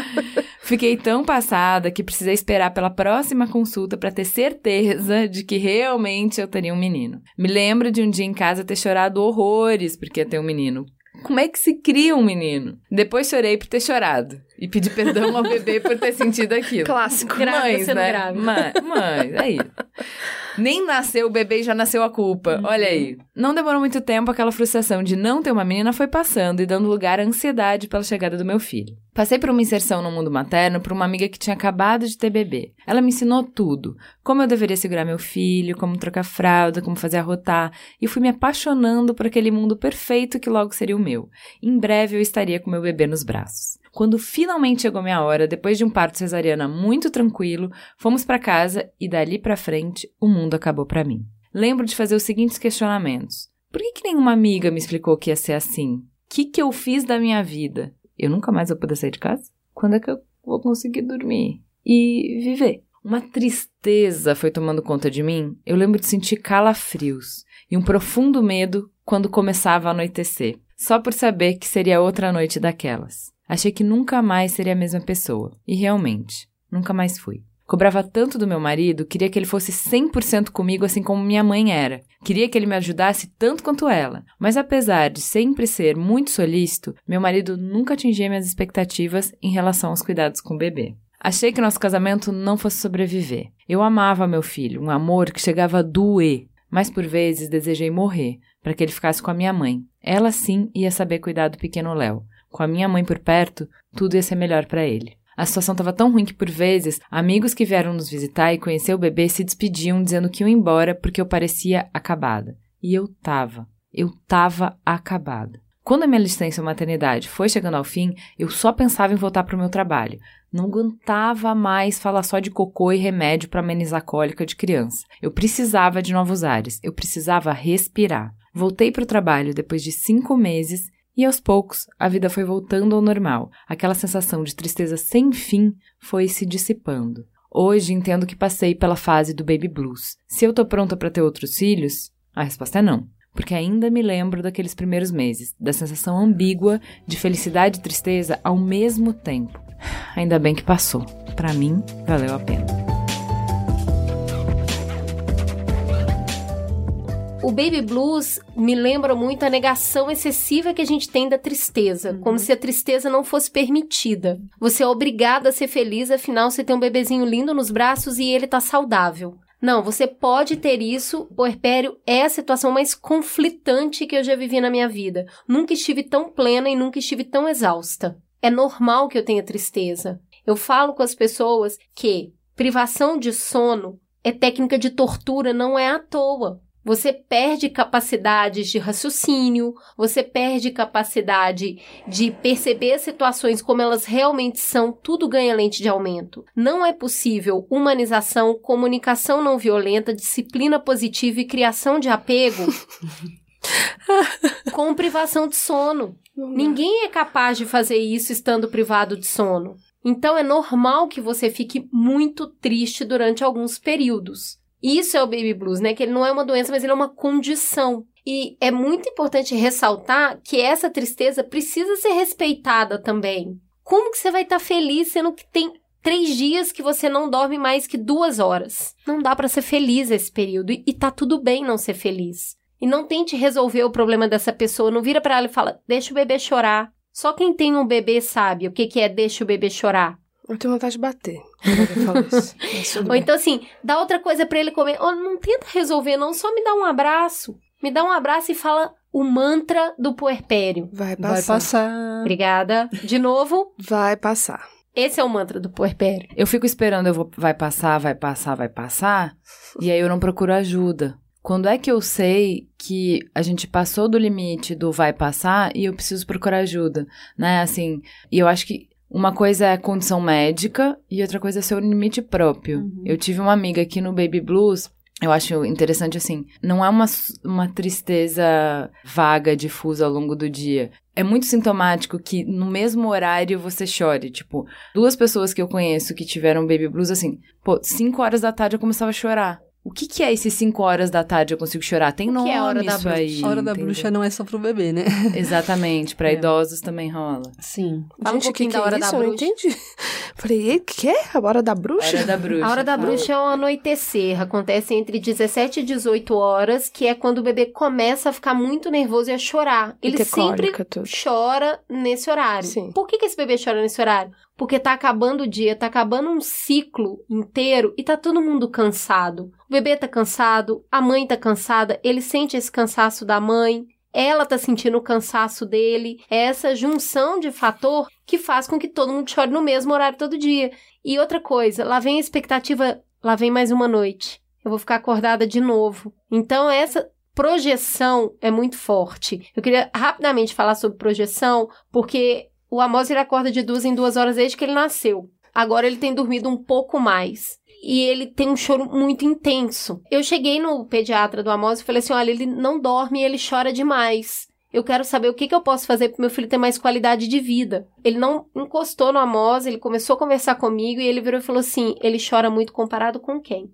Fiquei tão passada que precisei esperar pela próxima consulta para ter certeza de que realmente eu teria um menino. Me lembro de um dia em casa ter chorado horrores porque ia ter um menino. Como é que se cria um menino? Depois chorei por ter chorado e pedi perdão ao bebê por ter sentido aquilo. Clássico. Mães, né? grávida. Mãe, mãe, é isso. Nem nasceu o bebê e já nasceu a culpa. Olha aí. Não demorou muito tempo, aquela frustração de não ter uma menina foi passando e dando lugar à ansiedade pela chegada do meu filho. Passei por uma inserção no mundo materno por uma amiga que tinha acabado de ter bebê. Ela me ensinou tudo: como eu deveria segurar meu filho, como trocar fralda, como fazer arrotar, e fui me apaixonando por aquele mundo perfeito que logo seria o meu. Em breve eu estaria com meu bebê nos braços. Quando finalmente chegou minha hora, depois de um parto cesariana muito tranquilo, fomos para casa e dali para frente o mundo acabou para mim. Lembro de fazer os seguintes questionamentos: Por que, que nenhuma amiga me explicou que ia ser assim? O que, que eu fiz da minha vida? Eu nunca mais vou poder sair de casa? Quando é que eu vou conseguir dormir e viver? Uma tristeza foi tomando conta de mim. Eu lembro de sentir calafrios e um profundo medo quando começava a anoitecer, só por saber que seria outra noite daquelas. Achei que nunca mais seria a mesma pessoa, e realmente, nunca mais fui. Cobrava tanto do meu marido, queria que ele fosse 100% comigo assim como minha mãe era. Queria que ele me ajudasse tanto quanto ela. Mas apesar de sempre ser muito solícito, meu marido nunca atingia minhas expectativas em relação aos cuidados com o bebê. Achei que nosso casamento não fosse sobreviver. Eu amava meu filho, um amor que chegava a doer, mas por vezes desejei morrer para que ele ficasse com a minha mãe. Ela sim ia saber cuidar do pequeno Léo. Com a minha mãe por perto, tudo ia ser melhor para ele. A situação estava tão ruim que, por vezes, amigos que vieram nos visitar e conhecer o bebê se despediam dizendo que iam embora porque eu parecia acabada. E eu tava. Eu tava acabada. Quando a minha licença maternidade foi chegando ao fim, eu só pensava em voltar para o meu trabalho. Não aguentava mais falar só de cocô e remédio para amenizar a cólica de criança. Eu precisava de novos ares. Eu precisava respirar. Voltei para o trabalho depois de cinco meses e aos poucos a vida foi voltando ao normal. Aquela sensação de tristeza sem fim foi se dissipando. Hoje entendo que passei pela fase do baby blues. Se eu tô pronta para ter outros filhos? A resposta é não porque ainda me lembro daqueles primeiros meses, da sensação ambígua de felicidade e tristeza ao mesmo tempo. Ainda bem que passou. Para mim, valeu a pena. O baby blues me lembra muito a negação excessiva que a gente tem da tristeza, uhum. como se a tristeza não fosse permitida. Você é obrigado a ser feliz, afinal você tem um bebezinho lindo nos braços e ele tá saudável. Não, você pode ter isso. O puerpério é a situação mais conflitante que eu já vivi na minha vida. Nunca estive tão plena e nunca estive tão exausta. É normal que eu tenha tristeza. Eu falo com as pessoas que privação de sono é técnica de tortura, não é à toa. Você perde capacidades de raciocínio, você perde capacidade de perceber situações como elas realmente são, tudo ganha lente de aumento. Não é possível humanização, comunicação não violenta, disciplina positiva e criação de apego com privação de sono. Ninguém é capaz de fazer isso estando privado de sono. Então é normal que você fique muito triste durante alguns períodos. Isso é o baby blues, né? Que ele não é uma doença, mas ele é uma condição. E é muito importante ressaltar que essa tristeza precisa ser respeitada também. Como que você vai estar tá feliz sendo que tem três dias que você não dorme mais que duas horas? Não dá para ser feliz esse período e, e tá tudo bem não ser feliz. E não tente resolver o problema dessa pessoa, não vira para ela e fala: "Deixa o bebê chorar". Só quem tem um bebê sabe o que que é deixa o bebê chorar. Eu tenho vontade de bater. Ou então, assim, dá outra coisa para ele comer. Oh, não tenta resolver, não. Só me dá um abraço. Me dá um abraço e fala o mantra do puerpério. Vai passar. Vai passar. Obrigada. De novo. Vai passar. Esse é o mantra do puerpério. Eu fico esperando, eu vou, vai passar, vai passar, vai passar. e aí eu não procuro ajuda. Quando é que eu sei que a gente passou do limite do vai passar e eu preciso procurar ajuda, né? Assim, e eu acho que uma coisa é condição médica e outra coisa é seu limite próprio. Uhum. Eu tive uma amiga aqui no Baby Blues eu acho interessante assim, não é uma, uma tristeza vaga, difusa ao longo do dia. É muito sintomático que no mesmo horário você chore. Tipo, duas pessoas que eu conheço que tiveram baby blues, assim, pô, cinco horas da tarde eu começava a chorar. O que, que é esses 5 horas da tarde eu consigo chorar? Tem nome é a hora da bruxa? aí. A hora da entendeu? bruxa não é só pro bebê, né? Exatamente, para é. idosos também rola. Sim. Fala Gente, um pouquinho que da hora é da bruxa. Eu não entendi. Falei, o que é? A hora da bruxa? A hora da bruxa. A hora da bruxa é um anoitecer. Acontece entre 17 e 18 horas, que é quando o bebê começa a ficar muito nervoso e a chorar. Ele sempre chora nesse horário. Sim. Por que, que esse bebê chora nesse horário? Porque tá acabando o dia, tá acabando um ciclo inteiro e tá todo mundo cansado. O bebê tá cansado, a mãe tá cansada, ele sente esse cansaço da mãe, ela tá sentindo o cansaço dele. É essa junção de fator que faz com que todo mundo chore no mesmo horário todo dia. E outra coisa, lá vem a expectativa, lá vem mais uma noite. Eu vou ficar acordada de novo. Então essa projeção é muito forte. Eu queria rapidamente falar sobre projeção, porque o Amos ele acorda de duas em duas horas desde que ele nasceu. Agora ele tem dormido um pouco mais. E ele tem um choro muito intenso. Eu cheguei no pediatra do Amos e falei assim: olha, ele não dorme e ele chora demais. Eu quero saber o que, que eu posso fazer para meu filho ter mais qualidade de vida. Ele não encostou no Amos, ele começou a conversar comigo e ele virou e falou assim: ele chora muito comparado com quem?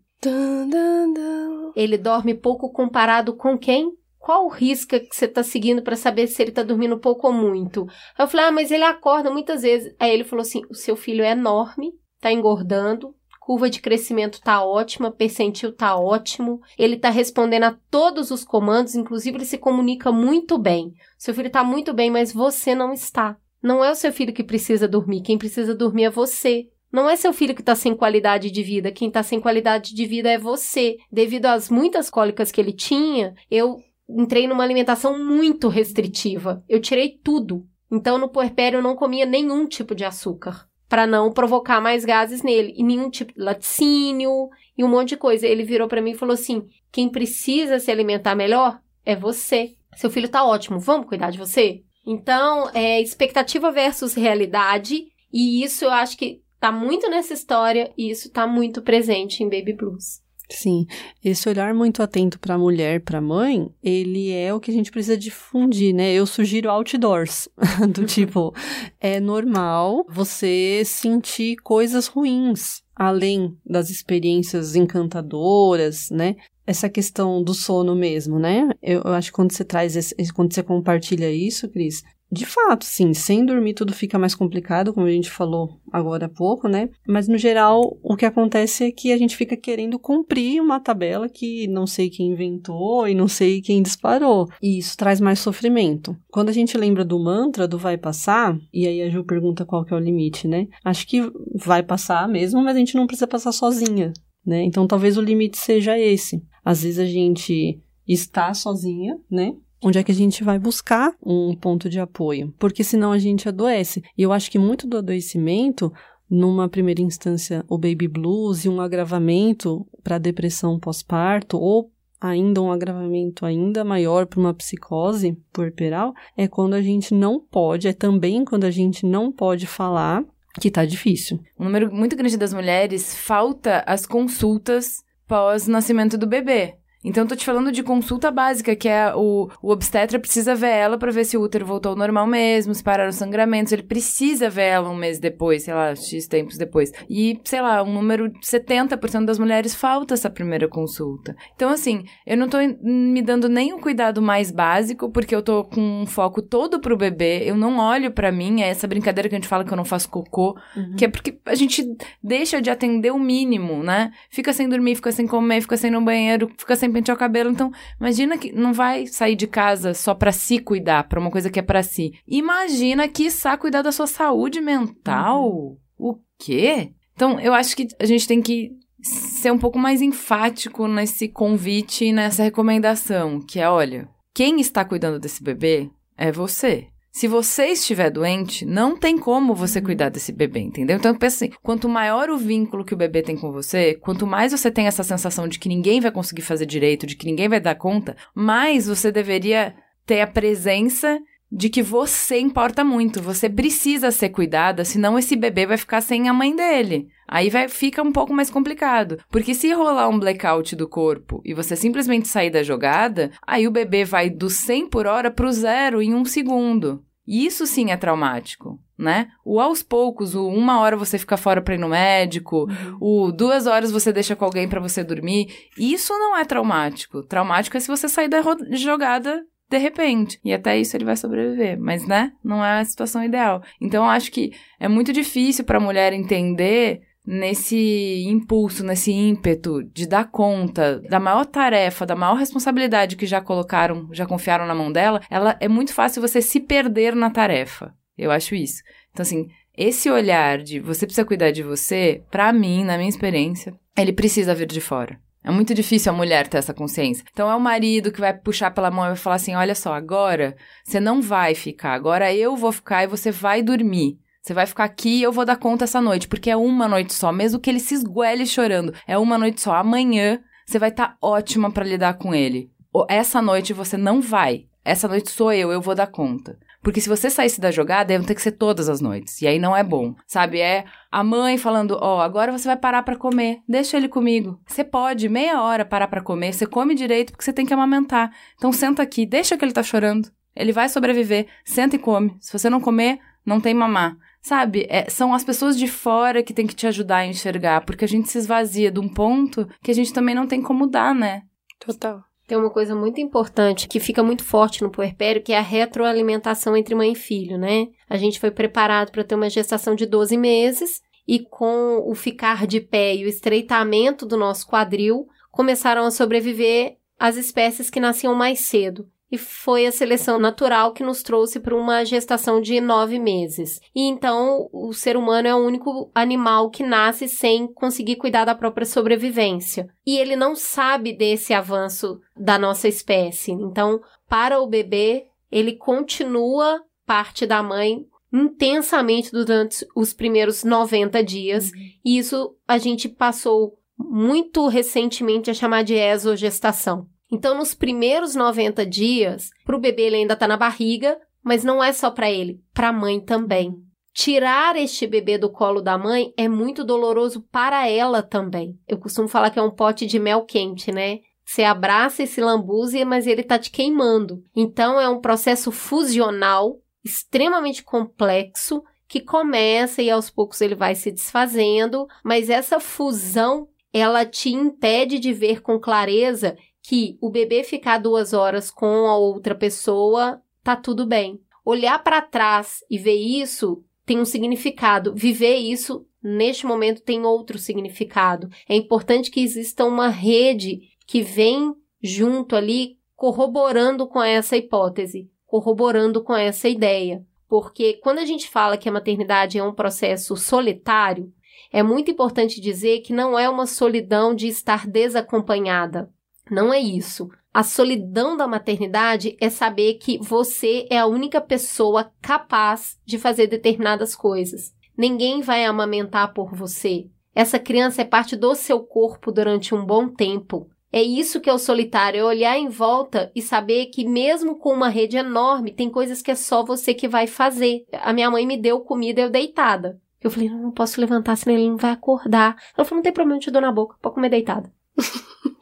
Ele dorme pouco comparado com quem? Qual o risco que você está seguindo para saber se ele está dormindo pouco ou muito? Aí eu falei, ah, mas ele acorda muitas vezes. Aí ele falou assim: o seu filho é enorme, está engordando, curva de crescimento tá ótima, percentil tá ótimo, ele tá respondendo a todos os comandos, inclusive ele se comunica muito bem. Seu filho tá muito bem, mas você não está. Não é o seu filho que precisa dormir, quem precisa dormir é você. Não é seu filho que está sem qualidade de vida, quem está sem qualidade de vida é você. Devido às muitas cólicas que ele tinha, eu entrei numa alimentação muito restritiva. Eu tirei tudo. Então, no puerpério, eu não comia nenhum tipo de açúcar. para não provocar mais gases nele e nenhum tipo de laticínio e um monte de coisa. Ele virou para mim e falou assim: "Quem precisa se alimentar melhor é você. Seu filho tá ótimo, vamos cuidar de você?" Então, é expectativa versus realidade, e isso eu acho que tá muito nessa história e isso tá muito presente em Baby Blues. Sim, esse olhar muito atento para a mulher, para a mãe, ele é o que a gente precisa difundir, né? Eu sugiro outdoors, do tipo, é normal você sentir coisas ruins, além das experiências encantadoras, né? Essa questão do sono mesmo, né? Eu, eu acho que quando você traz, esse, quando você compartilha isso, Cris, de fato, sim, sem dormir tudo fica mais complicado, como a gente falou agora há pouco, né? Mas no geral, o que acontece é que a gente fica querendo cumprir uma tabela que não sei quem inventou e não sei quem disparou. E isso traz mais sofrimento. Quando a gente lembra do mantra do vai passar, e aí a Ju pergunta qual que é o limite, né? Acho que vai passar mesmo, mas a gente não precisa passar sozinha, né? Então talvez o limite seja esse. Às vezes a gente está sozinha, né? Onde é que a gente vai buscar um ponto de apoio, porque senão a gente adoece. E eu acho que muito do adoecimento, numa primeira instância, o baby blues e um agravamento para depressão pós-parto ou ainda um agravamento ainda maior para uma psicose puerperal, é quando a gente não pode, é também quando a gente não pode falar que tá difícil. Um número muito grande das mulheres falta as consultas pós nascimento do bebê. Então, tô te falando de consulta básica, que é o, o obstetra precisa ver ela para ver se o útero voltou ao normal mesmo, se pararam os sangramentos. Ele precisa ver ela um mês depois, sei lá, X tempos depois. E, sei lá, um número de 70% das mulheres falta essa primeira consulta. Então, assim, eu não tô me dando nem o cuidado mais básico, porque eu tô com um foco todo pro bebê. Eu não olho para mim, é essa brincadeira que a gente fala que eu não faço cocô, uhum. que é porque a gente deixa de atender o mínimo, né? Fica sem dormir, fica sem comer, fica sem ir no banheiro, fica sem pentear o cabelo. Então, imagina que não vai sair de casa só para se cuidar, para uma coisa que é para si. Imagina que está cuidar da sua saúde mental. Uhum. O quê? Então, eu acho que a gente tem que ser um pouco mais enfático nesse convite e nessa recomendação, que é, olha, quem está cuidando desse bebê é você. Se você estiver doente, não tem como você uhum. cuidar desse bebê, entendeu? Então, pensa assim, quanto maior o vínculo que o bebê tem com você, quanto mais você tem essa sensação de que ninguém vai conseguir fazer direito, de que ninguém vai dar conta, mais você deveria ter a presença de que você importa muito, você precisa ser cuidada, senão esse bebê vai ficar sem a mãe dele. Aí vai fica um pouco mais complicado, porque se rolar um blackout do corpo e você simplesmente sair da jogada, aí o bebê vai do 100 por hora pro zero em um segundo. Isso sim é traumático, né? O aos poucos, o uma hora você fica fora para ir no médico, uhum. o duas horas você deixa com alguém para você dormir, isso não é traumático. Traumático é se você sair da jogada de repente. E até isso ele vai sobreviver. Mas, né? Não é a situação ideal. Então, eu acho que é muito difícil para a mulher entender nesse impulso, nesse ímpeto de dar conta da maior tarefa, da maior responsabilidade que já colocaram, já confiaram na mão dela, ela é muito fácil você se perder na tarefa. Eu acho isso. Então assim, esse olhar de você precisa cuidar de você, para mim, na minha experiência, ele precisa vir de fora. É muito difícil a mulher ter essa consciência. Então é o marido que vai puxar pela mão e vai falar assim: olha só, agora você não vai ficar, agora eu vou ficar e você vai dormir. Você vai ficar aqui e eu vou dar conta essa noite, porque é uma noite só, mesmo que ele se esguele chorando. É uma noite só. Amanhã você vai estar tá ótima para lidar com ele. Essa noite você não vai. Essa noite sou eu, eu vou dar conta. Porque se você saísse da jogada, iam ter que ser todas as noites. E aí não é bom. Sabe? É a mãe falando: Ó, oh, agora você vai parar para comer. Deixa ele comigo. Você pode, meia hora, parar para comer. Você come direito porque você tem que amamentar. Então senta aqui, deixa que ele tá chorando. Ele vai sobreviver. Senta e come. Se você não comer, não tem mamar. Sabe? É, são as pessoas de fora que tem que te ajudar a enxergar. Porque a gente se esvazia de um ponto que a gente também não tem como dar, né? Total. Tem uma coisa muito importante que fica muito forte no puerpério, que é a retroalimentação entre mãe e filho, né? A gente foi preparado para ter uma gestação de 12 meses e com o ficar de pé e o estreitamento do nosso quadril, começaram a sobreviver as espécies que nasciam mais cedo e foi a seleção natural que nos trouxe para uma gestação de nove meses. E então o ser humano é o único animal que nasce sem conseguir cuidar da própria sobrevivência. E ele não sabe desse avanço da nossa espécie. Então, para o bebê, ele continua parte da mãe intensamente durante os primeiros 90 dias. E isso a gente passou muito recentemente a chamar de exogestação. Então, nos primeiros 90 dias, para o bebê ele ainda está na barriga, mas não é só para ele, para a mãe também. Tirar este bebê do colo da mãe é muito doloroso para ela também. Eu costumo falar que é um pote de mel quente, né? Você abraça e se lambuze, mas ele tá te queimando. Então é um processo fusional extremamente complexo que começa e aos poucos ele vai se desfazendo, mas essa fusão ela te impede de ver com clareza que o bebê ficar duas horas com a outra pessoa tá tudo bem. Olhar para trás e ver isso tem um significado. Viver isso neste momento tem outro significado. É importante que exista uma rede que vem junto ali corroborando com essa hipótese, corroborando com essa ideia. Porque quando a gente fala que a maternidade é um processo solitário, é muito importante dizer que não é uma solidão de estar desacompanhada. Não é isso. A solidão da maternidade é saber que você é a única pessoa capaz de fazer determinadas coisas. Ninguém vai amamentar por você. Essa criança é parte do seu corpo durante um bom tempo. É isso que é o solitário, é olhar em volta e saber que mesmo com uma rede enorme, tem coisas que é só você que vai fazer. A minha mãe me deu comida eu deitada. Eu falei, não, não posso levantar, senão ele não vai acordar. Ela falou, não tem problema, eu te dou na boca, pode comer deitada.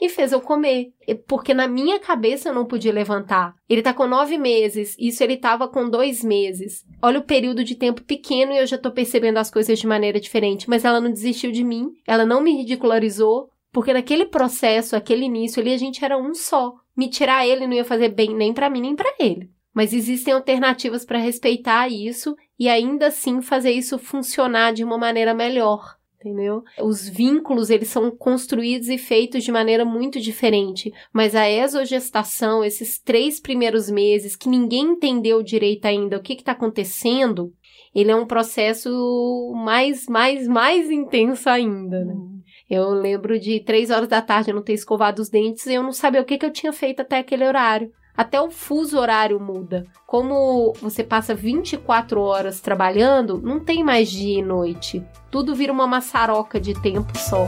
E fez eu comer. Porque na minha cabeça eu não podia levantar. Ele tá com nove meses, isso ele tava com dois meses. Olha o período de tempo pequeno e eu já tô percebendo as coisas de maneira diferente. Mas ela não desistiu de mim, ela não me ridicularizou, porque naquele processo, aquele início ali, a gente era um só. Me tirar ele não ia fazer bem nem para mim nem para ele. Mas existem alternativas para respeitar isso e ainda assim fazer isso funcionar de uma maneira melhor entendeu? Os vínculos, eles são construídos e feitos de maneira muito diferente, mas a exogestação, esses três primeiros meses que ninguém entendeu direito ainda o que está acontecendo, ele é um processo mais, mais, mais intenso ainda, né? Uhum. Eu lembro de três horas da tarde eu não ter escovado os dentes e eu não sabia o que, que eu tinha feito até aquele horário. Até o fuso horário muda. Como você passa 24 horas trabalhando, não tem mais dia e noite. Tudo vira uma maçaroca de tempo só.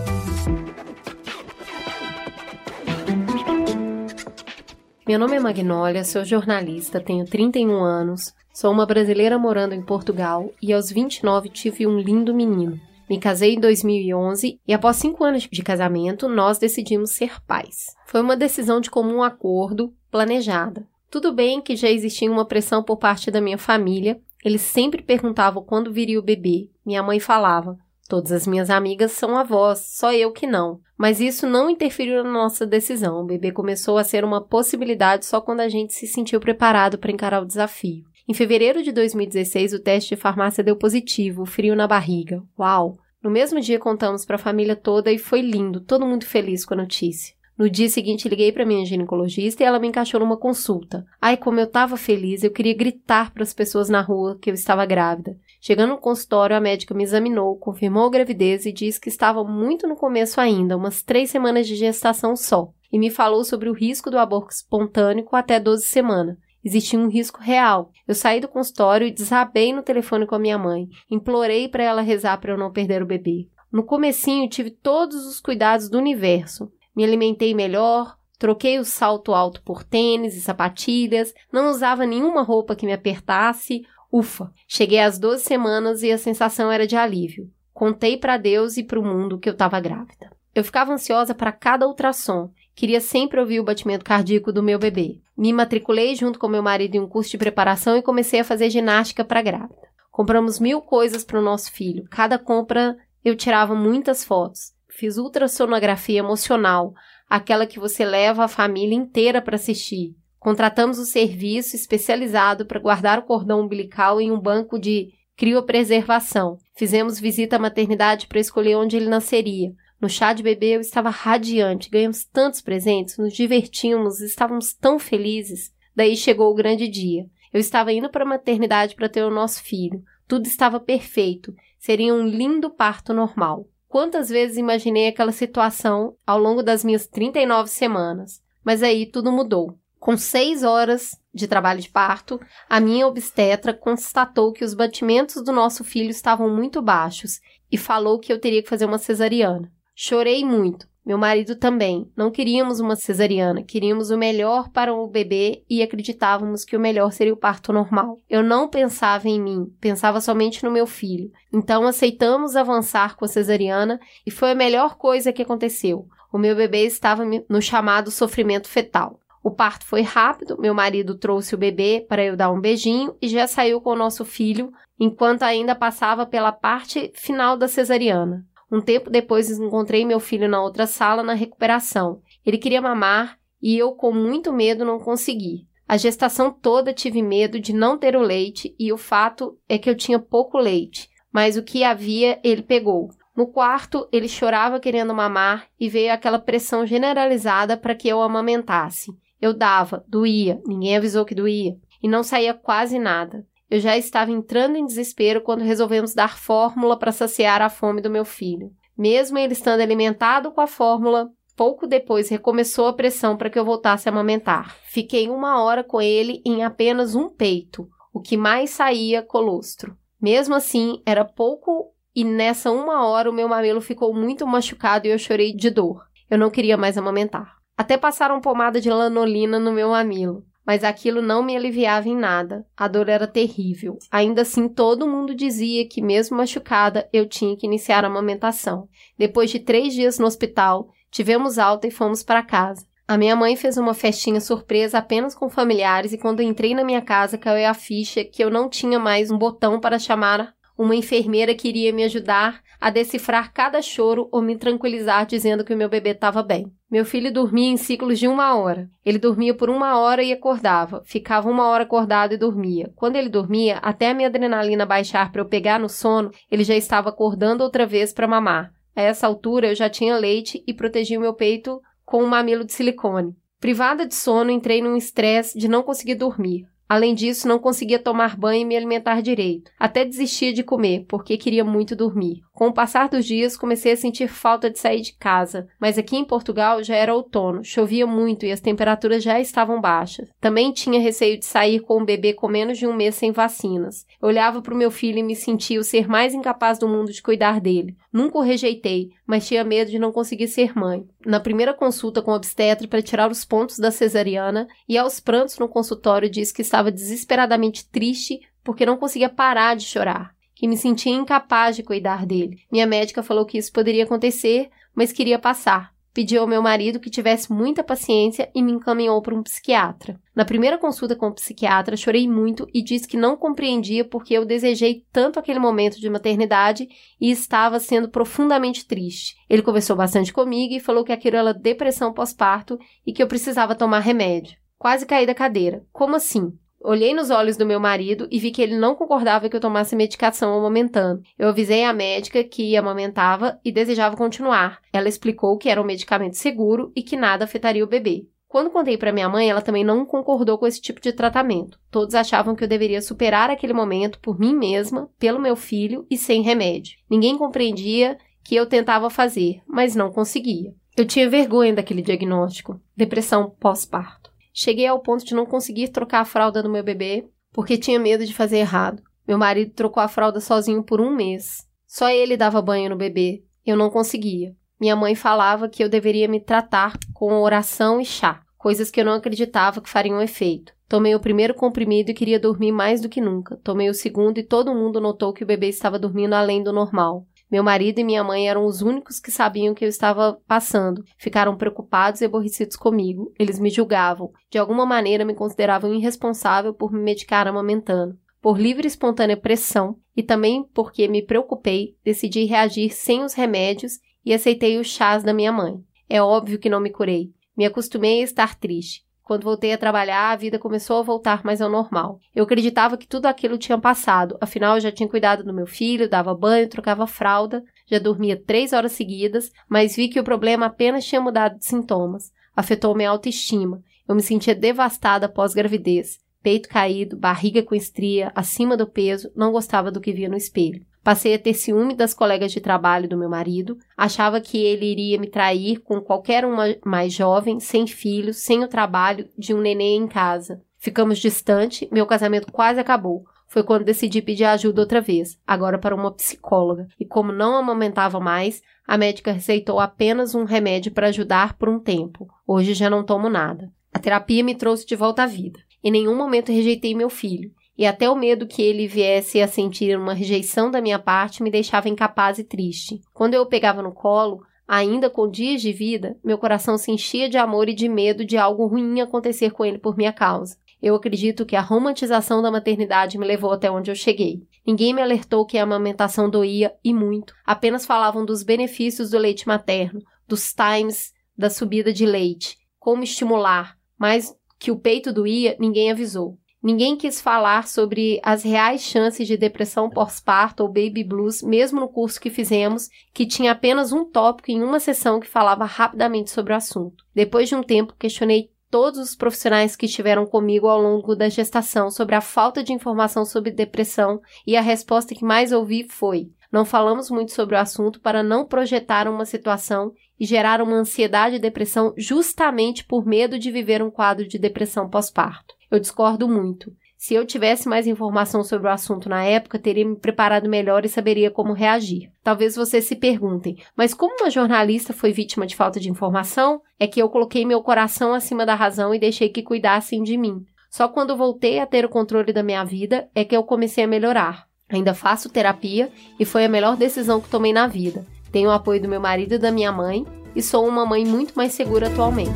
Meu nome é Magnólia, sou jornalista, tenho 31 anos, sou uma brasileira morando em Portugal e aos 29 tive um lindo menino. Me casei em 2011 e após cinco anos de casamento, nós decidimos ser pais. Foi uma decisão de comum acordo, planejada. Tudo bem que já existia uma pressão por parte da minha família, eles sempre perguntavam quando viria o bebê. Minha mãe falava: Todas as minhas amigas são avós, só eu que não. Mas isso não interferiu na nossa decisão. O bebê começou a ser uma possibilidade só quando a gente se sentiu preparado para encarar o desafio. Em fevereiro de 2016, o teste de farmácia deu positivo, frio na barriga. Uau! No mesmo dia contamos para a família toda e foi lindo, todo mundo feliz com a notícia. No dia seguinte, liguei para minha ginecologista e ela me encaixou numa consulta. Ai, como eu estava feliz, eu queria gritar para as pessoas na rua que eu estava grávida. Chegando no consultório, a médica me examinou, confirmou a gravidez e disse que estava muito no começo ainda, umas três semanas de gestação só, e me falou sobre o risco do aborto espontâneo até 12 semanas Existia um risco real. Eu saí do consultório e desabei no telefone com a minha mãe. Implorei para ela rezar para eu não perder o bebê. No comecinho tive todos os cuidados do universo. Me alimentei melhor, troquei o salto alto por tênis e sapatilhas, não usava nenhuma roupa que me apertasse. Ufa! Cheguei às 12 semanas e a sensação era de alívio. Contei para Deus e para o mundo que eu estava grávida. Eu ficava ansiosa para cada ultrassom Queria sempre ouvir o batimento cardíaco do meu bebê. Me matriculei junto com meu marido em um curso de preparação e comecei a fazer ginástica para grávida. Compramos mil coisas para o nosso filho. Cada compra eu tirava muitas fotos. Fiz ultrassonografia emocional, aquela que você leva a família inteira para assistir. Contratamos um serviço especializado para guardar o cordão umbilical em um banco de criopreservação. Fizemos visita à maternidade para escolher onde ele nasceria. No chá de bebê eu estava radiante, ganhamos tantos presentes, nos divertimos, estávamos tão felizes. Daí chegou o grande dia. Eu estava indo para a maternidade para ter o nosso filho. Tudo estava perfeito. Seria um lindo parto normal. Quantas vezes imaginei aquela situação ao longo das minhas 39 semanas. Mas aí tudo mudou. Com seis horas de trabalho de parto, a minha obstetra constatou que os batimentos do nosso filho estavam muito baixos e falou que eu teria que fazer uma cesariana. Chorei muito. Meu marido também. Não queríamos uma cesariana, queríamos o melhor para o bebê e acreditávamos que o melhor seria o parto normal. Eu não pensava em mim, pensava somente no meu filho. Então aceitamos avançar com a cesariana e foi a melhor coisa que aconteceu. O meu bebê estava no chamado sofrimento fetal. O parto foi rápido, meu marido trouxe o bebê para eu dar um beijinho e já saiu com o nosso filho, enquanto ainda passava pela parte final da cesariana. Um tempo depois encontrei meu filho na outra sala na recuperação. Ele queria mamar e eu, com muito medo, não consegui. A gestação toda tive medo de não ter o leite e o fato é que eu tinha pouco leite, mas o que havia ele pegou. No quarto, ele chorava querendo mamar e veio aquela pressão generalizada para que eu amamentasse. Eu dava, doía, ninguém avisou que doía, e não saía quase nada. Eu já estava entrando em desespero quando resolvemos dar fórmula para saciar a fome do meu filho. Mesmo ele estando alimentado com a fórmula, pouco depois recomeçou a pressão para que eu voltasse a amamentar. Fiquei uma hora com ele em apenas um peito, o que mais saía colostro. Mesmo assim, era pouco e nessa uma hora o meu mamilo ficou muito machucado e eu chorei de dor. Eu não queria mais amamentar. Até passaram pomada de lanolina no meu mamilo, mas aquilo não me aliviava em nada. A dor era terrível. Ainda assim, todo mundo dizia que, mesmo machucada, eu tinha que iniciar a amamentação. Depois de três dias no hospital, tivemos alta e fomos para casa. A minha mãe fez uma festinha surpresa apenas com familiares e quando entrei na minha casa caiu a ficha que eu não tinha mais um botão para chamar uma enfermeira que iria me ajudar a decifrar cada choro ou me tranquilizar dizendo que o meu bebê estava bem. Meu filho dormia em ciclos de uma hora. Ele dormia por uma hora e acordava. Ficava uma hora acordado e dormia. Quando ele dormia, até a minha adrenalina baixar para eu pegar no sono, ele já estava acordando outra vez para mamar. A essa altura, eu já tinha leite e protegia o meu peito com um mamilo de silicone. Privada de sono, entrei num estresse de não conseguir dormir. Além disso, não conseguia tomar banho e me alimentar direito. Até desistia de comer, porque queria muito dormir. Com o passar dos dias, comecei a sentir falta de sair de casa, mas aqui em Portugal já era outono, chovia muito e as temperaturas já estavam baixas. Também tinha receio de sair com o bebê com menos de um mês sem vacinas. Eu olhava para o meu filho e me sentia o ser mais incapaz do mundo de cuidar dele. Nunca o rejeitei, mas tinha medo de não conseguir ser mãe. Na primeira consulta com o obstetra para tirar os pontos da cesariana e aos prantos no consultório disse que estava desesperadamente triste porque não conseguia parar de chorar que me sentia incapaz de cuidar dele. Minha médica falou que isso poderia acontecer, mas queria passar. Pediu ao meu marido que tivesse muita paciência e me encaminhou para um psiquiatra. Na primeira consulta com o psiquiatra, chorei muito e disse que não compreendia porque eu desejei tanto aquele momento de maternidade e estava sendo profundamente triste. Ele conversou bastante comigo e falou que aquilo era depressão pós-parto e que eu precisava tomar remédio. Quase caí da cadeira. Como assim? Olhei nos olhos do meu marido e vi que ele não concordava que eu tomasse medicação amamentando. Eu avisei a médica que amamentava e desejava continuar. Ela explicou que era um medicamento seguro e que nada afetaria o bebê. Quando contei para minha mãe, ela também não concordou com esse tipo de tratamento. Todos achavam que eu deveria superar aquele momento por mim mesma, pelo meu filho e sem remédio. Ninguém compreendia que eu tentava fazer, mas não conseguia. Eu tinha vergonha daquele diagnóstico, depressão pós-parto. Cheguei ao ponto de não conseguir trocar a fralda do meu bebê porque tinha medo de fazer errado. Meu marido trocou a fralda sozinho por um mês. Só ele dava banho no bebê. Eu não conseguia. Minha mãe falava que eu deveria me tratar com oração e chá, coisas que eu não acreditava que fariam efeito. Tomei o primeiro comprimido e queria dormir mais do que nunca. Tomei o segundo e todo mundo notou que o bebê estava dormindo além do normal. Meu marido e minha mãe eram os únicos que sabiam que eu estava passando. Ficaram preocupados e aborrecidos comigo. Eles me julgavam. De alguma maneira me consideravam irresponsável por me medicar amamentando. Por livre e espontânea pressão e também porque me preocupei, decidi reagir sem os remédios e aceitei os chás da minha mãe. É óbvio que não me curei. Me acostumei a estar triste. Quando voltei a trabalhar, a vida começou a voltar mais ao normal. Eu acreditava que tudo aquilo tinha passado, afinal eu já tinha cuidado do meu filho, dava banho, trocava fralda, já dormia três horas seguidas, mas vi que o problema apenas tinha mudado de sintomas. Afetou minha autoestima. Eu me sentia devastada após gravidez. Peito caído, barriga com estria, acima do peso, não gostava do que via no espelho. Passei a ter ciúme das colegas de trabalho do meu marido, achava que ele iria me trair com qualquer uma mais jovem, sem filhos, sem o trabalho de um neném em casa. Ficamos distante, meu casamento quase acabou. Foi quando decidi pedir ajuda outra vez, agora para uma psicóloga. E como não amamentava mais, a médica receitou apenas um remédio para ajudar por um tempo. Hoje já não tomo nada. A terapia me trouxe de volta à vida. Em nenhum momento rejeitei meu filho, e até o medo que ele viesse a sentir uma rejeição da minha parte me deixava incapaz e triste. Quando eu o pegava no colo, ainda com dias de vida, meu coração se enchia de amor e de medo de algo ruim acontecer com ele por minha causa. Eu acredito que a romantização da maternidade me levou até onde eu cheguei. Ninguém me alertou que a amamentação doía e muito. Apenas falavam dos benefícios do leite materno, dos times da subida de leite, como estimular, mas que o peito doía, ninguém avisou. Ninguém quis falar sobre as reais chances de depressão pós-parto ou baby blues, mesmo no curso que fizemos, que tinha apenas um tópico em uma sessão que falava rapidamente sobre o assunto. Depois de um tempo, questionei todos os profissionais que estiveram comigo ao longo da gestação sobre a falta de informação sobre depressão e a resposta que mais ouvi foi: não falamos muito sobre o assunto para não projetar uma situação e gerar uma ansiedade e depressão justamente por medo de viver um quadro de depressão pós-parto. Eu discordo muito. Se eu tivesse mais informação sobre o assunto na época, teria me preparado melhor e saberia como reagir. Talvez vocês se perguntem, mas como uma jornalista foi vítima de falta de informação? É que eu coloquei meu coração acima da razão e deixei que cuidassem de mim. Só quando voltei a ter o controle da minha vida é que eu comecei a melhorar. Ainda faço terapia e foi a melhor decisão que tomei na vida. Tenho o apoio do meu marido e da minha mãe e sou uma mãe muito mais segura atualmente.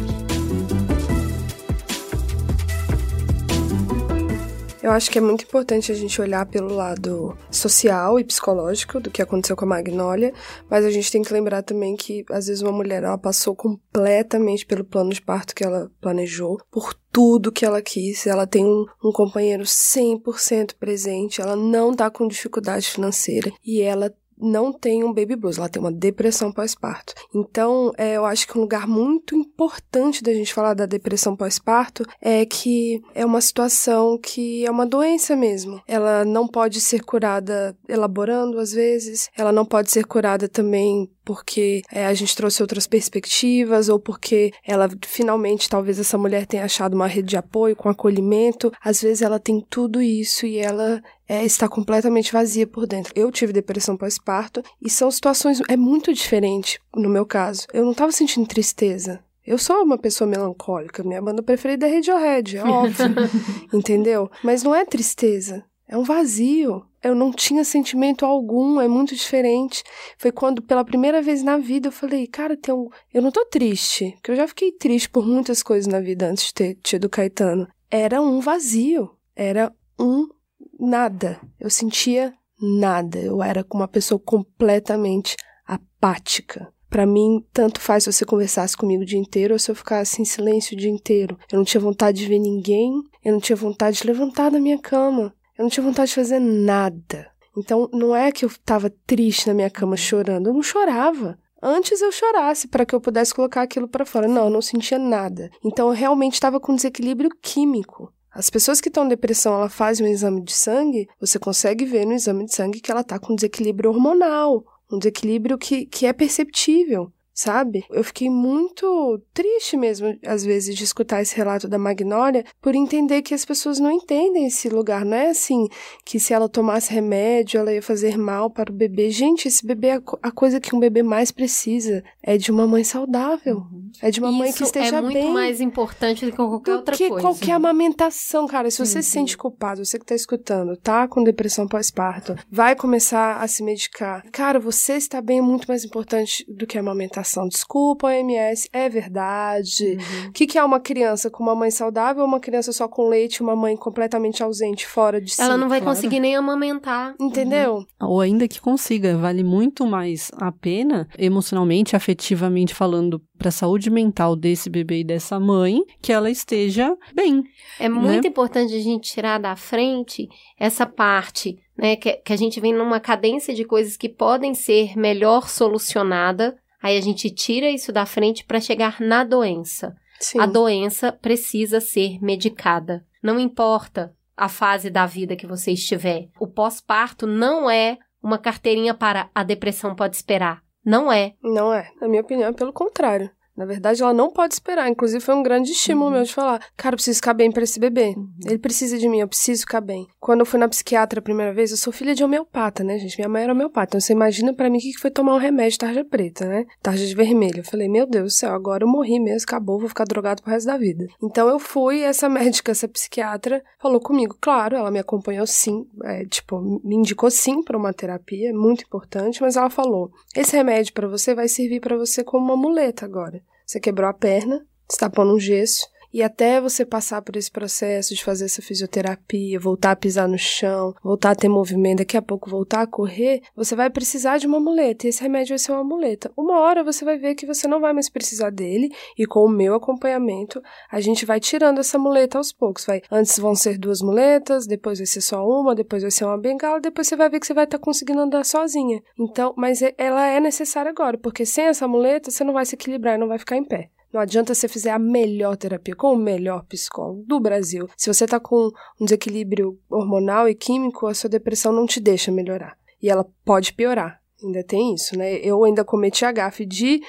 Eu acho que é muito importante a gente olhar pelo lado social e psicológico do que aconteceu com a Magnólia, mas a gente tem que lembrar também que às vezes uma mulher ela passou completamente pelo plano de parto que ela planejou, por tudo que ela quis, ela tem um, um companheiro 100% presente, ela não tá com dificuldade financeira e ela não tem um baby blues, ela tem uma depressão pós-parto. Então, é, eu acho que um lugar muito importante da gente falar da depressão pós-parto é que é uma situação que é uma doença mesmo. Ela não pode ser curada elaborando, às vezes, ela não pode ser curada também porque é, a gente trouxe outras perspectivas ou porque ela finalmente talvez essa mulher tenha achado uma rede de apoio com acolhimento. Às vezes ela tem tudo isso e ela é, está completamente vazia por dentro. Eu tive depressão pós-parto e são situações é muito diferente no meu caso. Eu não estava sentindo tristeza. Eu sou uma pessoa melancólica, minha banda preferida é Radiohead, é óbvio, entendeu? Mas não é tristeza, é um vazio. Eu não tinha sentimento algum, é muito diferente. Foi quando, pela primeira vez na vida, eu falei, cara, tem um... eu não tô triste, porque eu já fiquei triste por muitas coisas na vida antes de ter tido Caetano. Era um vazio, era um nada. Eu sentia nada. Eu era uma pessoa completamente apática. Para mim, tanto faz se você conversasse comigo o dia inteiro ou se eu ficasse em silêncio o dia inteiro. Eu não tinha vontade de ver ninguém, eu não tinha vontade de levantar da minha cama. Eu não tinha vontade de fazer nada. Então, não é que eu estava triste na minha cama chorando, eu não chorava. Antes eu chorasse para que eu pudesse colocar aquilo para fora. Não, eu não sentia nada. Então, eu realmente estava com desequilíbrio químico. As pessoas que estão em depressão, ela faz um exame de sangue, você consegue ver no exame de sangue que ela está com desequilíbrio hormonal, um desequilíbrio que, que é perceptível sabe? Eu fiquei muito triste mesmo, às vezes, de escutar esse relato da Magnólia, por entender que as pessoas não entendem esse lugar. Não é assim que se ela tomasse remédio, ela ia fazer mal para o bebê. Gente, esse bebê, é a coisa que um bebê mais precisa é de uma mãe saudável. Uhum. É de uma Isso mãe que esteja é muito bem. mais importante do que qualquer do outra que coisa. qualquer amamentação, cara. Se você Uhum. se sente culpado, você que tá escutando, tá com depressão pós-parto, vai começar a se medicar. Cara, você está bem é muito mais importante do que a amamentação. Desculpa, OMS, é verdade. Uhum. O que, que é uma criança com uma mãe saudável ou uma criança só com leite e uma mãe completamente ausente, fora de si? Ela não vai claro. conseguir nem amamentar. Entendeu? Ou ainda que consiga, vale muito mais a pena, emocionalmente, afetivamente falando, para a saúde mental desse bebê e dessa mãe, que ela esteja bem. É muito importante a gente tirar da frente essa parte, né? Que, que a gente vem numa cadência de coisas que podem ser melhor solucionada. Aí a gente tira isso da frente para chegar na doença. Sim. A doença precisa ser medicada. Não importa a fase da vida que você estiver. O pós-parto não é uma carteirinha para a depressão pode esperar. Não é. Não é. Na minha opinião, é pelo contrário. Na verdade, ela não pode esperar. Inclusive, foi um grande estímulo meu de falar: cara, eu preciso ficar bem pra esse bebê. Ele precisa de mim, eu preciso ficar bem. Quando eu fui na psiquiatra a primeira vez, eu sou filha de homeopata, né, gente? Minha mãe era homeopata. Então, você imagina pra mim o que foi tomar um remédio tarja preta, né? Tarja de vermelho. Eu falei: meu Deus do céu, agora eu morri mesmo, acabou, vou ficar drogado pro resto da vida. Então, eu fui, essa médica, essa psiquiatra, falou comigo. Claro, ela me acompanhou sim, é, tipo, me indicou sim pra uma terapia, muito importante, mas ela falou: esse remédio pra você vai servir pra você como uma muleta agora. Você quebrou a perna, está pondo um gesso, e até você passar por esse processo de fazer essa fisioterapia, voltar a pisar no chão, voltar a ter movimento, daqui a pouco voltar a correr, você vai precisar de uma muleta. E esse remédio vai ser uma muleta. Uma hora você vai ver que você não vai mais precisar dele, e com o meu acompanhamento, a gente vai tirando essa muleta aos poucos. Vai, antes vão ser duas muletas, depois vai ser só uma, depois vai ser uma bengala, depois você vai ver que você vai estar conseguindo andar sozinha. Então, mas ela é necessária agora, porque sem essa muleta você não vai se equilibrar e não vai ficar em pé. Não adianta você fizer a melhor terapia com o melhor psicólogo do Brasil. Se você tá com um desequilíbrio hormonal e químico, a sua depressão não te deixa melhorar. E ela pode piorar. Ainda tem isso, né? Eu ainda cometi a gafe de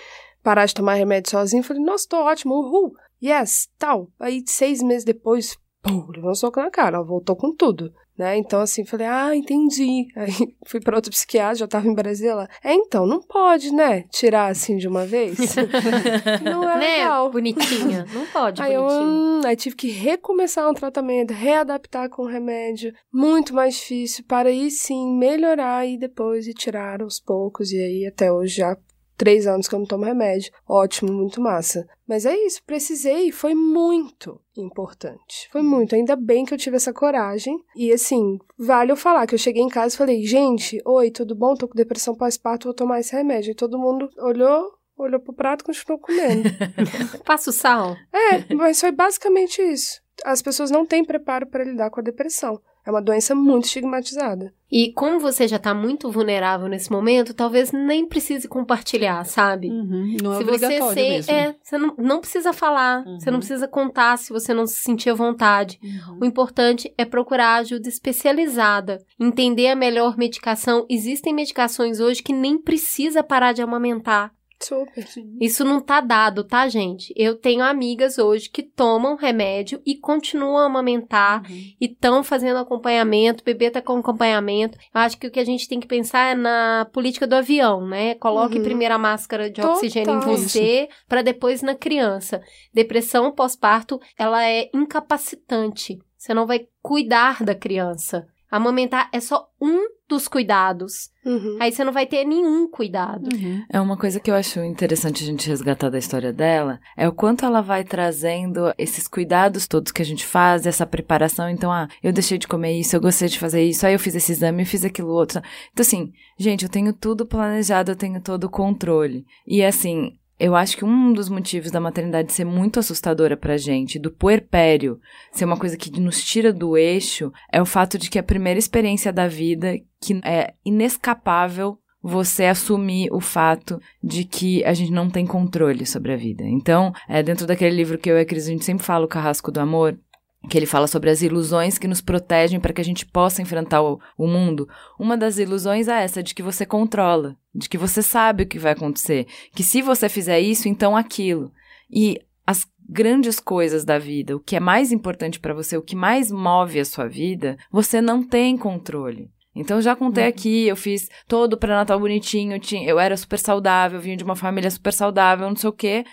parar de tomar remédio sozinho. Falei, nossa, tô ótimo, uhul, yes, tal. Aí, seis meses depois, pum, levou um soco na cara, ela voltou com tudo. Né? Então, assim, falei, ah, entendi. Aí fui para outro psiquiatra, já tava em Brasília. Ela, é, então, não pode, né? Tirar assim de uma vez. não é né, legal. bonitinha? Não pode, Aí, eu, bonitinha. hum, aí tive que recomeçar um tratamento, readaptar com o remédio, muito mais difícil, para aí sim melhorar e depois ir tirar aos poucos. E aí até hoje já três anos que eu não tomo remédio. Ótimo, muito massa. Mas é isso, precisei e foi muito importante. Foi muito. Ainda bem que eu tive essa coragem. E assim, vale eu falar que eu cheguei em casa e falei, gente, oi, tudo bom? Tô com depressão pós-parto, vou tomar esse remédio. E todo mundo olhou, olhou pro prato e continuou comendo. Passa o sal. É, mas foi basicamente isso. As pessoas não têm preparo para lidar com a depressão. É uma doença muito estigmatizada. E como você já tá muito vulnerável nesse momento, talvez nem precise compartilhar, sabe? Uhum, não é se você obrigatório sei, mesmo. é, você não, não precisa falar, você não precisa contar se você não se sentir à vontade. Uhum. O importante é procurar ajuda especializada, entender a melhor medicação. Existem medicações hoje que nem precisa parar de amamentar. Super. Isso não tá dado, tá, gente? Eu tenho amigas hoje que tomam remédio e continuam a amamentar e estão fazendo acompanhamento, o bebê tá com acompanhamento. Eu acho que o que a gente tem que pensar é na política do avião, né? Coloque Uhum. primeiro a máscara de Total. oxigênio em você, para depois na criança. Depressão pós-parto, ela é incapacitante. Você não vai cuidar da criança. Amamentar é só um dos cuidados. Uhum. Aí você não vai ter nenhum cuidado. É uma coisa que eu acho interessante a gente resgatar da história dela, é o quanto ela vai trazendo esses cuidados todos que a gente faz, essa preparação. Então, ah, eu deixei de comer isso, eu gostei de fazer isso, aí eu fiz esse exame, eu fiz aquilo outro. Então, assim, gente, eu tenho tudo planejado, eu tenho todo o controle. E, assim, eu acho que um dos motivos da maternidade ser muito assustadora pra gente, do puerpério ser uma coisa que nos tira do eixo, é o fato de que a primeira experiência da vida, que é inescapável você assumir o fato de que a gente não tem controle sobre a vida. Então, é, dentro daquele livro que eu e a Cris, a gente sempre fala, o Carrasco do Amor, que ele fala sobre as ilusões que nos protegem para que a gente possa enfrentar o, o mundo. Uma das ilusões é essa de que você controla, de que você sabe o que vai acontecer, que se você fizer isso, então aquilo. E as grandes coisas da vida, o que é mais importante para você, o que mais move a sua vida, você não tem controle. Então, eu já contei aqui, eu fiz todo o pré-natal bonitinho, tinha, eu era super saudável, vinha de uma família super saudável, não sei o quê.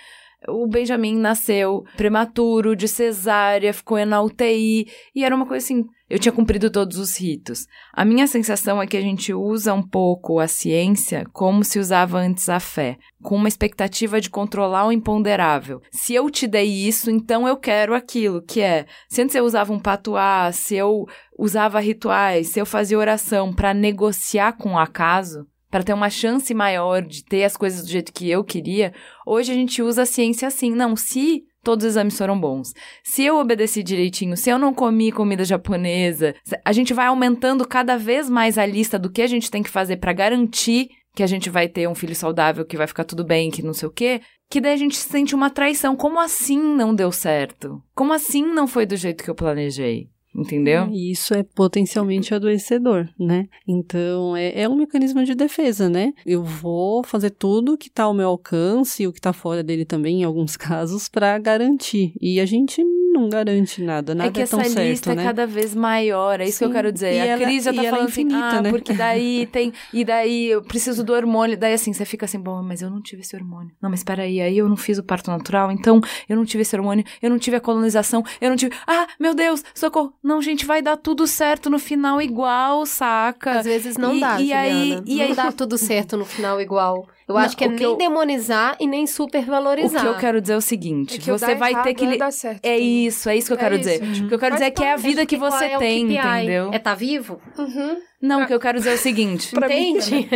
O Benjamin nasceu prematuro, de cesárea, ficou na UTI, e era uma coisa assim, eu tinha cumprido todos os ritos. A minha sensação é que a gente usa um pouco a ciência como se usava antes a fé, com uma expectativa de controlar o imponderável. Se eu te dei isso, então eu quero aquilo, que é, se antes eu usava um patuá, se eu usava rituais, se eu fazia oração para negociar com o acaso, para ter uma chance maior de ter as coisas do jeito que eu queria, hoje a gente usa a ciência assim. Não, se todos os exames foram bons, se eu obedeci direitinho, se eu não comi comida japonesa, a gente vai aumentando cada vez mais a lista do que a gente tem que fazer para garantir que a gente vai ter um filho saudável, que vai ficar tudo bem, que não sei o quê, que daí a gente sente uma traição. Como assim não deu certo? Como assim não foi do jeito que eu planejei? Entendeu? E isso é potencialmente adoecedor, né? Então, é, é um mecanismo de defesa, né? Eu vou fazer tudo que tá ao meu alcance e o que tá fora dele também, em alguns casos, para garantir. E a gente não garante nada, nada é que é essa tão certo, lista né? é cada vez maior, é isso que eu Sim. quero dizer. E a ela- Cris já tá é falando assim, infinita, ah, né? porque daí tem, e daí eu preciso do hormônio, daí assim, você fica assim, bom, mas eu não tive esse hormônio. Não, mas peraí, aí eu não fiz o parto natural, então eu não tive esse hormônio, eu não tive a colonização, eu não tive, ah, meu Deus, socorro. Não, gente, vai dar tudo certo no final igual, saca? Às vezes não E- dá, e aí- e não aí- dá tudo certo no final igual. Eu Não, acho que é o que nem eu- demonizar e nem O supervalorizar. que eu quero dizer é o seguinte, É que o você vai ter que... é li- dar certo É também. isso, é isso que eu É quero isso, dizer. tipo, O que eu quero faz dizer é que é a vida que você é o tem, entendeu? É tá vivo? Uhum. Não, o que eu quero dizer é o seguinte. Pra mim Entende?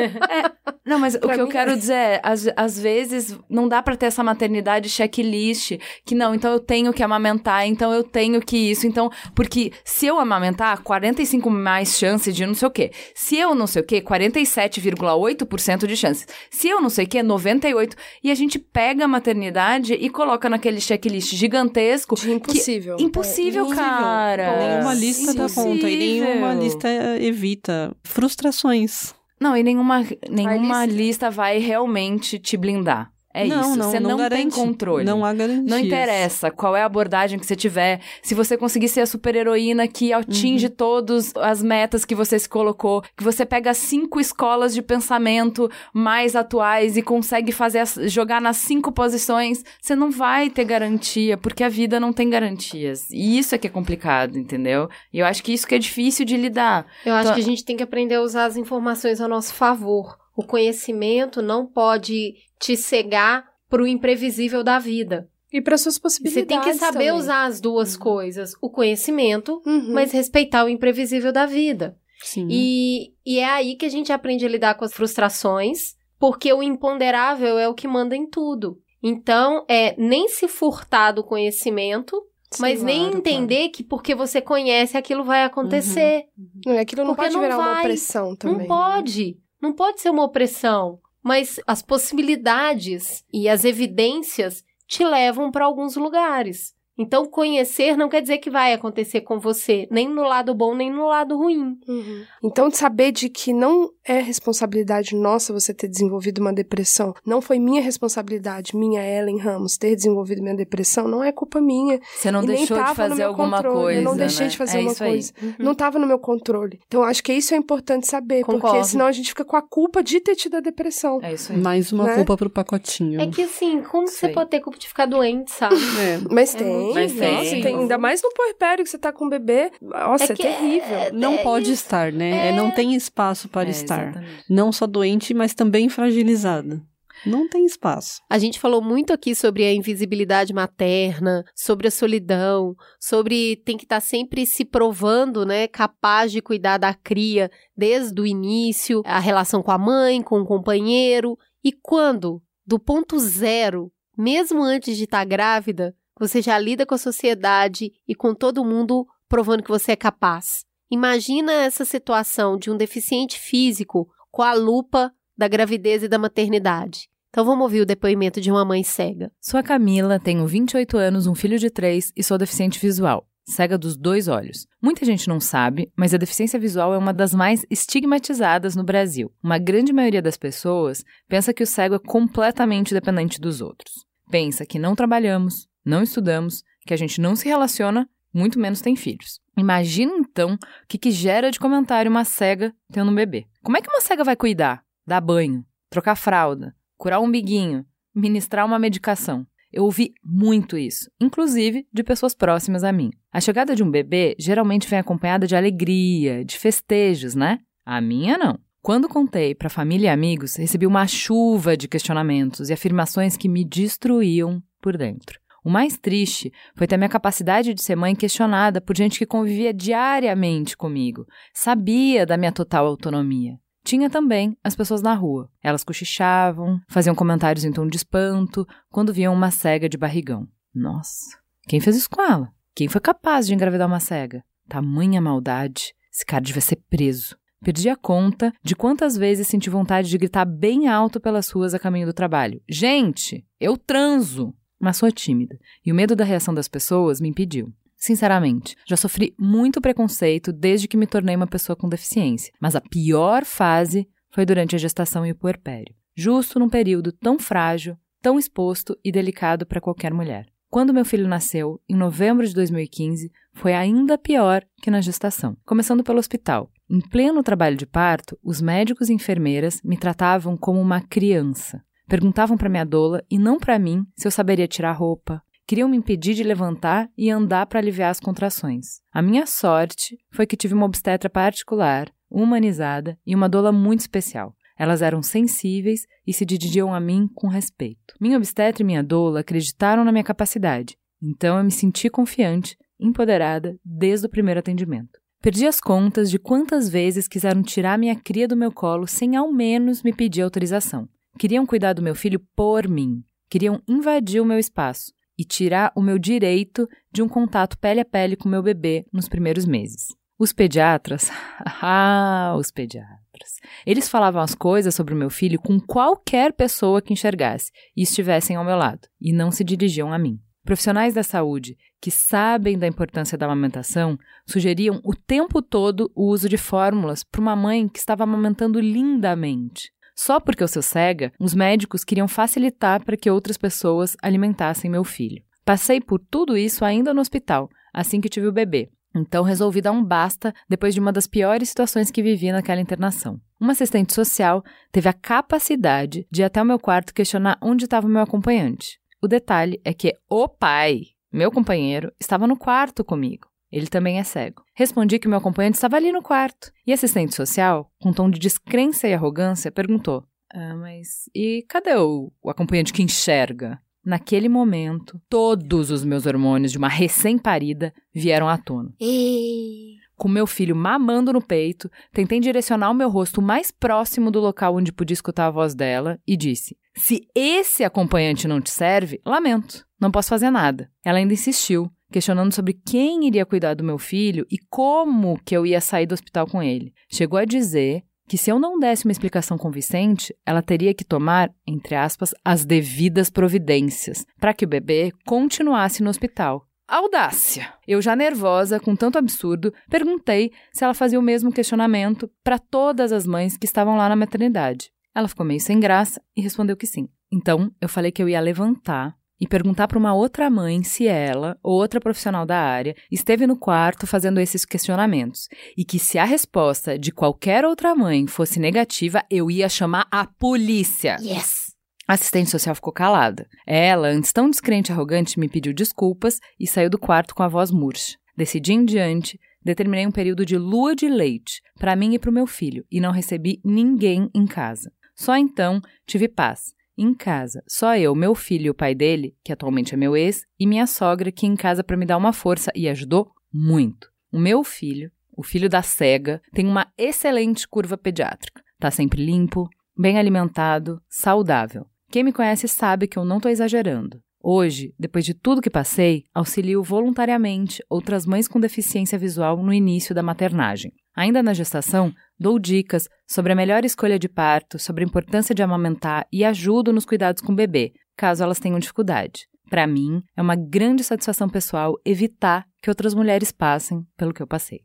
Não, mas o Pra que eu quero é. dizer é, às, às vezes, não dá pra ter essa maternidade checklist, que não, então eu tenho que amamentar, então eu tenho que isso, então, porque se eu amamentar, 45 mais chance de não sei o quê. Se eu não sei o quê, 47,8% de chance. Se eu não sei o quê, 98. E a gente pega a maternidade e coloca naquele checklist gigantesco. De impossível. que- impossível, É, cara. Nenhuma lista dá impossível. conta e nenhuma lista evita frustrações. Não, e nenhuma, nenhuma lista- lista vai realmente te blindar. É não, isso. Não, você não, tem garante. controle. Não há garantia. Não interessa qual é a abordagem que você tiver. Se você conseguir ser a super-heroína que atinge Uhum. todas as metas que você se colocou, que você pega cinco escolas de pensamento mais atuais e consegue fazer jogar nas cinco posições, você não vai ter garantia, porque a vida não tem garantias. E isso é que é complicado, entendeu? E eu acho que isso que é difícil de lidar. Eu acho Então- que a gente tem que aprender a usar as informações a nosso favor. O conhecimento não pode te cegar pro imprevisível da vida. E para suas Você possibilidades tem que saber também. usar as duas coisas. O conhecimento, Uhum. mas respeitar o imprevisível da vida. Sim. E, e é aí que a gente aprende a lidar com as frustrações, porque o imponderável é o que manda em tudo. Então, é nem se furtar do conhecimento, Sim, mas nem claro, entender que porque você conhece aquilo vai acontecer. claro. Não, Aquilo não Porque pode não virar uma vai. opressão também. Não pode. Não pode ser uma opressão. Mas as possibilidades e as evidências te levam para alguns lugares. Então, conhecer não quer dizer que vai acontecer com você, nem no lado bom, nem no lado ruim. Uhum. Então, de saber de que não é responsabilidade nossa você ter desenvolvido uma depressão, não foi minha responsabilidade, minha Ellen Ramos, ter desenvolvido minha depressão, não é culpa minha. Você não E deixou de fazer meu alguma controle, eu coisa. não deixei né? de fazer é uma coisa. Não estava no meu controle. Então, acho que isso é importante saber, porque Concordo. senão a gente fica com a culpa de ter tido a depressão. É isso aí. Mais uma Né? culpa pro pacotinho. É que assim, como você pode ter culpa de ficar doente, sabe? É. Mas É tem, Mas tem. nossa, tem. Ainda mais no puerpério que você tá com um bebê. Nossa, é, que terrível. Não é pode isso. estar, né? É, não tem espaço para É, estar. exatamente. Não só doente, mas também fragilizada. Não tem espaço. A gente falou muito aqui sobre a invisibilidade materna, sobre a solidão, sobre tem que estar sempre se provando, né, capaz de cuidar da cria desde o início, a relação com a mãe, com o companheiro. E quando, do ponto zero, mesmo antes de estar grávida, você já lida com a sociedade e com todo mundo provando que você é capaz. Imagina essa situação de um deficiente físico com a lupa da gravidez e da maternidade. Então vamos ouvir o depoimento de uma mãe cega. Sou a Camila, tenho 28 anos, um filho de 3 e sou deficiente visual. Cega dos dois olhos. Muita gente não sabe, mas a deficiência visual é uma das mais estigmatizadas no Brasil. Uma grande maioria das pessoas pensa que o cego é completamente dependente dos outros. Pensa que não trabalhamos, não estudamos, que a gente não se relaciona, muito menos tem filhos. Imagina então o que, que gera de comentário uma cega tendo um bebê. Como é que uma cega vai cuidar? Dar banho, trocar fralda, curar o umbiguinho, ministrar uma medicação. Eu ouvi muito isso, inclusive de pessoas próximas a mim. A chegada de um bebê geralmente vem acompanhada de alegria, de festejos, né? A minha não. Quando contei para família e amigos, recebi uma chuva de questionamentos e afirmações que me destruíam por dentro. O mais triste foi ter minha capacidade de ser mãe questionada por gente que convivia diariamente comigo, sabia da minha total autonomia. Tinha também as pessoas na rua. Elas cochichavam, faziam comentários em tom de espanto quando viam uma cega de barrigão. Nossa, quem fez isso com ela? Quem foi capaz de engravidar uma cega? Tamanha maldade. Esse cara devia ser preso. Perdi a conta de quantas vezes senti vontade de gritar bem alto pelas ruas a caminho do trabalho. Gente, eu transo! Mas sou tímida, e o medo da reação das pessoas me impediu. Sinceramente, já sofri muito preconceito desde que me tornei uma pessoa com deficiência, mas a pior fase foi durante a gestação e o puerpério, justo num período tão frágil, tão exposto e delicado para qualquer mulher. Quando meu filho nasceu, em novembro de 2015, foi ainda pior que na gestação. Começando pelo hospital. Em pleno trabalho de parto, os médicos e enfermeiras me tratavam como uma criança. Perguntavam para minha doula e não para mim se eu saberia tirar roupa. Queriam me impedir de levantar e andar para aliviar as contrações. A minha sorte foi que tive uma obstetra particular, humanizada e uma doula muito especial. Elas eram sensíveis e se dirigiam a mim com respeito. Minha obstetra e minha doula acreditaram na minha capacidade, então eu me senti confiante, empoderada desde o primeiro atendimento. Perdi as contas de quantas vezes quiseram tirar minha cria do meu colo sem ao menos me pedir autorização. Queriam cuidar do meu filho por mim. Queriam invadir o meu espaço e tirar o meu direito de um contato pele a pele com meu bebê nos primeiros meses. Os pediatras, ah, os pediatras. Eles falavam as coisas sobre o meu filho com qualquer pessoa que enxergasse e estivessem ao meu lado, e não se dirigiam a mim. Profissionais da saúde que sabem da importância da amamentação sugeriam o tempo todo o uso de fórmulas para uma mãe que estava amamentando lindamente. Só porque eu sou cega, os médicos queriam facilitar para que outras pessoas alimentassem meu filho. Passei por tudo isso ainda no hospital, assim que tive o bebê. Então resolvi dar um basta depois de uma das piores situações que vivi naquela internação. Uma assistente social teve a capacidade de ir até o meu quarto questionar onde estava o meu acompanhante. O detalhe é que o pai, meu companheiro, estava no quarto comigo. Ele também é cego. Respondi que meu acompanhante estava ali no quarto. E assistente social, com um tom de descrença e arrogância, perguntou: Ah, mas e cadê o, o acompanhante que enxerga? Naquele momento, todos os meus hormônios de uma recém-parida vieram à tona. E... Com meu filho mamando no peito, tentei direcionar o meu rosto mais próximo do local onde podia escutar a voz dela e disse: Se esse acompanhante não te serve, lamento, não posso fazer nada. Ela ainda insistiu, questionando sobre quem iria cuidar do meu filho e como que eu ia sair do hospital com ele. Chegou a dizer que se eu não desse uma explicação convincente, ela teria que tomar, entre aspas, as devidas providências para que o bebê continuasse no hospital. Audácia! Eu já nervosa, com tanto absurdo, perguntei se ela fazia o mesmo questionamento para todas as mães que estavam lá na maternidade. Ela ficou meio sem graça e respondeu que sim. Então, eu falei que eu ia levantar e perguntar para uma outra mãe se ela, ou outra profissional da área, esteve no quarto fazendo esses questionamentos. E que se a resposta de qualquer outra mãe fosse negativa, eu ia chamar a polícia. Yes! A assistente social ficou calada. Ela, antes tão descrente e arrogante, me pediu desculpas e saiu do quarto com a voz murcha. Decidi em diante, determinei um período de lua de leite para mim e para o meu filho e não recebi ninguém em casa. Só então tive paz em casa. Só eu, meu filho e o pai dele, que atualmente é meu ex, e minha sogra, que em casa para me dar uma força e ajudou muito. O meu filho, o filho da cega, tem uma excelente curva pediátrica. Tá sempre limpo, bem alimentado, saudável. Quem me conhece sabe que eu não estou exagerando. Hoje, depois de tudo que passei, auxilio voluntariamente outras mães com deficiência visual no início da maternagem. Ainda na gestação, dou dicas sobre a melhor escolha de parto, sobre a importância de amamentar e ajudo nos cuidados com o bebê, caso elas tenham dificuldade. Para mim, é uma grande satisfação pessoal evitar que outras mulheres passem pelo que eu passei.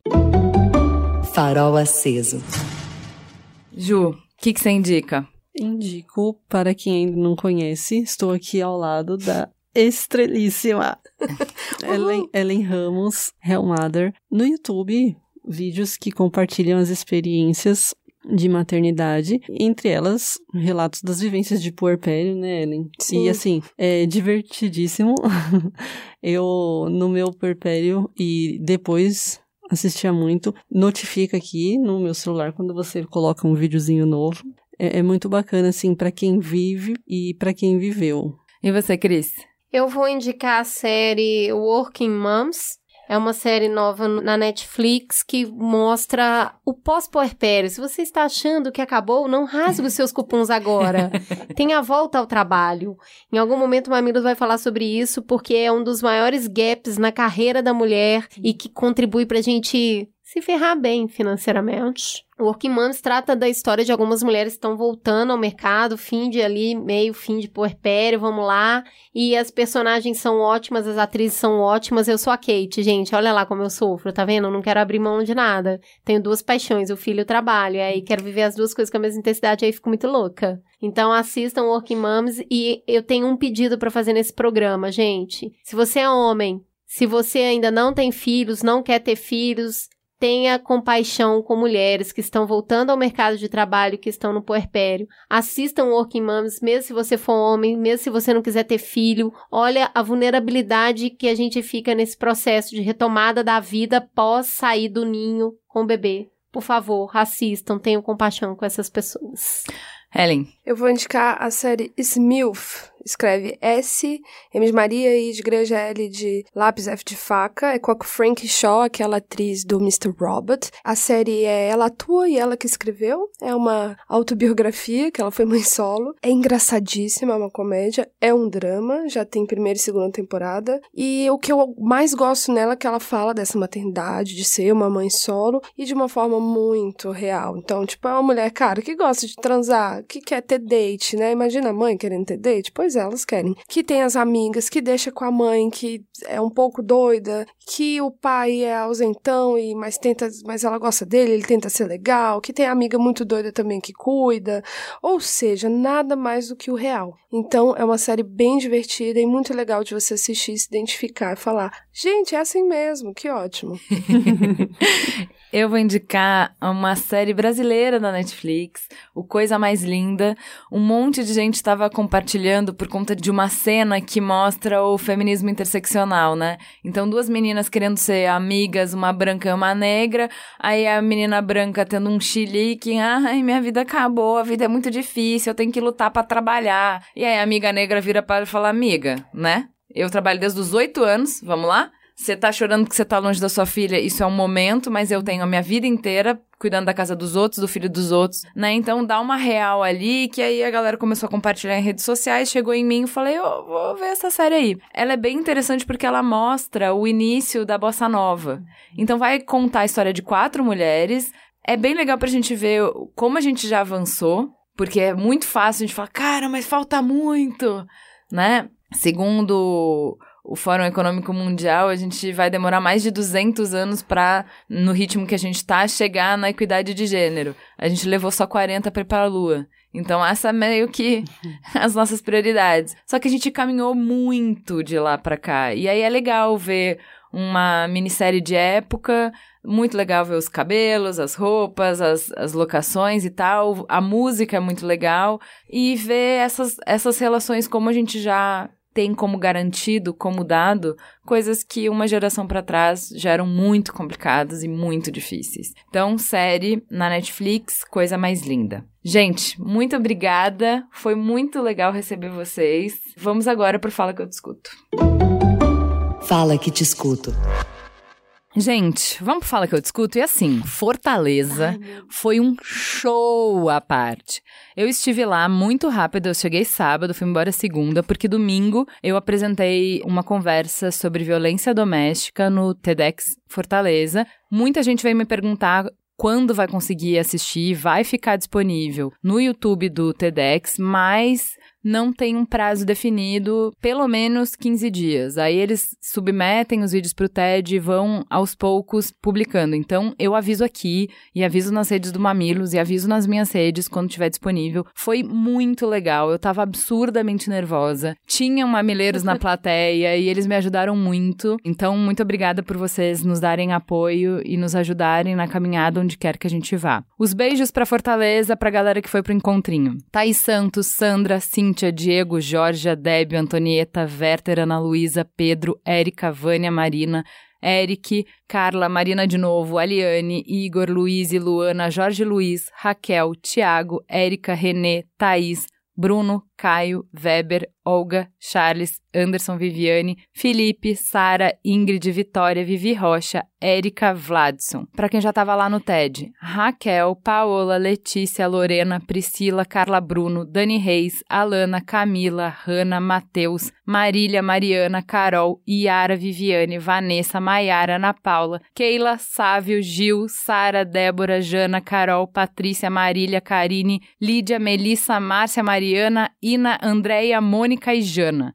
Farol aceso. Ju, o que, que você indica? Indico para quem ainda não conhece, estou aqui ao lado da estrelíssima Ellen, Ellen Ramos, Hellmother, no YouTube, vídeos que compartilham as experiências de maternidade, entre elas relatos das vivências de puerpério, né, Ellen? Sim. E assim, é divertidíssimo. Eu, no meu puerpério e depois assistia muito, notifica aqui no meu celular quando você coloca um videozinho novo. É, é muito bacana, assim, para quem vive e para quem viveu. E você, Cris? Eu vou indicar a série Working Moms. É uma série nova na Netflix que mostra o pós-puerpério. Se você está achando que acabou, não rasgue os seus cupons agora. Tem a volta ao trabalho. Em algum momento o Mamilos vai falar sobre isso, porque é um dos maiores gaps na carreira da mulher e que contribui pra gente se ferrar bem financeiramente. O Working Moms trata da história de algumas mulheres que estão voltando ao mercado, fim de ali, meio fim de puerpério, vamos lá. E as personagens são ótimas, as atrizes são ótimas. Eu sou a Kate, gente, olha lá como eu sofro, tá vendo? Eu não quero abrir mão de nada. Tenho duas paixões, o filho e o trabalho. E aí quero viver as duas coisas com a mesma intensidade, aí fico muito louca. Então assistam Working Moms e eu tenho um pedido para fazer nesse programa, gente. Se você é homem, se você ainda não tem filhos, não quer ter filhos, tenha compaixão com mulheres que estão voltando ao mercado de trabalho, que estão no puerpério. Assistam Working Moms, mesmo se você for homem, mesmo se você não quiser ter filho. Olha a vulnerabilidade que a gente fica nesse processo de retomada da vida pós sair do ninho com o bebê. Por favor, assistam, tenham compaixão com essas pessoas. Helen. Eu vou indicar a série Smilf. Escreve S, M de Maria e de igreja L de lápis F de faca. É com a Frank Shaw, aquela atriz do Mr. Robot. A série é ela atua e ela que escreveu. É uma autobiografia, que ela foi mãe solo. É engraçadíssima, é uma comédia. É um drama, já tem primeira e segunda temporada. E o que eu mais gosto nela é que ela fala dessa maternidade, de ser uma mãe solo e de uma forma muito real. Então, tipo, é uma mulher, cara, que gosta de transar, que quer ter date, né? Imagina a mãe querendo ter date? Pois é, elas querem. Que tem as amigas, que deixa com a mãe, que é um pouco doida, que o pai é ausentão e mas tenta, mas ela gosta dele, ele tenta ser legal, que tem a amiga muito doida também que cuida. Ou seja, nada mais do que o real. Então, é uma série bem divertida e muito legal de você assistir, se identificar e falar: "Gente, é assim mesmo, que ótimo". Eu vou indicar uma série brasileira da Netflix, O Coisa Mais Linda. Um monte de gente estava compartilhando por conta de uma cena que mostra o feminismo interseccional, né? Então, duas meninas querendo ser amigas, uma branca e uma negra. Aí a menina branca tendo um chilique. Ai, minha vida acabou, a vida é muito difícil, eu tenho que lutar para trabalhar. E aí a amiga negra vira para falar: amiga, né? Eu trabalho desde os oito anos, vamos lá? Você tá chorando que você tá longe da sua filha, isso é um momento, mas eu tenho a minha vida inteira cuidando da casa dos outros, do filho dos outros, né? Então dá uma real ali, que aí a galera começou a compartilhar em redes sociais, chegou em mim e falei, oh, vou ver essa série aí. Ela é bem interessante porque ela mostra o início da bossa nova. Então vai contar a história de quatro mulheres. É bem legal pra gente ver como a gente já avançou, porque é muito fácil a gente falar, cara, mas falta muito, né? Segundo o Fórum Econômico Mundial, a gente vai demorar mais de 200 anos para, no ritmo que a gente está, chegar na equidade de gênero. A gente levou só 40 para ir para a Lua. Então, essa é meio que as nossas prioridades. Só que a gente caminhou muito de lá para cá. E aí é legal ver uma minissérie de época, muito legal ver os cabelos, as roupas, as, as locações e tal. A música é muito legal. E ver essas, essas relações como a gente já tem como garantido, como dado, coisas que uma geração para trás já eram muito complicadas e muito difíceis. Então, série na Netflix, coisa mais linda. Gente, muito obrigada. Foi muito legal receber vocês. Vamos agora para Fala que eu te escuto. Fala que te escuto. Gente, vamos pro Fala que eu discuto? E assim, Fortaleza Ai, foi um show à parte. Eu estive lá muito rápido, eu cheguei sábado, fui embora segunda, porque domingo eu apresentei uma conversa sobre violência doméstica no TEDx Fortaleza. Muita gente veio me perguntar quando vai conseguir assistir, vai ficar disponível no YouTube do TEDx, mas não tem um prazo definido, pelo menos 15 dias. Aí eles submetem os vídeos para o TED e vão aos poucos publicando. Então eu aviso aqui e aviso nas redes do Mamilos e aviso nas minhas redes quando estiver disponível. Foi muito legal. Eu estava absurdamente nervosa. Tinham mamileiros na plateia e eles me ajudaram muito. Então muito obrigada por vocês nos darem apoio e nos ajudarem na caminhada onde quer que a gente vá. Os beijos para Fortaleza, para a galera que foi pro encontrinho. Thaís Santos, Sandra, Cintia, Cíntia, Diego, Jorge, Débio, Antonieta, Werther, Ana Luísa, Pedro, Érica, Vânia, Marina, Eric, Carla, Marina de novo, Aliane, Igor, Luiz e Luana, Jorge Luiz, Raquel, Tiago, Érica, Renê, Thaís, Bruno, Caio, Weber, Olga, Charles, Anderson Viviane, Felipe, Sara, Ingrid, Vitória, Vivi Rocha, Érica, Vladson. Para quem já estava lá no TED, Raquel, Paola, Letícia, Lorena, Priscila, Carla Bruno, Dani Reis, Alana, Camila, Hanna, Matheus, Marília, Mariana, Carol, Iara, Viviane, Vanessa, Maiara, Ana Paula, Keila, Sávio, Gil, Sara, Débora, Jana, Carol, Patrícia, Marília, Karine, Lídia, Melissa, Márcia, Mariana, Ina, Andréia, Mônica e Jana.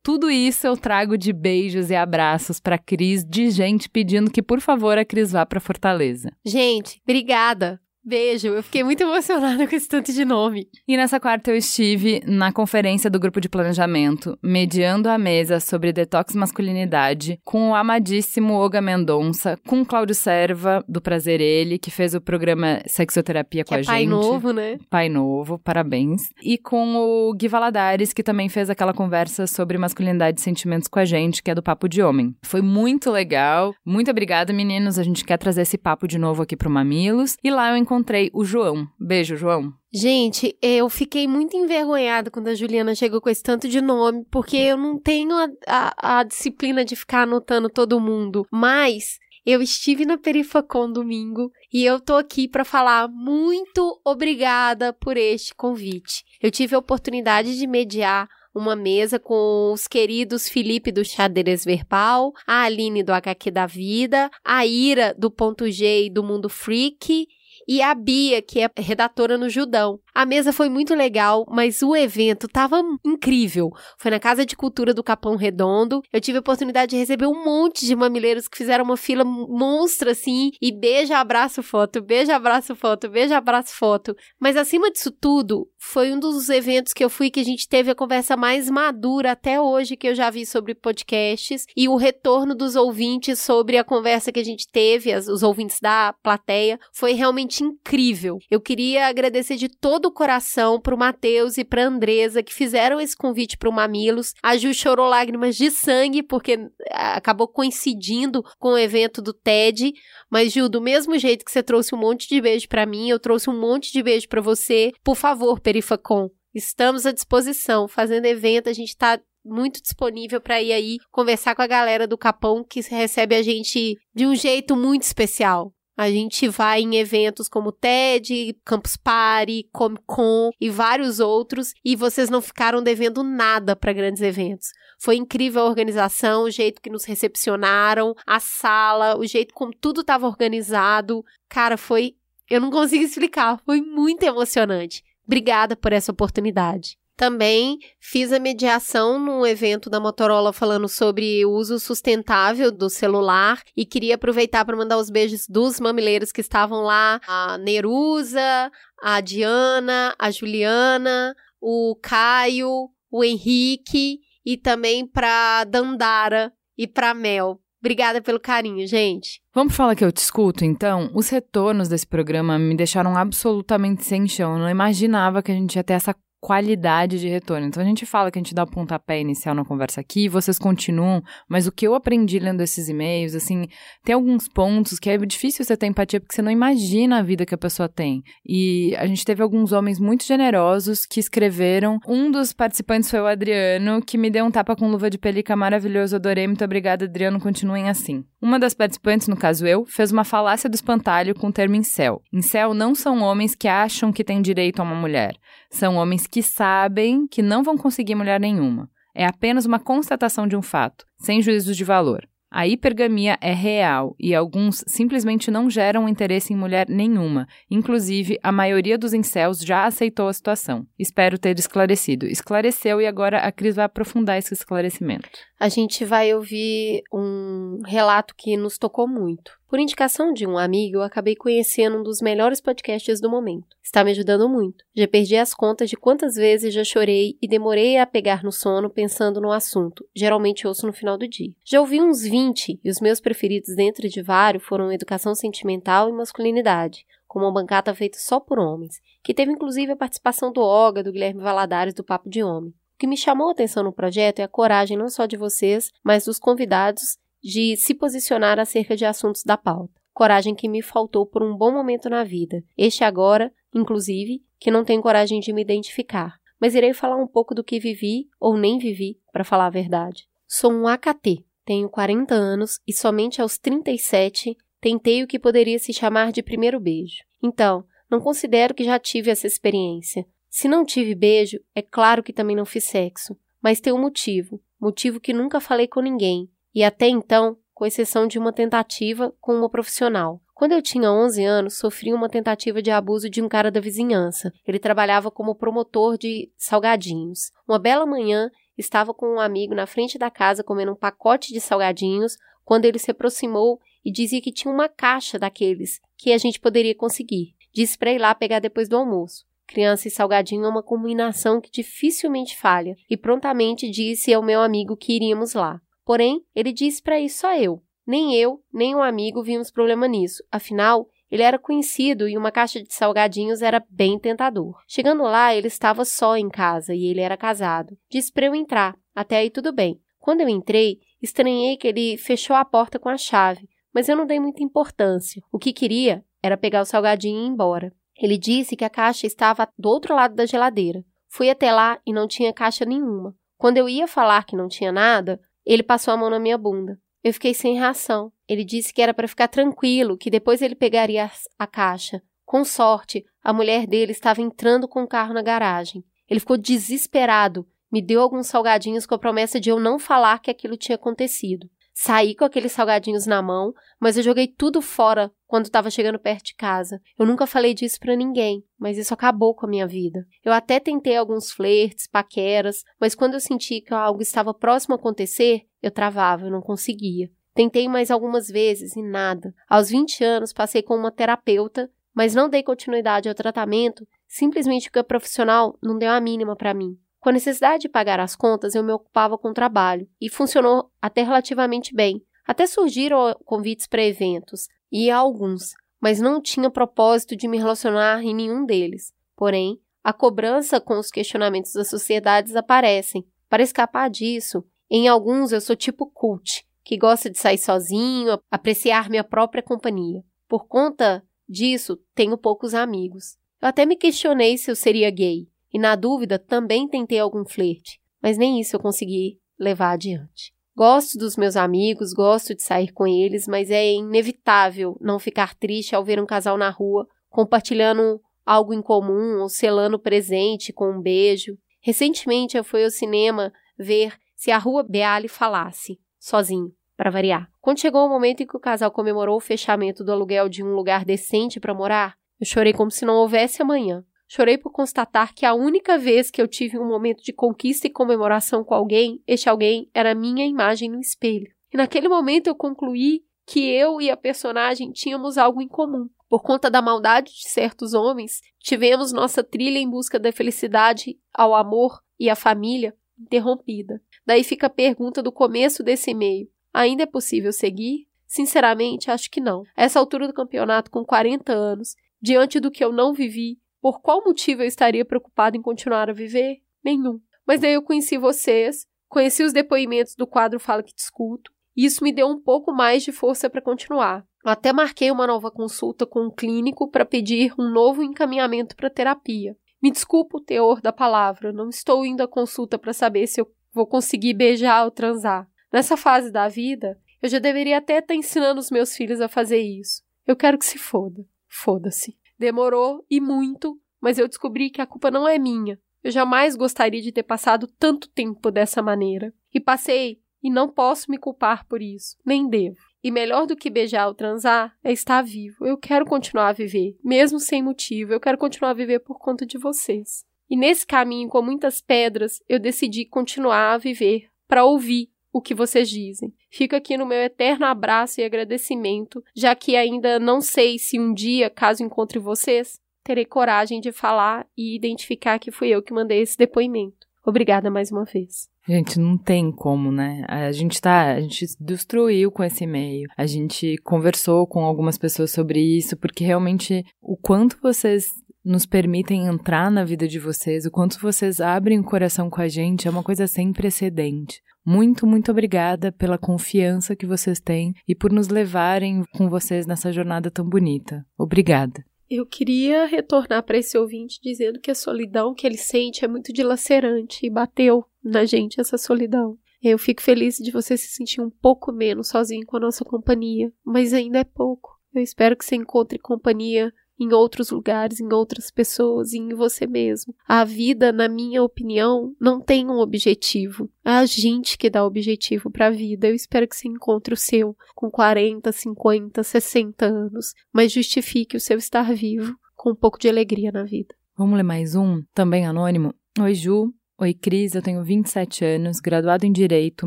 Tudo isso eu trago de beijos e abraços para Cris, de gente pedindo que, por favor, a Cris vá para Fortaleza. Gente, obrigada. Beijo, eu fiquei muito emocionada com esse tanto de nome. E nessa quarta eu estive na conferência do grupo de planejamento, mediando a mesa sobre detox masculinidade, com o amadíssimo Olga Mendonça, com o Cláudio Serva, do Prazer Ele, que fez o programa Sexoterapia Que com é a pai gente. novo, né? Pai novo, parabéns. E com o Gui Valadares, que também fez aquela conversa sobre masculinidade e sentimentos com a gente, que é do Papo de Homem. Foi muito legal. Muito obrigada, meninos. A gente quer trazer esse papo de novo aqui pro Mamilos. E lá eu encontrei o João. Beijo, João. Gente, eu fiquei muito envergonhada quando a Juliana chegou com esse tanto de nome, porque eu não tenho a, a- a disciplina de ficar anotando todo mundo. Mas eu estive na Perifacon domingo e eu tô aqui para falar muito obrigada por este convite. Eu tive a oportunidade de mediar uma mesa com os queridos Felipe do Xadrez Verbal, a Aline do HQ da Vida, a Ira do Ponto G e do Mundo Freak e a Bia, que é redatora no Judão. A mesa foi muito legal, mas o evento tava incrível. Foi na Casa de Cultura do Capão Redondo. Eu tive a oportunidade de receber um monte de mamileiros que fizeram uma fila monstra assim, e beija, abraço, foto, beija, abraço, foto, beija, abraço, foto. Mas acima disso tudo, foi um dos eventos que eu fui que a gente teve a conversa mais madura até hoje que eu já vi sobre podcasts e o retorno dos ouvintes sobre a conversa que a gente teve, as- os ouvintes da plateia, foi realmente incrível. Eu queria agradecer de todo o coração pro Matheus e pra Andresa que fizeram esse convite pro Mamilos. A Ju chorou lágrimas de sangue porque ah, acabou coincidindo com o evento do TED, mas Ju, do mesmo jeito que você trouxe um monte de beijo pra mim, eu trouxe um monte de beijo pra você. Por favor, Perifacom, estamos à disposição. Fazendo evento, a gente tá muito disponível para ir aí conversar com a galera do Capão que recebe a gente de um jeito muito especial. A gente vai em eventos como TED, Campus Party, Comic Con e vários outros, e vocês não ficaram devendo nada para grandes eventos. Foi incrível a organização, o jeito que nos recepcionaram, a sala, o jeito como tudo estava organizado. Cara, foi. Eu não consigo explicar, foi muito emocionante. Obrigada por essa oportunidade. Também fiz a mediação num evento da Motorola falando sobre o uso sustentável do celular e queria aproveitar para mandar os beijos dos mamileiros que estavam lá, a Nerusa, a Diana, a Juliana, o Caio, o Henrique e também para Dandara e para Mel. Obrigada pelo carinho, gente. Vamos falar que eu te escuto, então? Os retornos desse programa me deixaram absolutamente sem chão. Eu não imaginava que a gente ia ter essa qualidade de retorno. Então a gente fala que a gente dá o pontapé inicial na conversa aqui, vocês continuam, mas o que eu aprendi lendo esses e-mails, assim, tem alguns pontos que é difícil você ter empatia porque você não imagina a vida que a pessoa tem. E a gente teve alguns homens muito generosos que escreveram. Um dos participantes foi o Adriano, que me deu um tapa com luva de pelica maravilhoso, adorei, muito obrigada, Adriano, continuem assim. Uma das participantes, no caso eu, fez uma falácia do espantalho com o termo incel. Incel não são homens que acham que têm direito a uma mulher. São homens que sabem que não vão conseguir mulher nenhuma. É apenas uma constatação de um fato, sem juízo de valor. A hipergamia é real e alguns simplesmente não geram interesse em mulher nenhuma. Inclusive, a maioria dos incels já aceitou a situação. Espero ter esclarecido. Esclareceu e agora a Cris vai aprofundar esse esclarecimento. A gente vai ouvir um relato que nos tocou muito. Por indicação de um amigo, eu acabei conhecendo um dos melhores podcasts do momento. Está me ajudando muito. Já perdi as contas de quantas vezes já chorei e demorei a pegar no sono pensando no assunto. Geralmente ouço no final do dia. Já ouvi uns 20 e os meus preferidos dentro de vários foram Educação Sentimental e Masculinidade, com uma bancada feita só por homens, que teve inclusive a participação do Olga, do Guilherme Valadares, do Papo de Homem. O que me chamou a atenção no projeto é a coragem não só de vocês, mas dos convidados de se posicionar acerca de assuntos da pauta. Coragem que me faltou por um bom momento na vida. Este agora, inclusive, que não tenho coragem de me identificar. mas irei falar um pouco do que vivi ou nem vivi, para falar a verdade. Sou um AKT, tenho 40 anos e somente aos 37 tentei o que poderia se chamar de primeiro beijo. Então, não considero que já tive essa experiência. Se não tive beijo, é claro que também não fiz sexo, mas tem um motivo, motivo que nunca falei com ninguém, e até então, com exceção de uma tentativa com uma profissional. Quando eu tinha 11 anos, sofri uma tentativa de abuso de um cara da vizinhança. Ele trabalhava como promotor de salgadinhos. Uma bela manhã, estava com um amigo na frente da casa comendo um pacote de salgadinhos quando ele se aproximou e dizia que tinha uma caixa daqueles que a gente poderia conseguir. Disse para ir lá pegar depois do almoço. Criança e salgadinho é uma combinação que dificilmente falha, e prontamente disse ao meu amigo que iríamos lá. Porém, ele disse para ir só eu. Nem eu, nem o um amigo vimos problema nisso. Afinal, ele era conhecido e uma caixa de salgadinhos era bem tentador. Chegando lá, ele estava só em casa e ele era casado. Disse para eu entrar. Até aí tudo bem. Quando eu entrei, estranhei que ele fechou a porta com a chave, mas eu não dei muita importância. O que queria era pegar o salgadinho e ir embora. Ele disse que a caixa estava do outro lado da geladeira. Fui até lá e não tinha caixa nenhuma. Quando eu ia falar que não tinha nada, ele passou a mão na minha bunda. Eu fiquei sem reação. Ele disse que era para ficar tranquilo, que depois ele pegaria a caixa. Com sorte, a mulher dele estava entrando com o carro na garagem. Ele ficou desesperado, me deu alguns salgadinhos com a promessa de eu não falar que aquilo tinha acontecido. Saí com aqueles salgadinhos na mão, mas eu joguei tudo fora quando estava chegando perto de casa. Eu nunca falei disso para ninguém, mas isso acabou com a minha vida. Eu até tentei alguns flertes, paqueras, mas quando eu senti que algo estava próximo a acontecer, eu travava, eu não conseguia. Tentei mais algumas vezes e nada. Aos 20 anos, passei com uma terapeuta, mas não dei continuidade ao tratamento simplesmente porque a profissional não deu a mínima para mim. Com a necessidade de pagar as contas, eu me ocupava com o trabalho e funcionou até relativamente bem. Até surgiram convites para eventos, e alguns, mas não tinha propósito de me relacionar em nenhum deles. Porém, a cobrança com os questionamentos das sociedades aparecem. Para escapar disso, em alguns eu sou tipo cult, que gosta de sair sozinho, apreciar minha própria companhia. Por conta disso, tenho poucos amigos. Eu até me questionei se eu seria gay, e na dúvida também tentei algum flerte, mas nem isso eu consegui levar adiante. Gosto dos meus amigos, gosto de sair com eles, mas é inevitável não ficar triste ao ver um casal na rua compartilhando algo em comum ou selando presente com um beijo. Recentemente eu fui ao cinema ver se a rua Beale falasse, sozinho, para variar. Quando chegou o momento em que o casal comemorou o fechamento do aluguel de um lugar decente para morar, eu chorei como se não houvesse amanhã. Chorei por constatar que a única vez que eu tive um momento de conquista e comemoração com alguém, este alguém era minha imagem no espelho. E naquele momento eu concluí que eu e a personagem tínhamos algo em comum. Por conta da maldade de certos homens, tivemos nossa trilha em busca da felicidade, ao amor e à família interrompida. Daí fica a pergunta do começo desse e-mail: ainda é possível seguir? Sinceramente, acho que não. Essa altura do campeonato, com 40 anos, diante do que eu não vivi, por qual motivo eu estaria preocupado em continuar a viver? Nenhum. Mas daí eu conheci vocês, conheci os depoimentos do quadro Fala que Discuto, e isso me deu um pouco mais de força para continuar. Eu até marquei uma nova consulta com um clínico para pedir um novo encaminhamento para terapia. Me desculpa o teor da palavra, não estou indo à consulta para saber se eu vou conseguir beijar ou transar. Nessa fase da vida, eu já deveria até estar tá ensinando os meus filhos a fazer isso. Eu quero que se foda. Foda-se. Demorou e muito, mas eu descobri que a culpa não é minha. Eu jamais gostaria de ter passado tanto tempo dessa maneira. E passei, e não posso me culpar por isso, nem devo. E melhor do que beijar ou transar é estar vivo. Eu quero continuar a viver, mesmo sem motivo. Eu quero continuar a viver por conta de vocês. E nesse caminho, com muitas pedras, eu decidi continuar a viver para ouvir o que vocês dizem. Fico aqui no meu eterno abraço e agradecimento, já que ainda não sei se um dia, caso encontre vocês, terei coragem de falar e identificar que fui eu que mandei esse depoimento. Obrigada mais uma vez. Gente, não tem como, né? A gente tá, a gente destruiu com esse e-mail. A gente conversou com algumas pessoas sobre isso, porque realmente o quanto vocês nos permitem entrar na vida de vocês, o quanto vocês abrem o coração com a gente, é uma coisa sem precedente. Muito, muito obrigada pela confiança que vocês têm e por nos levarem com vocês nessa jornada tão bonita. Obrigada. Eu queria retornar para esse ouvinte dizendo que a solidão que ele sente é muito dilacerante e bateu na gente essa solidão. Eu fico feliz de você se sentir um pouco menos sozinho com a nossa companhia, mas ainda é pouco. Eu espero que você encontre companhia em outros lugares, em outras pessoas e em você mesmo. A vida, na minha opinião, não tem um objetivo. É a gente que dá objetivo para a vida. Eu espero que você encontre o seu com 40, 50, 60 anos, mas justifique o seu estar vivo com um pouco de alegria na vida. Vamos ler mais um, também anônimo. Oi, Ju. Oi, Cris. Eu tenho 27 anos, graduado em Direito,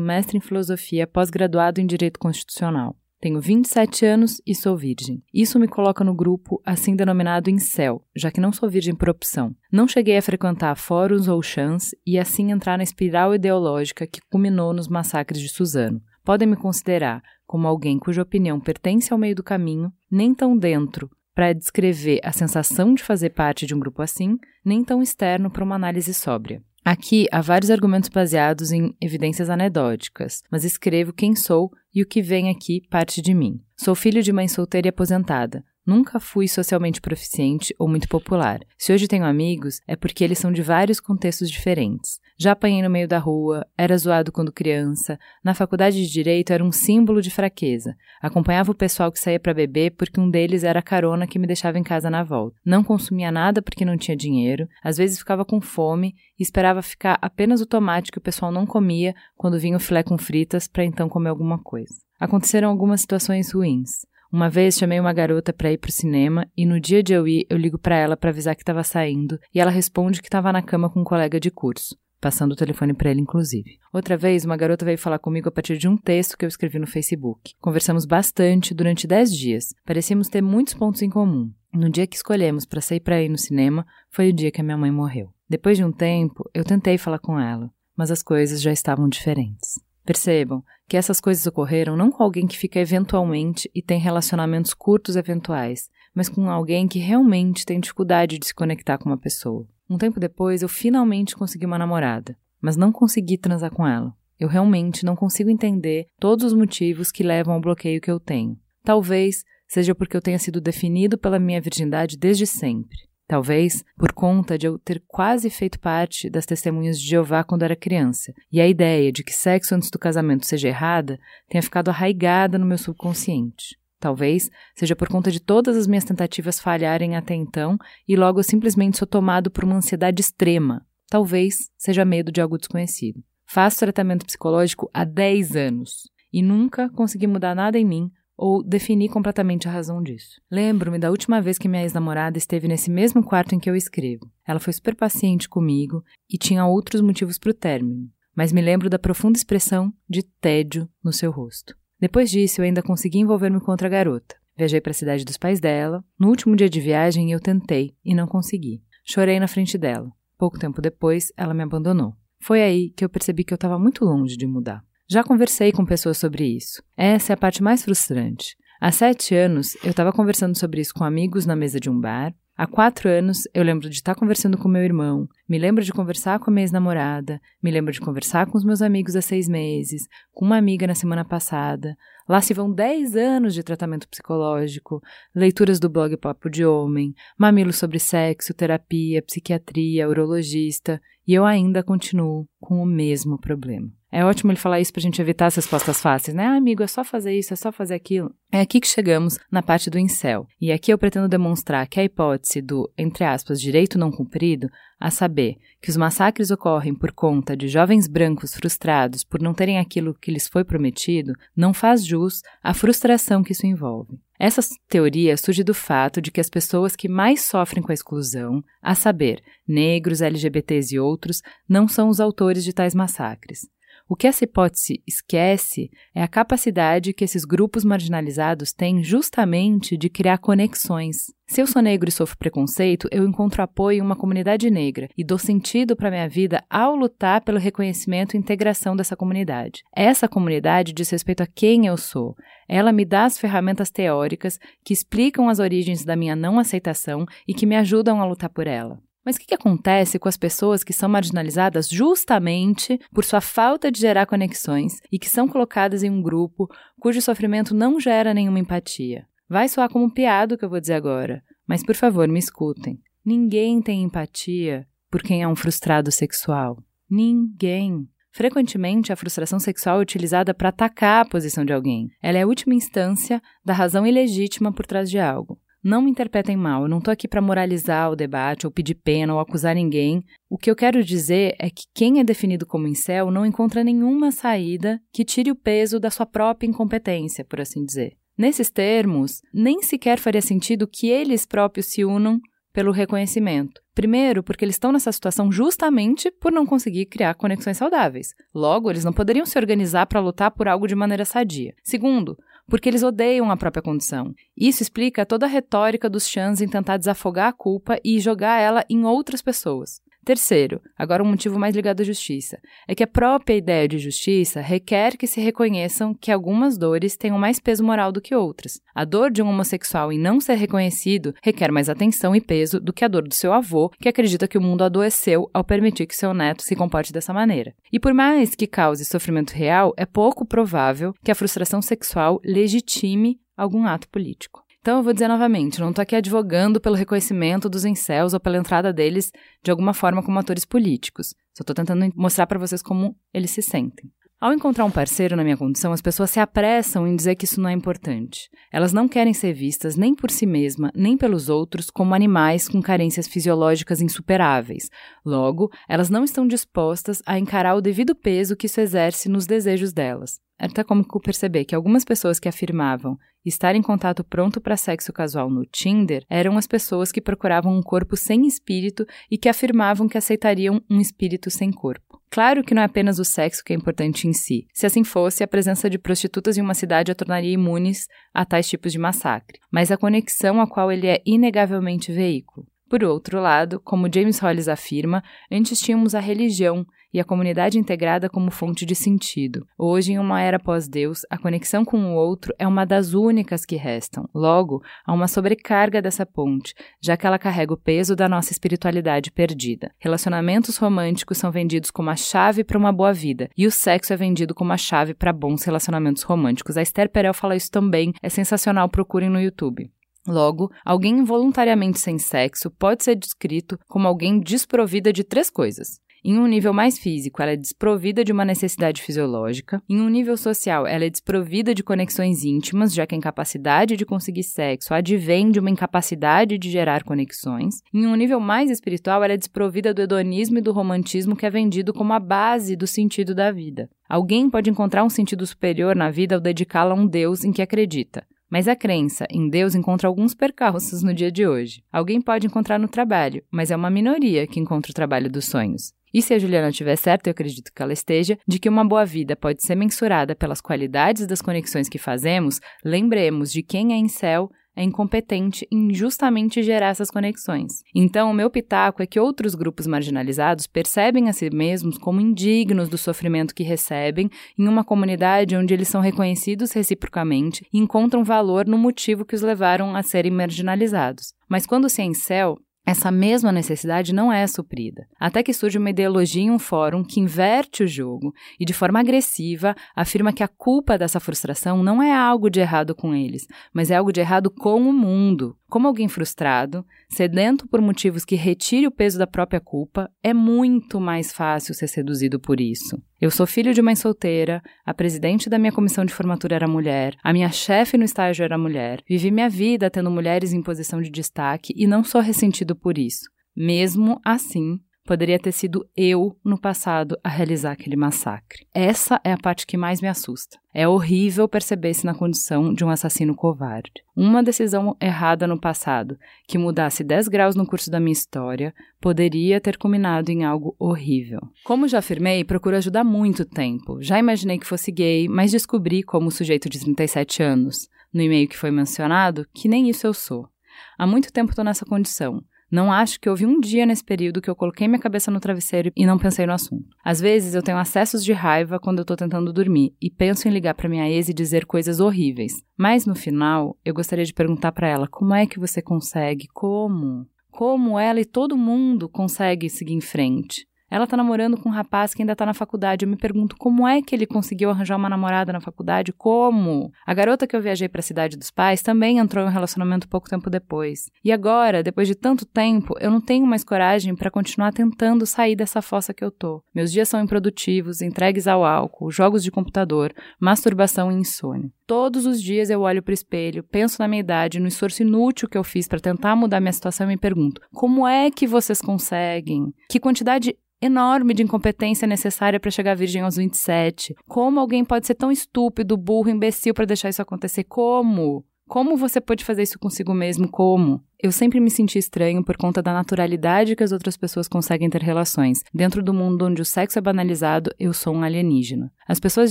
mestre em Filosofia, pós-graduado em Direito Constitucional. Tenho 27 anos e sou virgem. Isso me coloca no grupo assim denominado incel, já que não sou virgem por opção. Não cheguei a frequentar fóruns ou chans e assim entrar na espiral ideológica que culminou nos massacres de Suzano. Podem me considerar como alguém cuja opinião pertence ao meio do caminho, nem tão dentro para descrever a sensação de fazer parte de um grupo assim, nem tão externo para uma análise sóbria. Aqui há vários argumentos baseados em evidências anedóticas, mas escrevo quem sou e o que vem aqui parte de mim. Sou filho de mãe solteira e aposentada. Nunca fui socialmente proficiente ou muito popular. Se hoje tenho amigos, é porque eles são de vários contextos diferentes. Já apanhei no meio da rua, era zoado quando criança, na faculdade de direito era um símbolo de fraqueza. Acompanhava o pessoal que saía para beber porque um deles era a carona que me deixava em casa na volta. Não consumia nada porque não tinha dinheiro, às vezes ficava com fome e esperava ficar apenas o tomate que o pessoal não comia quando vinha o filé com fritas para então comer alguma coisa. Aconteceram algumas situações ruins. Uma vez chamei uma garota para ir pro cinema e no dia de eu ir, eu ligo para ela para avisar que estava saindo e ela responde que estava na cama com um colega de curso. Passando o telefone para ele, inclusive. Outra vez, uma garota veio falar comigo a partir de um texto que eu escrevi no Facebook. Conversamos bastante durante dez dias. Parecíamos ter muitos pontos em comum. No dia que escolhemos para sair para ir no cinema, foi o dia que a minha mãe morreu. Depois de um tempo, eu tentei falar com ela, mas as coisas já estavam diferentes. Percebam que essas coisas ocorreram não com alguém que fica eventualmente e tem relacionamentos curtos eventuais, mas com alguém que realmente tem dificuldade de se conectar com uma pessoa. Um tempo depois, eu finalmente consegui uma namorada, mas não consegui transar com ela. Eu realmente não consigo entender todos os motivos que levam ao bloqueio que eu tenho. Talvez seja porque eu tenha sido definido pela minha virgindade desde sempre. Talvez por conta de eu ter quase feito parte das testemunhas de Jeová quando era criança, e a ideia de que sexo antes do casamento seja errada tenha ficado arraigada no meu subconsciente. Talvez seja por conta de todas as minhas tentativas falharem até então e logo eu simplesmente sou tomado por uma ansiedade extrema. Talvez seja medo de algo desconhecido. Faço tratamento psicológico há 10 anos e nunca consegui mudar nada em mim ou definir completamente a razão disso. Lembro-me da última vez que minha ex-namorada esteve nesse mesmo quarto em que eu escrevo. Ela foi super paciente comigo e tinha outros motivos para o término, mas me lembro da profunda expressão de tédio no seu rosto. Depois disso, eu ainda consegui envolver-me com outra garota. Viajei para a cidade dos pais dela. No último dia de viagem, eu tentei e não consegui. Chorei na frente dela. Pouco tempo depois, ela me abandonou. Foi aí que eu percebi que eu estava muito longe de mudar. Já conversei com pessoas sobre isso. Essa é a parte mais frustrante. Há sete anos, eu estava conversando sobre isso com amigos na mesa de um bar. Há quatro anos, eu lembro de estar conversando com meu irmão, me lembro de conversar com a minha ex-namorada, me lembro de conversar com os meus amigos há seis meses, com uma amiga na semana passada. Lá se vão dez anos de tratamento psicológico, leituras do blog Papo de Homem, mamilos sobre sexo, terapia, psiquiatria, urologista, e eu ainda continuo com o mesmo problema. É ótimo ele falar isso pra gente evitar as respostas fáceis, né? Ah, amigo, é só fazer isso, é só fazer aquilo. É aqui que chegamos na parte do incel. E aqui eu pretendo demonstrar que a hipótese do, entre aspas, direito não cumprido, a saber, que os massacres ocorrem por conta de jovens brancos frustrados por não terem aquilo que lhes foi prometido, não faz jus à frustração que isso envolve. Essa teoria surge do fato de que as pessoas que mais sofrem com a exclusão, a saber, negros, LGBTs e outros, não são os autores de tais massacres. O que essa hipótese esquece é a capacidade que esses grupos marginalizados têm justamente de criar conexões. Se eu sou negro e sofro preconceito, eu encontro apoio em uma comunidade negra e dou sentido para minha vida ao lutar pelo reconhecimento e integração dessa comunidade. Essa comunidade diz respeito a quem eu sou. Ela me dá as ferramentas teóricas que explicam as origens da minha não aceitação e que me ajudam a lutar por ela. Mas o que, acontece com as pessoas que são marginalizadas justamente por sua falta de gerar conexões e que são colocadas em um grupo cujo sofrimento não gera nenhuma empatia? Vai soar como um piado o que eu vou dizer agora, Mas por favor, me escutem. Ninguém tem empatia por quem é um frustrado sexual. Ninguém. Frequentemente, a frustração sexual é utilizada para atacar a posição de alguém. Ela é a última instância da razão ilegítima por trás de algo. Não me interpretem mal, eu não estou aqui para moralizar o debate ou pedir pena ou acusar ninguém. O que eu quero dizer é que quem é definido como incel não encontra nenhuma saída que tire o peso da sua própria incompetência, por assim dizer. Nesses termos, nem sequer faria sentido que eles próprios se unam pelo reconhecimento. Primeiro, porque eles estão nessa situação justamente por não conseguir criar conexões saudáveis. Logo, eles não poderiam se organizar para lutar por algo de maneira sadia. Segundo, porque eles odeiam a própria condição. Isso explica toda a retórica dos chans em tentar desafogar a culpa e jogar ela em outras pessoas. Terceiro, agora um motivo mais ligado à justiça, é que a própria ideia de justiça requer que se reconheçam que algumas dores tenham mais peso moral do que outras. A dor de um homossexual em não ser reconhecido requer mais atenção e peso do que a dor do seu avô, que acredita que o mundo adoeceu ao permitir que seu neto se comporte dessa maneira. E por mais que cause sofrimento real, é pouco provável que a frustração sexual legitime algum ato político. Então eu vou dizer novamente, não estou aqui advogando pelo reconhecimento dos incels ou pela entrada deles de alguma forma como atores políticos. Só estou tentando mostrar para vocês como eles se sentem. Ao encontrar um parceiro na minha condição, as pessoas se apressam em dizer que isso não é importante. Elas não querem ser vistas nem por si mesma, nem pelos outros, como animais com carências fisiológicas insuperáveis. Logo, elas não estão dispostas a encarar o devido peso que isso exerce nos desejos delas. É até como perceber que algumas pessoas que afirmavam estar em contato pronto para sexo casual no Tinder eram as pessoas que procuravam um corpo sem espírito e que afirmavam que aceitariam um espírito sem corpo. Claro que não é apenas o sexo que é importante em si. Se assim fosse, a presença de prostitutas em uma cidade a tornaria imunes a tais tipos de massacre, mas a conexão a qual ele é inegavelmente veículo. Por outro lado, como James Hollis afirma, antes tínhamos a religião, e a comunidade integrada como fonte de sentido. Hoje, em uma era pós-Deus, a conexão com o outro é uma das únicas que restam. Logo, há uma sobrecarga dessa ponte, já que ela carrega o peso da nossa espiritualidade perdida. Relacionamentos românticos são vendidos como a chave para uma boa vida, e o sexo é vendido como a chave para bons relacionamentos românticos. A Esther Perel fala isso também, é sensacional, procurem no YouTube. Logo, alguém involuntariamente sem sexo pode ser descrito como alguém desprovida de três coisas: em um nível mais físico, ela é desprovida de uma necessidade fisiológica. Em um nível social, ela é desprovida de conexões íntimas, já que a incapacidade de conseguir sexo advém de uma incapacidade de gerar conexões. Em um nível mais espiritual, ela é desprovida do hedonismo e do romantismo que é vendido como a base do sentido da vida. Alguém pode encontrar um sentido superior na vida ao dedicá-la a um Deus em que acredita. Mas a crença em Deus encontra alguns percalços no dia de hoje. Alguém pode encontrar no trabalho, mas é uma minoria que encontra o trabalho dos sonhos. E se a Juliana estiver certa, eu acredito que ela esteja, de que uma boa vida pode ser mensurada pelas qualidades das conexões que fazemos, lembremos de quem é em céu é incompetente em justamente gerar essas conexões. Então, o meu pitaco é que outros grupos marginalizados percebem a si mesmos como indignos do sofrimento que recebem em uma comunidade onde eles são reconhecidos reciprocamente e encontram valor no motivo que os levaram a serem marginalizados. Mas quando se é em céu, essa mesma necessidade não é suprida, até que surge uma ideologia em um fórum que inverte o jogo e, de forma agressiva, afirma que a culpa dessa frustração não é algo de errado com eles, mas é algo de errado com o mundo. Como alguém frustrado, sedento por motivos que retire o peso da própria culpa, é muito mais fácil ser seduzido por isso. Eu sou filho de mãe solteira, a presidente da minha comissão de formatura era mulher, a minha chefe no estágio era mulher, vivi minha vida tendo mulheres em posição de destaque e não sou ressentido por isso. Mesmo assim, Poderia ter sido eu no passado a realizar aquele massacre. Essa é a parte que mais me assusta. É horrível perceber-se na condição de um assassino covarde. Uma decisão errada no passado, que mudasse 10 graus no curso da minha história, poderia ter culminado em algo horrível. Como já afirmei, procuro ajudar há muito tempo. Já imaginei que fosse gay, mas descobri, como sujeito de 37 anos, no e-mail que foi mencionado, que nem isso eu sou. Há muito tempo estou nessa condição. Não acho que houve um dia nesse período que eu coloquei minha cabeça no travesseiro e não pensei no assunto. Às vezes eu tenho acessos de raiva quando eu tô tentando dormir e penso em ligar para minha ex e dizer coisas horríveis. Mas no final, eu gostaria de perguntar para ela: como é que você consegue? Como? Como ela e todo mundo consegue seguir em frente? Ela tá namorando com um rapaz que ainda tá na faculdade. Eu me pergunto como é que ele conseguiu arranjar uma namorada na faculdade? Como? A garota que eu viajei para a cidade dos pais também entrou em um relacionamento pouco tempo depois. E agora, depois de tanto tempo, eu não tenho mais coragem para continuar tentando sair dessa fossa que eu tô. Meus dias são improdutivos, entregues ao álcool, jogos de computador, masturbação e insônia. Todos os dias eu olho pro espelho, penso na minha idade, no esforço inútil que eu fiz para tentar mudar minha situação e me pergunto: como é que vocês conseguem? Que quantidade enorme de incompetência necessária para chegar virgem aos 27. Como alguém pode ser tão estúpido, burro, imbecil para deixar isso acontecer? Como? Como você pode fazer isso consigo mesmo? Como? Eu sempre me senti estranho por conta da naturalidade que as outras pessoas conseguem ter relações. Dentro do mundo onde o sexo é banalizado, eu sou um alienígena. As pessoas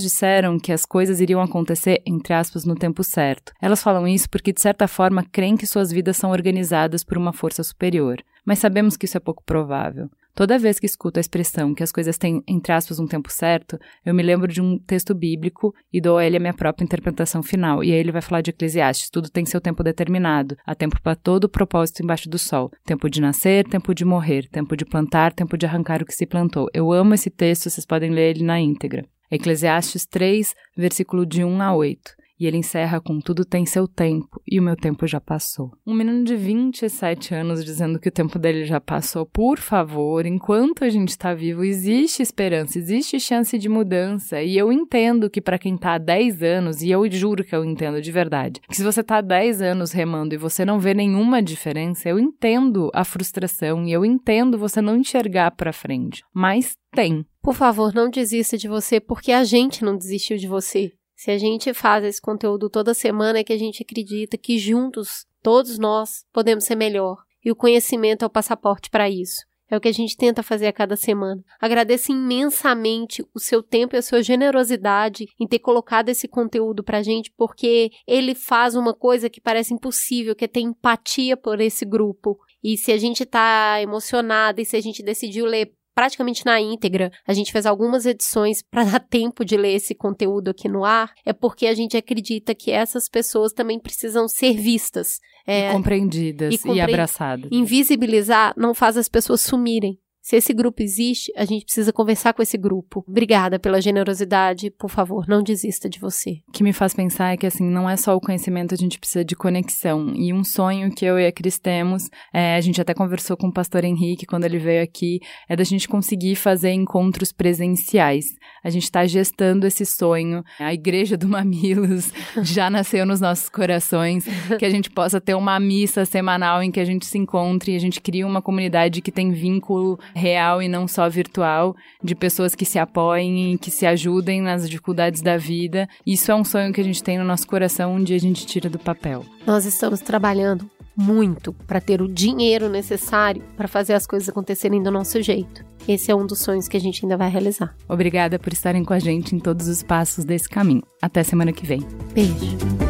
disseram que as coisas iriam acontecer, entre aspas, no tempo certo. Elas falam isso porque, de certa forma, creem que suas vidas são organizadas por uma força superior. Mas sabemos que isso é pouco provável. Toda vez que escuto a expressão que as coisas têm, entre aspas, um tempo certo, eu me lembro de um texto bíblico e dou a ele a minha própria interpretação final. E aí ele vai falar de Eclesiastes: tudo tem seu tempo determinado. Há tempo para todo o propósito embaixo do sol: tempo de nascer, tempo de morrer, tempo de plantar, tempo de arrancar o que se plantou. Eu amo esse texto, vocês podem ler ele na íntegra. Eclesiastes 3, versículo de 1 a 8. E ele encerra com tudo tem seu tempo e o meu tempo já passou. Um menino de 27 anos dizendo que o tempo dele já passou. Por favor, enquanto a gente está vivo, existe esperança, existe chance de mudança. E eu entendo que para quem está há 10 anos, e eu juro que eu entendo de verdade, que se você está há 10 anos remando e você não vê nenhuma diferença, eu entendo a frustração e eu entendo você não enxergar para frente. Mas tem. Por favor, não desista de você, porque a gente não desistiu de você. Se a gente faz esse conteúdo toda semana, é que a gente acredita que juntos, todos nós, podemos ser melhor. E o conhecimento é o passaporte para isso. É o que a gente tenta fazer a cada semana. Agradeço imensamente o seu tempo e a sua generosidade em ter colocado esse conteúdo pra gente, porque ele faz uma coisa que parece impossível, que é ter empatia por esse grupo. E se a gente tá emocionada e se a gente decidiu ler praticamente na íntegra. A gente fez algumas edições para dar tempo de ler esse conteúdo aqui no ar, é porque a gente acredita que essas pessoas também precisam ser vistas. É, e compreendidas e, compre... e abraçadas. Invisibilizar não faz as pessoas sumirem. Se esse grupo existe, a gente precisa conversar com esse grupo. Obrigada pela generosidade. Por favor, não desista de você. O que me faz pensar é que, assim, não é só o conhecimento, a gente precisa de conexão. E um sonho que eu e a Cris temos, é, a gente até conversou com o pastor Henrique quando ele veio aqui, é da gente conseguir fazer encontros presenciais. A gente está gestando esse sonho. A Igreja do Mamilos já nasceu nos nossos corações, que a gente possa ter uma missa semanal em que a gente se encontre e a gente cria uma comunidade que tem vínculo real e não só virtual, de pessoas que se apoiem e que se ajudem nas dificuldades da vida. Isso é um sonho que a gente tem no nosso coração, um dia a gente tira do papel. Nós estamos trabalhando muito para ter o dinheiro necessário para fazer as coisas acontecerem do nosso jeito. Esse é um dos sonhos que a gente ainda vai realizar. Obrigada por estarem com a gente em todos os passos desse caminho. Até semana que vem. Beijo.